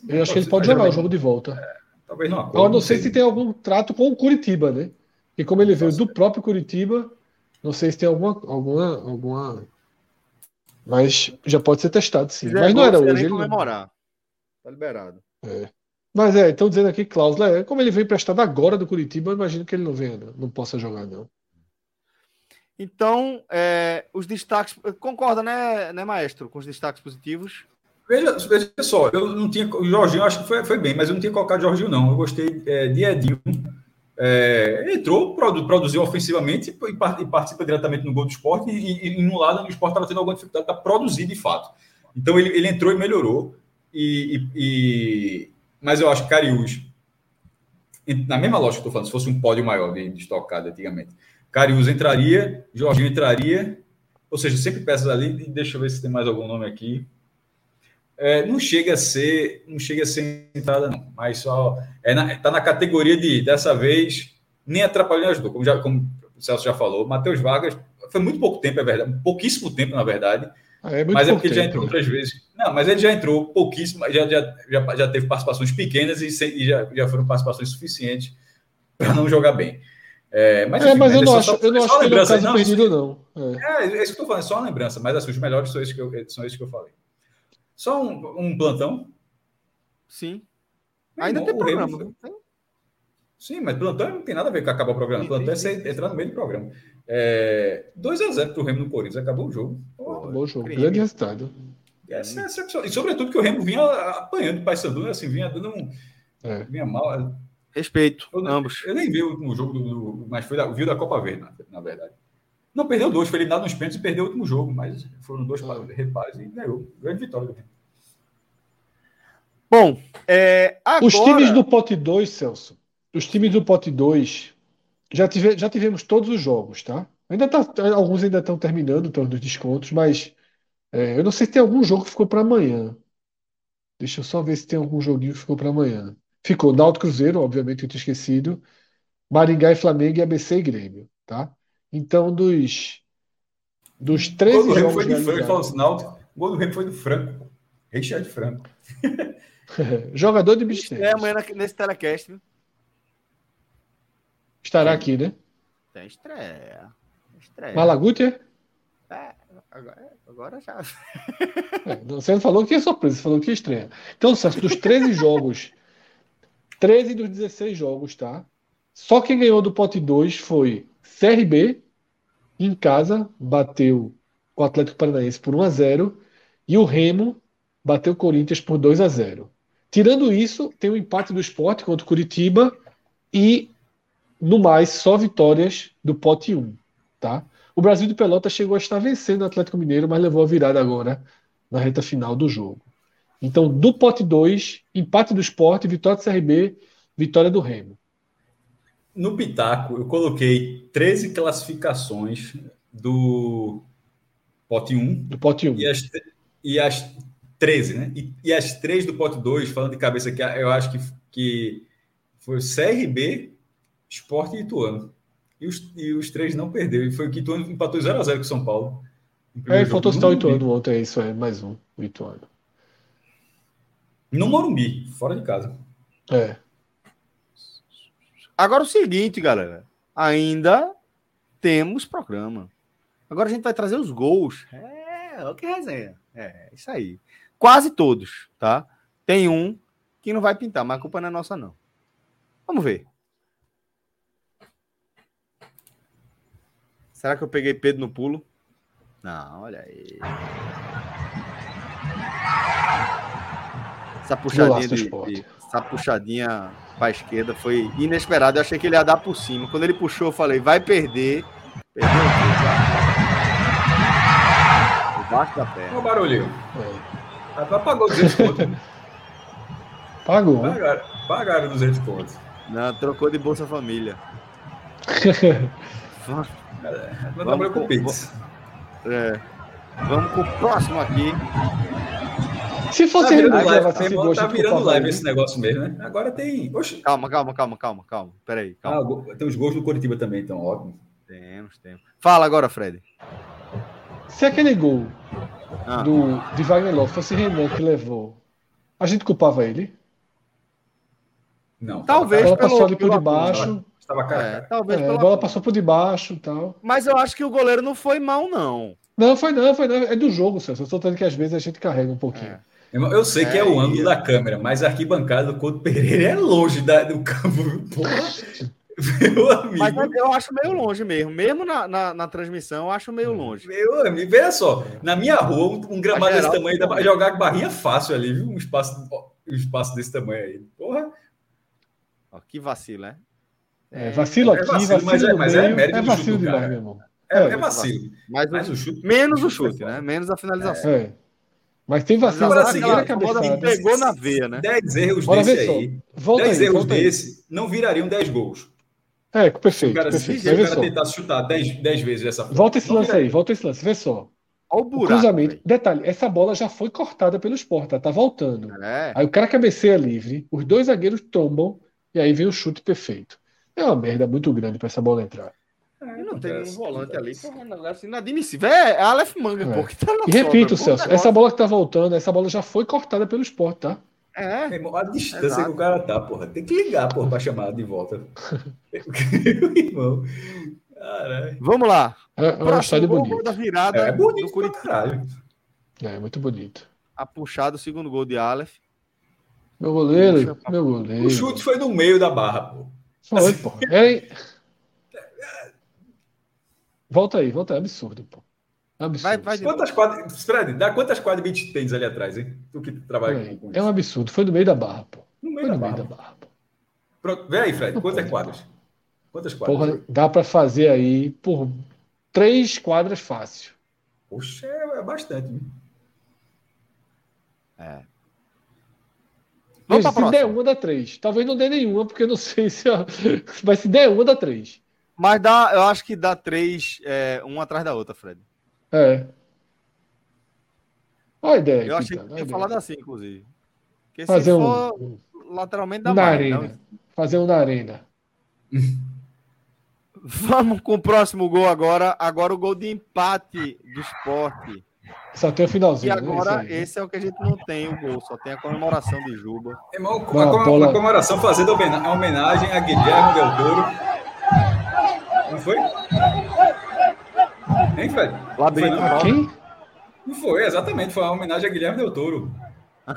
Eu acho que ele pode jogar o jogo de volta. É, talvez não. Eu não sei se tem algum trato com o Curitiba, né? E como ele veio do próprio Curitiba, não sei se tem alguma. alguma, alguma... Mas já pode ser testado, sim. Mas não era hoje. Ele comemorar. Tá liberado. É. Mas é, estão dizendo aqui, cláusula, é, como ele veio prestado agora do Curitiba, eu imagino que ele não venha, não, não possa jogar, não. Então, é, os destaques. Concorda, né, né, maestro, com os destaques positivos? Veja, veja só, eu não tinha. O Jorginho, acho que foi, foi bem, mas eu não tinha colocado Jorginho, não. Eu gostei é, de Edinho. É, entrou, produ, produziu ofensivamente e, e, participa diretamente no gol do esporte. E, e, e no lado, o esporte estava tendo alguma dificuldade para produzir de fato. Então, ele, ele entrou e melhorou. E, e, mas eu acho que Cariús, na mesma lógica que estou falando, se fosse um pódio maior de, de estocada antigamente Cariús entraria, Jorginho entraria, ou seja, sempre peças ali, deixa eu ver se tem mais algum nome aqui. É, não chega a ser, não chega a ser entrada não, mas só é na, tá na categoria de dessa vez nem atrapalhou nem ajudou, como já como o Celso já falou, Matheus Vargas foi muito pouco tempo, é verdade, pouquíssimo tempo na verdade, ah, é mas é porque ele já entrou outras vezes. Não, mas ele já entrou pouquíssimo, já, já, já, já teve participações pequenas e, e já, já foram participações suficientes para não jogar bem. É, mas, é, enfim, mas, mas eu, não acho, só, eu não acho que ele é um caso não, perdido, não. É. é, é isso que eu estou falando, é só uma lembrança, mas assim, os melhores são esses que eu, são esses que eu falei. Só um, um plantão? Sim. Ainda tem programa. Remo, Sim, mas plantão não tem nada a ver com acabar o programa. Plantão é você entrar no meio do programa. É, 2x0 para o Remo no Corinthians, acabou o jogo. Acabou o jogo, grande resultado. Essa é excepcional. E sobretudo que o Remo vinha apanhando o Paysandu, assim, vinha dando um. É. Vinha mal. Respeito, eu, ambos. Eu nem vi o último jogo, do, do, mas foi da, viu da Copa Verde, na, na, verdade. Não perdeu dois, foi eliminado nos pênaltis e perdeu o último jogo, mas foram dois ah. repares e ganhou. Grande vitória do Bom, é, agora... os times do pote 2, Celso, os times do pote 2, já, tive, já tivemos todos os jogos, tá? Ainda tá, alguns ainda estão terminando, estão nos descontos, mas é, eu não sei se tem algum jogo que ficou para amanhã. Deixa eu só ver se tem algum joguinho que ficou para amanhã. Ficou Náutico Cruzeiro, obviamente eu tinha esquecido. Maringá e Flamengo e ABC e Grêmio, tá? Então, dos, dos 13 o jogos. Foi de Franco, Náutico, o gol do Remo foi do Franco. Richard Franco. Jogador de mistério. É amanhã nesse telecast, viu? Estará aqui, né? Tem estreia. estreia. É, agora, agora já. é, você não falou que é surpresa, você falou que é estreia. Então, Celso, dos 13 jogos 13 dos 16 jogos, tá? Só quem ganhou do pote 2 foi CRB, em casa, bateu o Atlético Paranaense por 1 a 0 e o Remo bateu o Corinthians por 2 a 0. Tirando isso, tem o empate do esporte contra o Curitiba e, no mais, só vitórias do pote 1, tá? O Brasil de Pelota chegou a estar vencendo o Atlético Mineiro, mas levou a virada agora na reta final do jogo. Então, do pote 2, empate do esporte, vitória do CRB, vitória do Remo. No Pitaco, eu coloquei 13 classificações do pote 1. Um, do pote 1. Um. E, as, e as 13, né? E, e as três do pote 2, falando de cabeça aqui, eu acho que, que foi CRB, Esporte e Ituano. E os, e os três não perderam. E foi o que Ituano empatou 0x0 com São Paulo. É, faltou citar o Ituano ontem, é isso é, mais um, o Ituano. No Morumbi, fora de casa. É. Agora é o seguinte, galera. Ainda temos programa. Agora a gente vai trazer os gols. É, o que resenha. É, isso aí. Quase todos, tá? Tem um que não vai pintar, mas a culpa não é nossa, não. Vamos ver. Será que eu peguei Pedro no pulo? Não, olha aí. Essa puxadinha, de, de, essa puxadinha pra esquerda foi inesperada. Eu achei que ele ia dar por cima. Quando ele puxou, eu falei, vai perder. Perdeu Debaixo da perna. Olha o barulho. É. Apagou 200 contos. Pagou. Pagaram, pagaram 200 contos. Não, trocou de Bolsa Família. vamos, vamos com o Pix. É. Vamos pro próximo aqui. Se fosse tá virando live, gosta tá virando live esse negócio mesmo, né? Agora tem. Oxi. Calma, calma, calma, calma, calma. Peraí, calma. Ah, tem os gols do Curitiba também, então, ótimo. Temos, temos. Fala agora, Fred. Se aquele gol ah. do, de Wagner Love fosse Renan que levou, a gente culpava ele? Não. Talvez. A bola passou ali por debaixo. Estava cara, é, talvez é, a bola passou por debaixo e tal. Mas eu acho que o goleiro não foi mal, não. Não, foi não, foi não. É do jogo, Celso. Eu estou dizendo que às vezes a gente carrega um pouquinho. É. Eu sei que é, o ângulo da câmera, mas a arquibancada do Couto Pereira é longe da, do campo. Porra. Meu amigo. Mas eu acho meio longe mesmo. Mesmo na, na, na transmissão, eu acho meio longe. Meu amigo, veja só. Na minha rua, um, gramado geral, desse tamanho dá pra jogar com barrinha fácil ali, viu? Um espaço, um espaço desse tamanho aí. Porra. Ó, que vacilo, né? É, vacilo aqui, é vacilo, vacilo mas, é, mas é, mérito é vacilo de lá, meu irmão. É, é, vacilo. Mas, mas o chute. Menos o chute, né? Menos a finalização. É. Mas tem vacilo Agora, assim, a cabeçada. Pegou na veia, né? 10 erros Bora desse aí. 10 erros desse não virariam 10 gols. É, perfeito. O cara, perfeito. Se, o cara tentasse chutar 10, 10 vezes dessa forma. Volta esse lance aí, volta esse lance, vê só. Olha o buraco. O cruzamento. Detalhe, essa bola já foi cortada pelo esporte, tá, tá voltando. É. Aí o cara cabeceia livre, os dois zagueiros tombam e aí vem o chute perfeito. É uma merda muito grande para essa bola entrar. É, não tem um volante ali, porra, um negócio inadmissível. É, é Aleph Manga, é. pô, que tá na E repito, sobra, Celso, essa bola que tá voltando, essa bola já foi cortada pelo esporte, tá? É. a distância Exato. que o cara tá, porra. Tem que ligar, porra, pra chamar de volta. irmão. Vamos lá. É, é um estádio bonito. Da virada é, bonito do Curitiba. É, muito bonito. A puxada, o segundo gol de Aleph. Meu goleiro, meu goleiro. O chute foi no meio da barra, pô. Foi, pô. É... Volta aí, volta aí. Absurdo, pô. Absurdo. Vai, vai quantas quadras, Fred, dá quantas quadras beat tens ali atrás, hein? Tu que trabalha é, com isso. É um absurdo. Foi no meio da barra, pô. No meio, da, no barra. meio da, barra. pô. Pronto, vem aí, Fred. quantas quadras? Quantas quadras? Porra, dá para fazer aí por três quadras fácil. Poxa, é, é bastante. Hein? É. Vamos se der uma, dá três. Talvez não dê nenhuma, porque eu não sei se. Mas se der uma, dá três. Mas dá, eu acho que dá três, é, uma atrás da outra, Fred. É. Olha a ideia. Eu achei que tinha falado assim, inclusive. Porque Fazer se for um, lateralmente dá na mais. Arena. Não... Fazer um na arena. Vamos com o próximo gol agora. Agora o gol de empate do esporte. Só tem o finalzinho. E né? agora, né? esse é o que a gente não tem, o gol. Só tem a comemoração de Juba. Irmão, a, bola... a comemoração fazendo homenagem a Guilherme Del Toro não foi? Hein, Fred? Labirinto. Não, quem? Não foi, exatamente. Foi uma homenagem a Guilherme Del Toro.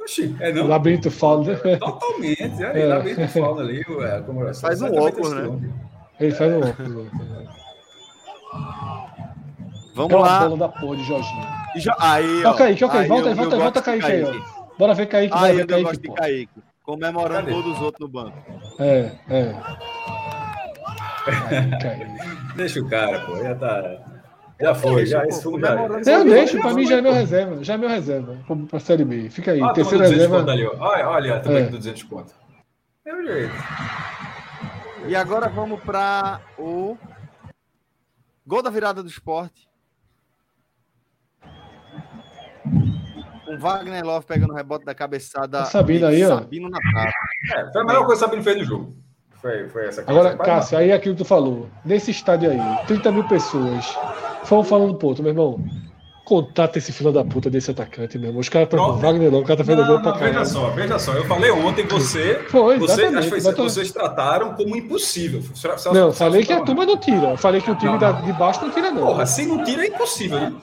Oxi, é não? Labirinto Fauna. Totalmente. É, é. Labirinto Fauna ali, é, comemoração. Faz um óculos, né? Ele faz um óculos. Vamos Aquela lá. bola da porra de Jorginho. Jo... Aí, ó. Ó, Kaique, ok. Volta, eu, volta, eu volta, Kaique aí, ó. Bora ver Kaique, bora ver Kaique. Kaique. Comemorando todos os outros no banco. É, é. Deixa o cara, pô. Já tá. Já foi, já. Isso já... Eu deixo, pra mim já é meu reserva. Já é meu reserva. Pra Série B. Fica aí. Ah, terceira reserva. Ali, olha, olha, também é. do 200 conto. É o jeito. E agora vamos para o gol da virada do esporte. Com Wagner Love pegando o rebote da cabeçada. Tá Sabino aí, ó. Sabino na trave. É, foi a melhor coisa que o Sabino fez no jogo. Foi, foi essa Agora, Cássio, aí é aquilo que tu falou. Nesse estádio aí, 30 mil pessoas. Fomos falando ponto, meu irmão. Contata esse filho da puta desse atacante, meu irmão. Os caras estão Wagner não, o cara tá fazendo gol pra caralho. Veja só, veja só. Eu falei ontem, você. Foi, você, foi, vocês trataram como impossível. Não, falei que a turma não tira. Falei que o time não, de baixo não tira, não. Porra, se não tira é impossível, né?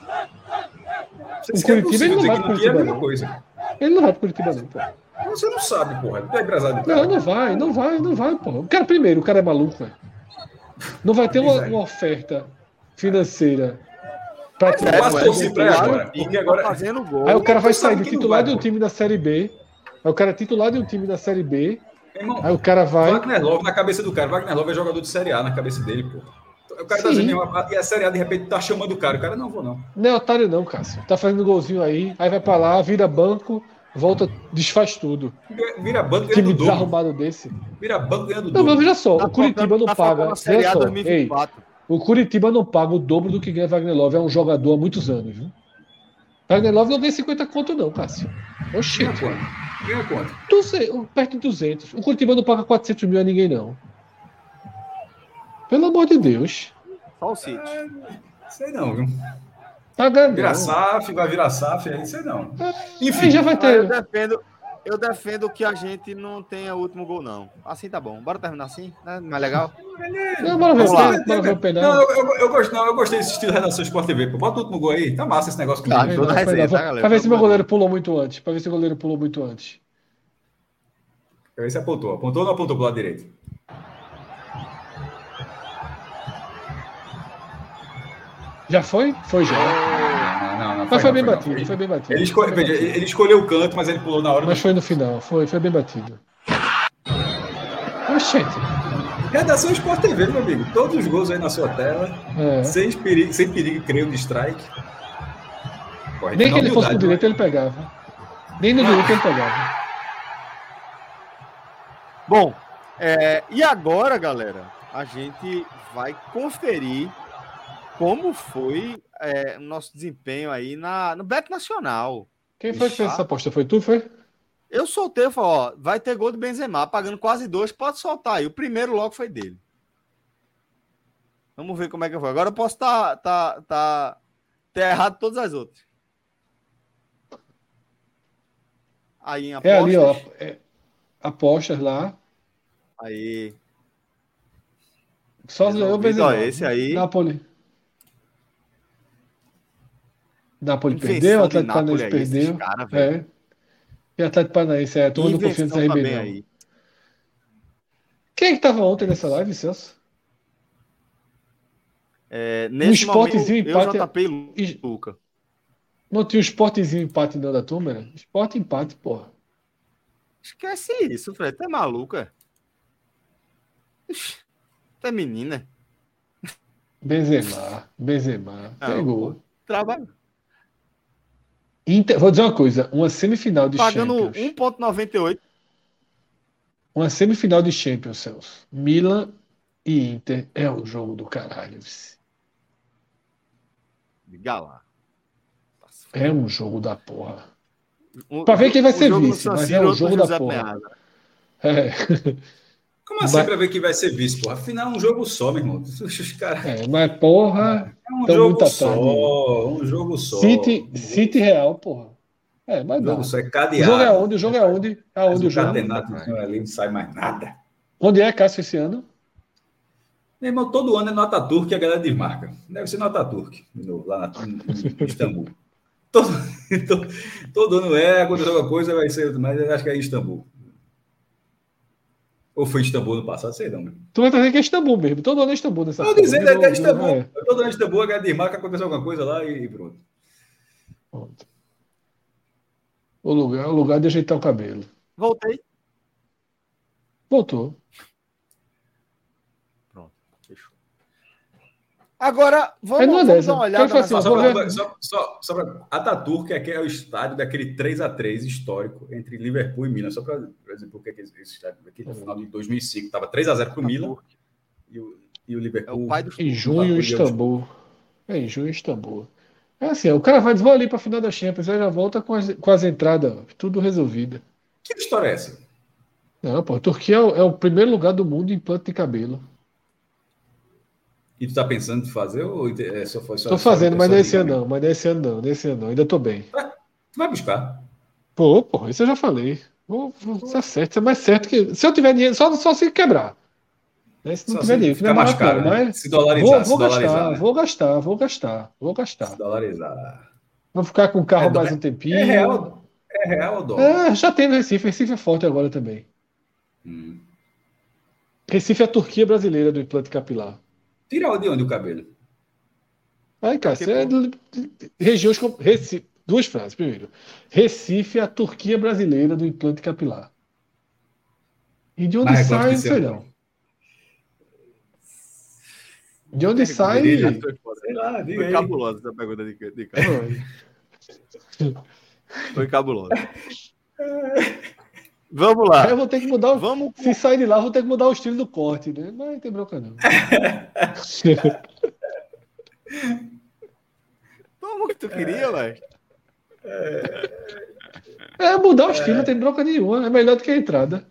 O Curitiba ele não vai pro Curitiba. É a mesma coisa. Ele não vai pro Curitiba, não, pô. Você não sabe, porra. Tu é empresário Não, não vai, não vai, não vai, porra. O cara, primeiro, o cara é maluco, velho. Não vai ter uma, uma oferta financeira para é, é, agora. Porque agora... Tá fazendo gol. Aí o cara vai sair do titular de um time da Série B. Aí o cara é titular de um time da Série B. Irmão, aí o cara vai. Wagner Love na cabeça do cara. Wagner Love é jogador de Série A na cabeça dele, pô. O cara tá Sim. tá dizendo, e a Série A de repente tá chamando o cara. O cara não vou, não. Não é otário, não, Cássio. Tá fazendo golzinho aí, aí vai pra lá, vira banco, volta, desfaz tudo. Vira banco ganhando Time desarrumado desse. Vira banco ganhando Não, mas veja só, tá o Curitiba não tá paga. Veja só, ei, o Curitiba não paga o dobro do que ganha Wagner Love. É um jogador há muitos anos, viu? Wagner Love não ganha 50 conto, não, Cássio. Oxê. Ganha quanto? Ganha quanto? Tu sei, perto de 200. O Curitiba não paga 400 mil a ninguém, não. Pelo amor de Deus. Só o City. É, sei não, viu? Tá ganhando. Vira SAF, vai virar SAF, aí sei não. É, Enfim, já vai ter. Eu defendo, eu defendo que a gente não tenha o último gol, não. Assim tá bom. Bora terminar assim, né? Mais legal? Não, bora ver, bora, bora ver o pedal. Não, eu, eu, gosto, não, eu gostei desse estilo de redação Sport TV. Pô. Bota o último gol aí. Tá massa esse negócio. Tá, toda resenha, tá, galera? Pra ver se meu goleiro pulou muito antes. Pra ver se o goleiro pulou muito antes. Pra ver se apontou. Apontou ou não apontou pro lado direito? Já foi? Foi já. Não, mas foi, bem batido, ele, foi bem batido. Ele, escolhe, bem batido. ele, escolheu o canto, mas ele pulou na hora. Mas foi no final, foi, foi bem batido. Oxente. Redação Sport TV, meu amigo. Todos os gols aí na sua tela. É. Sem, perigo, sem perigo, creio, de strike. Corre, Nem que ele fosse no direito, ele pegava. Nem no direito ele pegava. Bom, é, e agora, galera, a gente vai conferir como foi é, o nosso desempenho aí na, no Bet Nacional. Quem foi que fez essa aposta? Foi tu, foi? Eu soltei, eu falei, ó, vai ter gol do Benzema, pagando quase dois, pode soltar aí. O primeiro logo foi dele. Vamos ver como é que foi. Agora eu posso estar tá, tá, tá, tá errado todas as outras. Aí em apostas. É ali, ó. É, apostas lá. Aí. Só o Benzema. Esse aí. Napoli. Napoli perdeu, o Atlético Paranaense perdeu. Cara, é. E o Atlético Paranaense, é, todo mundo confia no RB, Aí. Quem é que estava ontem nessa live, Celso? É, nesse um esportezinho empate. Eu JP Luca. Não tinha um esportezinho empate não da turma, né? Esporte empate, porra. Esquece isso, Fred. É maluca? É menina. Benzema, Benzema. Não, Pegou. Trabalho. Inter, vou dizer uma coisa, uma semifinal de Pagando Champions. Pagando 1,98. Uma semifinal de Champions, Celso. Milan e Inter é o jogo do caralho. Liga lá. É um jogo da porra. O, pra ver quem vai ser vice, mas é um jogo da porra. É. Como assim mas... pra ver quem vai ser vice, porra? Afinal, é um jogo só, meu irmão. Os cara... É, mas porra. É um jogo só. Um jogo só. City, City Real, porra. É, mas não. O jogo é cadeado. O jogo é onde? O jogo é onde? Aonde o jogo? ali não sai mais nada. Onde é, Cássio, esse ano? Meu irmão, todo ano é nota turca e a galera desmarca. Deve ser nota turca, lá na, em Istambul. todo, todo, todo ano é, quando alguma coisa vai ser, mas acho que é em Istambul. Ou foi Istambul no passado? Sei não. Tu vai trazer que é Istambul mesmo. Todo ano é Istambul nessa Estou dizendo é, é Istambul. É. Todo ano é Istambul, a Dinamarca aconteceu alguma coisa lá e pronto. pronto. O lugar, o lugar de ajeitar o cabelo. Voltei. Voltou. Agora, vamos, é vamos dar uma olhada. Assim, só, para só, só, só pra, Ataturk é, é o estádio daquele 3 a 3 histórico entre Liverpool e Milan. Só para dizer por que esse estádio aqui no final de 2005 estava 3 a 0 para o Milan e o, e o Liverpool. É o em junho, Istambul. É, em junho, Istambul. É assim, o cara vai ali para a final da Champions, aí já volta com as, com as entradas, tudo resolvido. Que história é essa? Não, pô, a Turquia é o, é o primeiro lugar do mundo em implante de cabelo. E tu tá pensando em fazer ou é só foi só Tô fazendo, mas nesse ano não, mas nesse ano não, nesse ano não, ainda tô bem. Tu vai buscar? Pô, pô, isso eu já falei. Vou, vou, isso é certo, isso é mais certo que. Se eu tiver dinheiro, só, só se quebrar. Né? Se não só tiver dinheiro, fica mais caro. Né? Mas se dolarizar, vou, vou se gastar, dolarizar, né? vou gastar, vou gastar, vou gastar. Se dolarizar. Vou ficar com o carro é, mais um tempinho. É real, é real o dólar. É, já tem no Recife, Recife é forte agora também. Hum. Recife é a Turquia brasileira do implante capilar. Tirar de onde o cabelo? Aí, cara, você é do, regiões como Recife, duas frases. Primeiro, Recife é a Turquia brasileira do implante capilar. E de onde Mas sai, não sei não. De onde sai. Sei lá, Foi cabulosa essa pergunta de, de cara. Foi cabulosa. Vamos lá. Eu vou ter que mudar o. Vamos... Se sair de lá, vou ter que mudar o estilo do corte, né? Mas não tem bronca, não. Como que tu queria, velho? É, mudar o estilo, não tem bronca nenhuma. É melhor do que a entrada.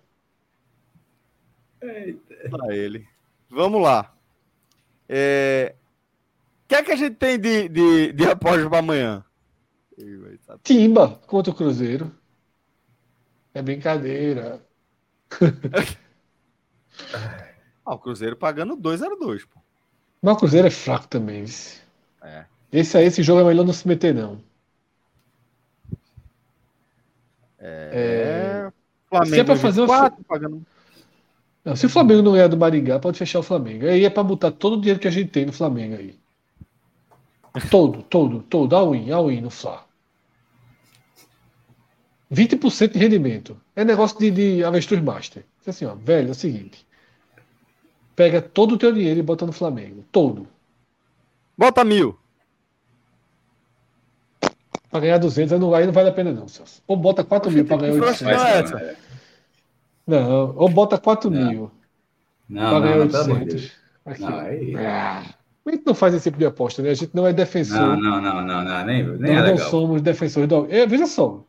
Para ele. Vamos lá. É... O que é que a gente tem de, de, de apoio para amanhã? Timba contra o Cruzeiro. É brincadeira. ah, o Cruzeiro pagando 2,02, pô. Mas o Cruzeiro é fraco também. Esse. É. Esse aí, esse jogo é melhor não se meter, não. É. é... Flamengo se é pra fazer 24, uma... pagando. Não, se o Flamengo não é do Maringá, pode fechar o Flamengo. Aí é para botar todo o dinheiro que a gente tem no Flamengo aí. Todo, todo, todo. All-in, all-in no Fla. 20% de rendimento. É negócio de, de avestruz master. Assim, ó, velho, é o seguinte. Pega todo o teu dinheiro e bota no Flamengo. Todo. Bota mil. Pra ganhar 200, aí não, aí não vale a pena não, Celso. Ou bota 4 mil pra ganhar 800. É não, ou bota 4 não. mil. Não, pra ganhar não, 800. Aqui. Não, aí... ah. A gente não faz esse tipo de aposta, né? A gente não é defensor. Não, não, não, não, não nem, nem Nós é não somos defensores do. É, veja só,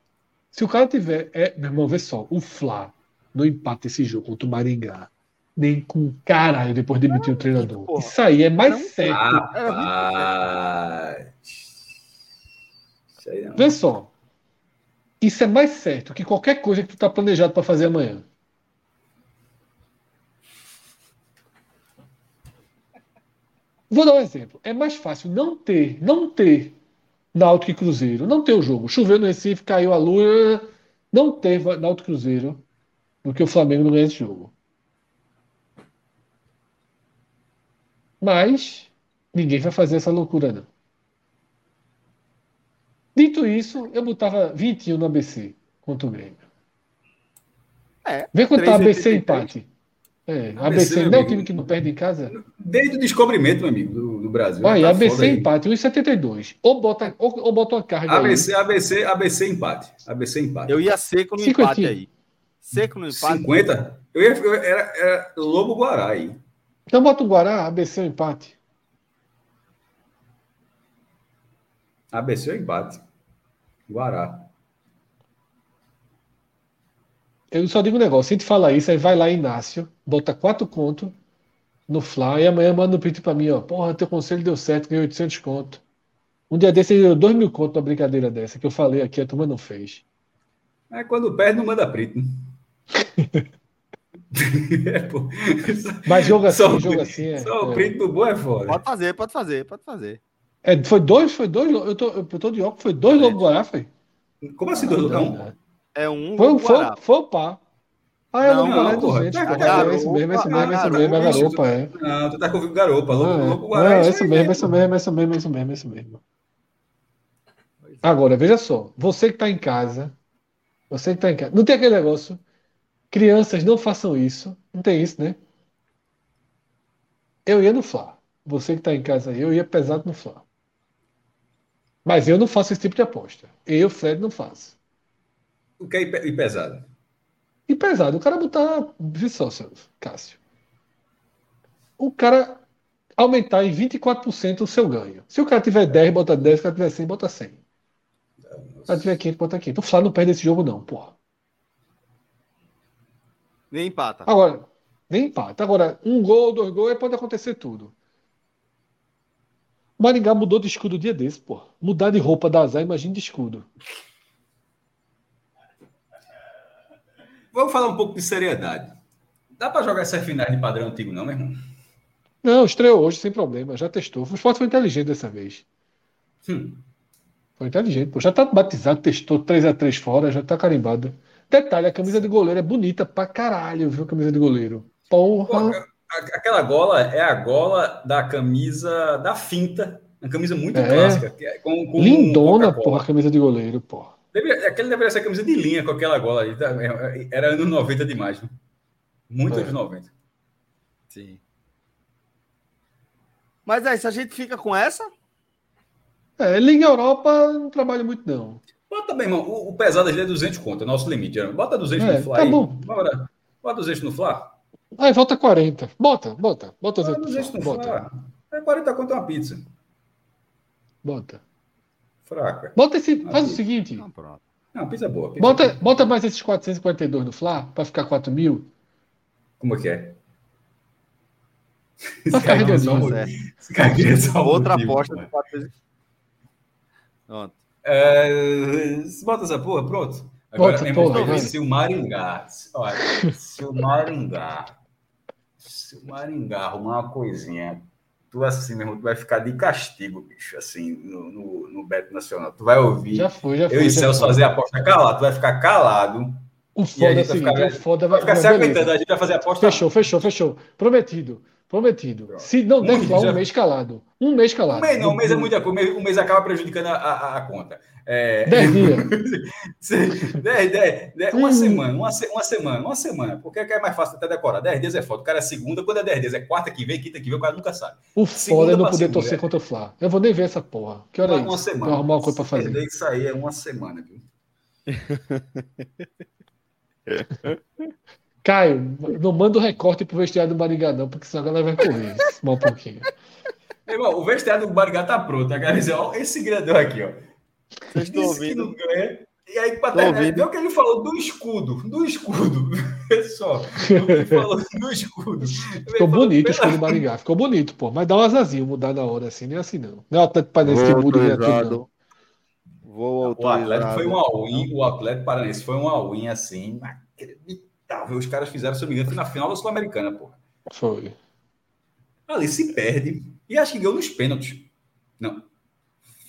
se o cara tiver. É, meu irmão, vê só, o Fla não empata esse jogo contra o Maringá. Nem com caralho depois de demitir o treinador. Porra. Isso aí é mais não, certo. Ah, Vê só. Isso é mais certo que qualquer coisa que tu tá planejado para fazer amanhã. Vou dar um exemplo. É mais fácil não ter, não ter Náutico e Cruzeiro. Não ter o jogo. Choveu no Recife, caiu a lua. Não ter Náutico e Cruzeiro do que o Flamengo não ganha esse jogo. Mas ninguém vai fazer essa loucura, não. Dito isso, eu botava 21 no ABC contra o Grêmio. É, Vê quanto tá ABC empate. É, ABC, ABC não é o time que não perde em casa? Desde o descobrimento, meu amigo, do, do Brasil. Olha, tá ABC empate, 1,72. Ou bota, ou, ou bota uma carga. ABC, aí. ABC, ABC empate. ABC empate. Eu ia seco no empate aí. Seco no empate. 50? Eu ia, eu, era, era Lobo Guará aí. Então bota o Guará, ABC o empate. ABC o empate. Guará. Eu só digo um negócio, se a gente falar isso, aí vai lá Inácio, bota quatro contos no Fly e amanhã manda um print pra mim, ó. Porra, teu conselho deu certo, ganhei 800 conto. Um dia desse ele deu 2 mil conto na brincadeira dessa, que eu falei aqui, a turma não fez. É quando perde, não manda print, né? é, Mas jogo assim, só jogo assim. É, só o é. print do bom é foda. Pode fazer, pode fazer, pode fazer. É, foi dois, foi dois, eu tô, eu tô de óculos, foi dois é. Lobo Guará, foi? Como assim, dois Lobo é um. Foi, foi, foi o pá. Ah, é não, Lobo Guará é 200. Tá é esse mesmo, esse mesmo, esse mesmo, é garopa, é. Não, tu tá com o garopa. Lobo, Guará é esse mesmo, esse mesmo, esse mesmo, esse mesmo, esse mesmo. Agora, veja só, você que tá em casa, você que tá em casa, não tem aquele negócio, crianças não façam isso, não tem isso, né? Eu ia no Fla. Você que tá em casa aí, eu ia pesado no Fla. Mas eu não faço esse tipo de aposta. Eu, Fred, não faço. O que é e pesado? E pesado. O cara botar. Vê só, Cássio. O cara aumentar em 24% o seu ganho. Se o cara tiver 10, bota 10. Se o cara tiver 100, bota 100. Se o cara tiver 500, bota 500. O Flávio não perde esse jogo, não, porra. Nem empata. Agora, nem empata. Agora, um gol, dois gols, pode acontecer tudo. O Maringá mudou de escudo dia desse, pô. Mudar de roupa da azar, imagina de escudo. Vamos falar um pouco de seriedade. Dá para jogar essa final de padrão antigo, não, meu irmão? Não, estreou hoje sem problema, já testou. O esporte foi inteligente dessa vez. Hum. Foi inteligente, pô. Já tá batizado, testou 3x3 fora, já tá carimbado. Detalhe, a camisa de goleiro é bonita pra caralho, viu? A camisa de goleiro. Porra. Pô, aquela gola é a gola da camisa da finta. Uma camisa muito é. clássica. É com, com Lindona, porra, a camisa de goleiro, porra. Deveria, aquele deveria ser camisa de linha com aquela gola ali. Tá? É, era anos 90 demais. Né? Muito é. anos 90. Sim. Mas aí, se a gente fica com essa? É, Liga Europa não trabalha muito, não. Bota bem, irmão. O, o pesado é 200 conto, é nosso limite. Bota 200 é, no Fla tá aí. Bom. Bora. Bota 200 no Fla. Aí volta 40. Bota, bota. Bota 200, bota 200 no bota. Fla. É 40 conto uma pizza. Bota. Fraca. Bota esse. Faz o seguinte. Não, pronto. Não, pizza boa. Pizza bota, boa. bota mais esses 442 no Fla para ficar 4 mil. Como é que é? Esse cara queria só, Outra aposta do 400. Pronto. É, bota essa porra, pronto. Agora bota, porra, ver se o Maringá. Olha, se o Maringá. Se o Maringá arrumar uma coisinha tu assim mesmo, tu vai ficar de castigo, bicho, assim, no, no, no Beto Nacional. Tu vai ouvir. Já foi, já foi. Eu e Celso fazer a aposta calado, tu vai ficar calado. O foda é o seguinte, ficar, o foda vai, vai ficar se aguentando, a gente vai fazer a aposta. Fechou, fechou, fechou. Prometido. Prometido. Pronto. Se não der Flá, um mês calado. Um mês calado. Um mês não, um mês é muita coisa. Um mês acaba prejudicando a, a, a conta. É... Dez dias. dez, dez, dez, uma hum. semana, uma, se, uma semana, uma semana. Porque é mais fácil até decorar. Dez dias é foda. O cara é segunda, quando é dez dias, é quarta que vem, quinta que vem, o cara nunca sabe. O foda é não poder segunda, torcer é... contra o Flá. Eu vou nem ver essa porra. Que hora uma, é isso? Uma semana. Pra arrumar uma coisa pra fazer. Isso aí é uma semana, viu? Caio, não manda o recorte pro vestiário do Maringá, não, porque senão a galera vai correr um pouquinho. Irmão, o vestiário do Maringá tá pronto. A galera diz, ó, esse grandão aqui, ó. Vocês estão ouvindo? E aí, para terminar, viu o que ele falou do escudo, do escudo. Só. Ele falou do escudo. Ficou bonito o escudo do Maringá, ficou bonito, pô. Mas dá um azazinho mudar na hora, assim, nem assim não. Não é o Atlético Paranaense que muda tudo, não. Vou o Atlético foi um all-in, o Atlético Paranaense foi um all-in, assim, inacreditável. Os caras fizeram, se eu me engano, foi na final da Sul-Americana, porra. Foi. Ali se perde. E acho que ganhou nos pênaltis. Não.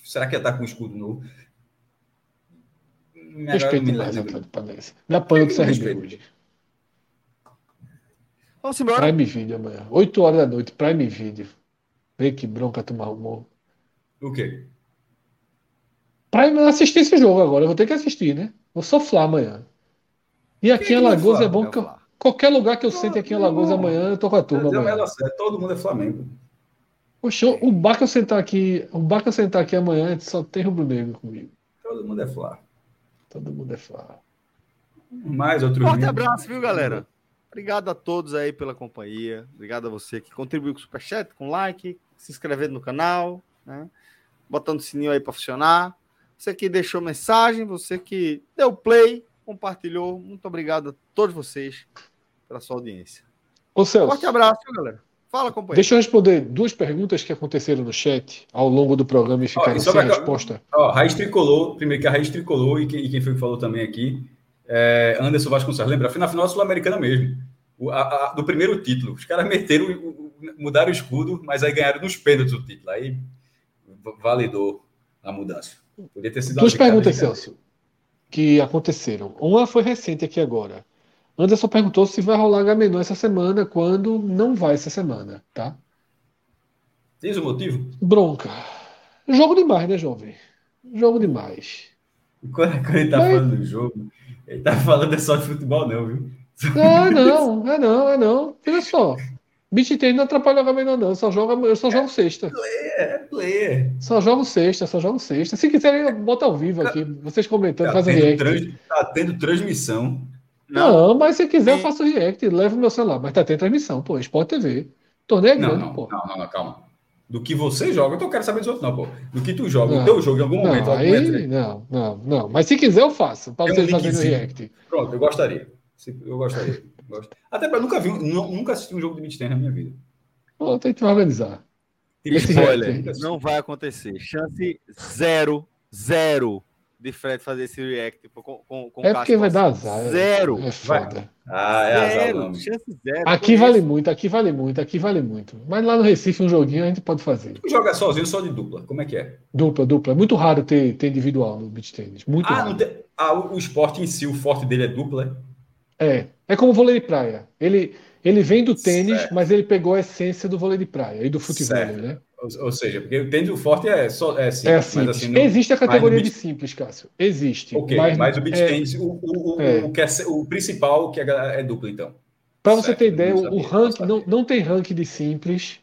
Será que ia estar com o escudo novo? Respeito mais Atlético Paranaense. Me apanho do CRB hoje. Vamos embora. Prime Video amanhã. 8 horas da noite, Prime Video. Vê que bronca tu arrumou. O quê? Prime assistir esse jogo agora. Eu vou ter que assistir, né? Vou soflar amanhã. E aqui em Alagoas é bom que eu, qualquer lugar que eu sente aqui em Alagoas amanhã, eu tô com a turma. Amanhã. Todo mundo é Flamengo. Poxa, o bar que eu sentar aqui, o bar que eu sentar aqui amanhã só tem rubro-negro comigo. Todo mundo é Flá. Todo mundo é Flá. Mais outro Forte abraço, viu, galera? Obrigado a todos aí pela companhia. Obrigado a você que contribuiu com o Superchat, com like, se inscrevendo no canal, né? Botando o sininho aí para funcionar. Você que deixou mensagem, você que deu play, compartilhou. Muito obrigado a todos vocês pela sua audiência. Ô, Celso. Forte abraço, galera. Fala, companheiro. Deixa eu responder duas perguntas que aconteceram no chat ao longo do programa e ficaram sem resposta. Ó, Raiz Tricolor, primeiro que a Raiz Tricolor e quem, e quem foi que falou também aqui, é Anderson Vasconcelos. Lembra? Foi na final sul-americana mesmo. O, a, a, do primeiro título. Os caras meteram, mudaram o escudo, mas aí ganharam nos pênaltis o título. Aí validou a mudança. Podia ter sido Duas perguntas, Celso, que aconteceram. Uma foi recente aqui agora. Anderson perguntou se vai rolar H-Menor essa semana, quando não vai essa semana, tá? Diz o motivo? Bronca. Jogo demais, né, jovem? Jogo demais. Quando, quando ele tá Mas... falando do jogo, ele tá falando é só de futebol, não, viu? É, não, é não, é não. Olha só. Beach Tennis não atrapalha o H-Menor, não. Eu só jogo, eu só jogo é sexta. Player, é player. Só jogo sexta, só jogo sexta. Se quiserem, bota ao vivo aqui. Vocês comentando, tá fazem react. Trans, tá tendo transmissão não, não, mas se quiser, eu faço react, levo meu celular. Mas tá tendo transmissão, pô, Sport TV. Torneio não, grande, não, pô. Não, não, não, calma. Do que você joga, eu não quero saber dos outros, não, pô. Do que tu joga, não, o teu jogo em algum não, momento. Aí, momento, não, não, não. Mas se quiser, eu faço, para vocês um fazerem react. Pronto, eu gostaria. Eu gostaria. Até para nunca vi, nunca assisti um jogo de beat na minha vida. Pô, tem que organizar. Esse Spoiler, não vai acontecer. Chance zero, zero de Fred fazer esse react com, com, com É porque vai dar azar. É zero. É foda. Ah, é zero. azar. Chance zero. Aqui vale muito, aqui vale muito, aqui vale muito. Mas lá no Recife, um joguinho a gente pode fazer. Tu joga sozinho só de dupla? Como é que é? Dupla, dupla. É muito raro ter, ter individual no beat tênis. Muito ah, raro. Tem... Ah, o, o esporte em si, o forte dele é dupla? É. É como o vôlei de praia. Ele, Ele vem do tênis, certo. mas ele pegou a essência do vôlei de praia e do futebol, certo. né? Ou, ou, seja, porque o tênis o forte é, só, é simples. É simples. Assim, não... Existe a categoria beach... de simples, Cássio. Existe. Ok, mas, mas o beach é... tênis, o, o, é. o, que é, o principal que é, é duplo, então. Para você ter ideia, o, ranking não, não tem ranking de simples.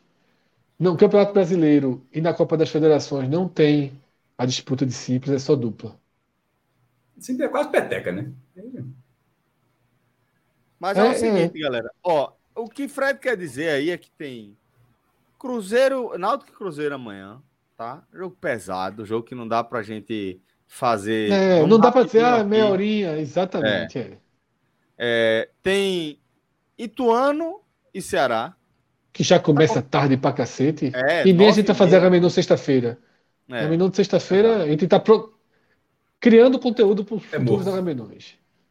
No Campeonato Brasileiro e na Copa das Federações não tem a disputa de simples, é só dupla. Simples é quase peteca, né? Mas é, é o seguinte, é. galera. Ó, o que Fred quer dizer aí é que tem Cruzeiro, Náutico e Cruzeiro amanhã, tá? Jogo pesado, jogo que não dá pra gente fazer. É, não dá pra dizer, ah, meia horinha, exatamente. É. É. tem Ituano e Ceará. Que já começa tá tarde pra cacete. É, e nem a gente vai fazer a Gamenon sexta-feira. É. Gamenon de sexta-feira, a gente tá pro... criando conteúdo para os é futuros.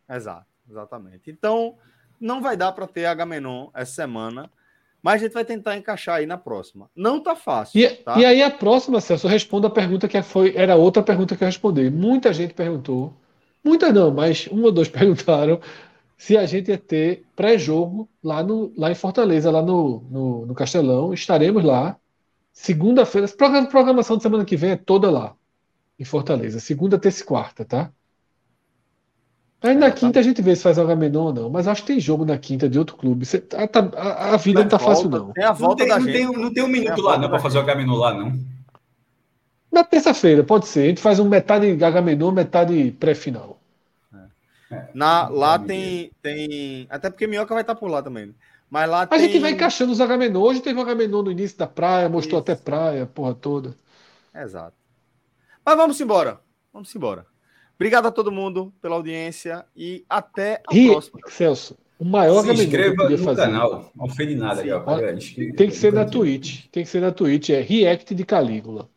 Exato, exatamente. Então, não vai dar para ter Agamenon essa semana. Mas a gente vai tentar encaixar aí na próxima. Não tá fácil. E, tá? e aí a próxima, Celso, eu respondo a pergunta que foi, era outra pergunta que eu respondi. Muita gente perguntou, muita não, mas um ou dois perguntaram se a gente ia ter pré-jogo lá, no, lá em Fortaleza, lá no, no, no Castelão. Estaremos lá. Segunda-feira, programação de semana que vem é toda lá, em Fortaleza. Segunda, terça e quarta, tá? Aí na é, quinta tá... a gente vê se faz o Agamenon ou não, mas acho que tem jogo na quinta de outro clube. Você, a, a, a, vida não tá volta, fácil, não. Tem a volta não tem, da não gente. Tem, não tem um minuto lá, não, para fazer o Agamenon lá, não. Na terça-feira, pode ser. A gente faz um metade Agamenon, metade pré-final. É. Na, lá tem, tem. Até porque Minhoca vai estar por lá também. Mas lá a tem... gente vai encaixando os Agamenon. Hoje teve o Agamenon no início da praia, mostrou Isso. até praia, porra toda. Exato. Mas vamos embora. Vamos embora. Obrigado a todo mundo pela audiência e até a e, próxima. Celso, o maior Se inscreva que eu no fazer. canal. Não ofende nada. Sim, ó, tem que ser na Twitch. Tem que ser na Twitch. É React de Calígula.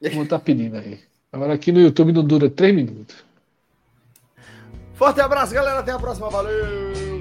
Vou estar pedindo aí. Agora aqui no YouTube não dura três minutos. Forte abraço, galera. Até a próxima. Valeu!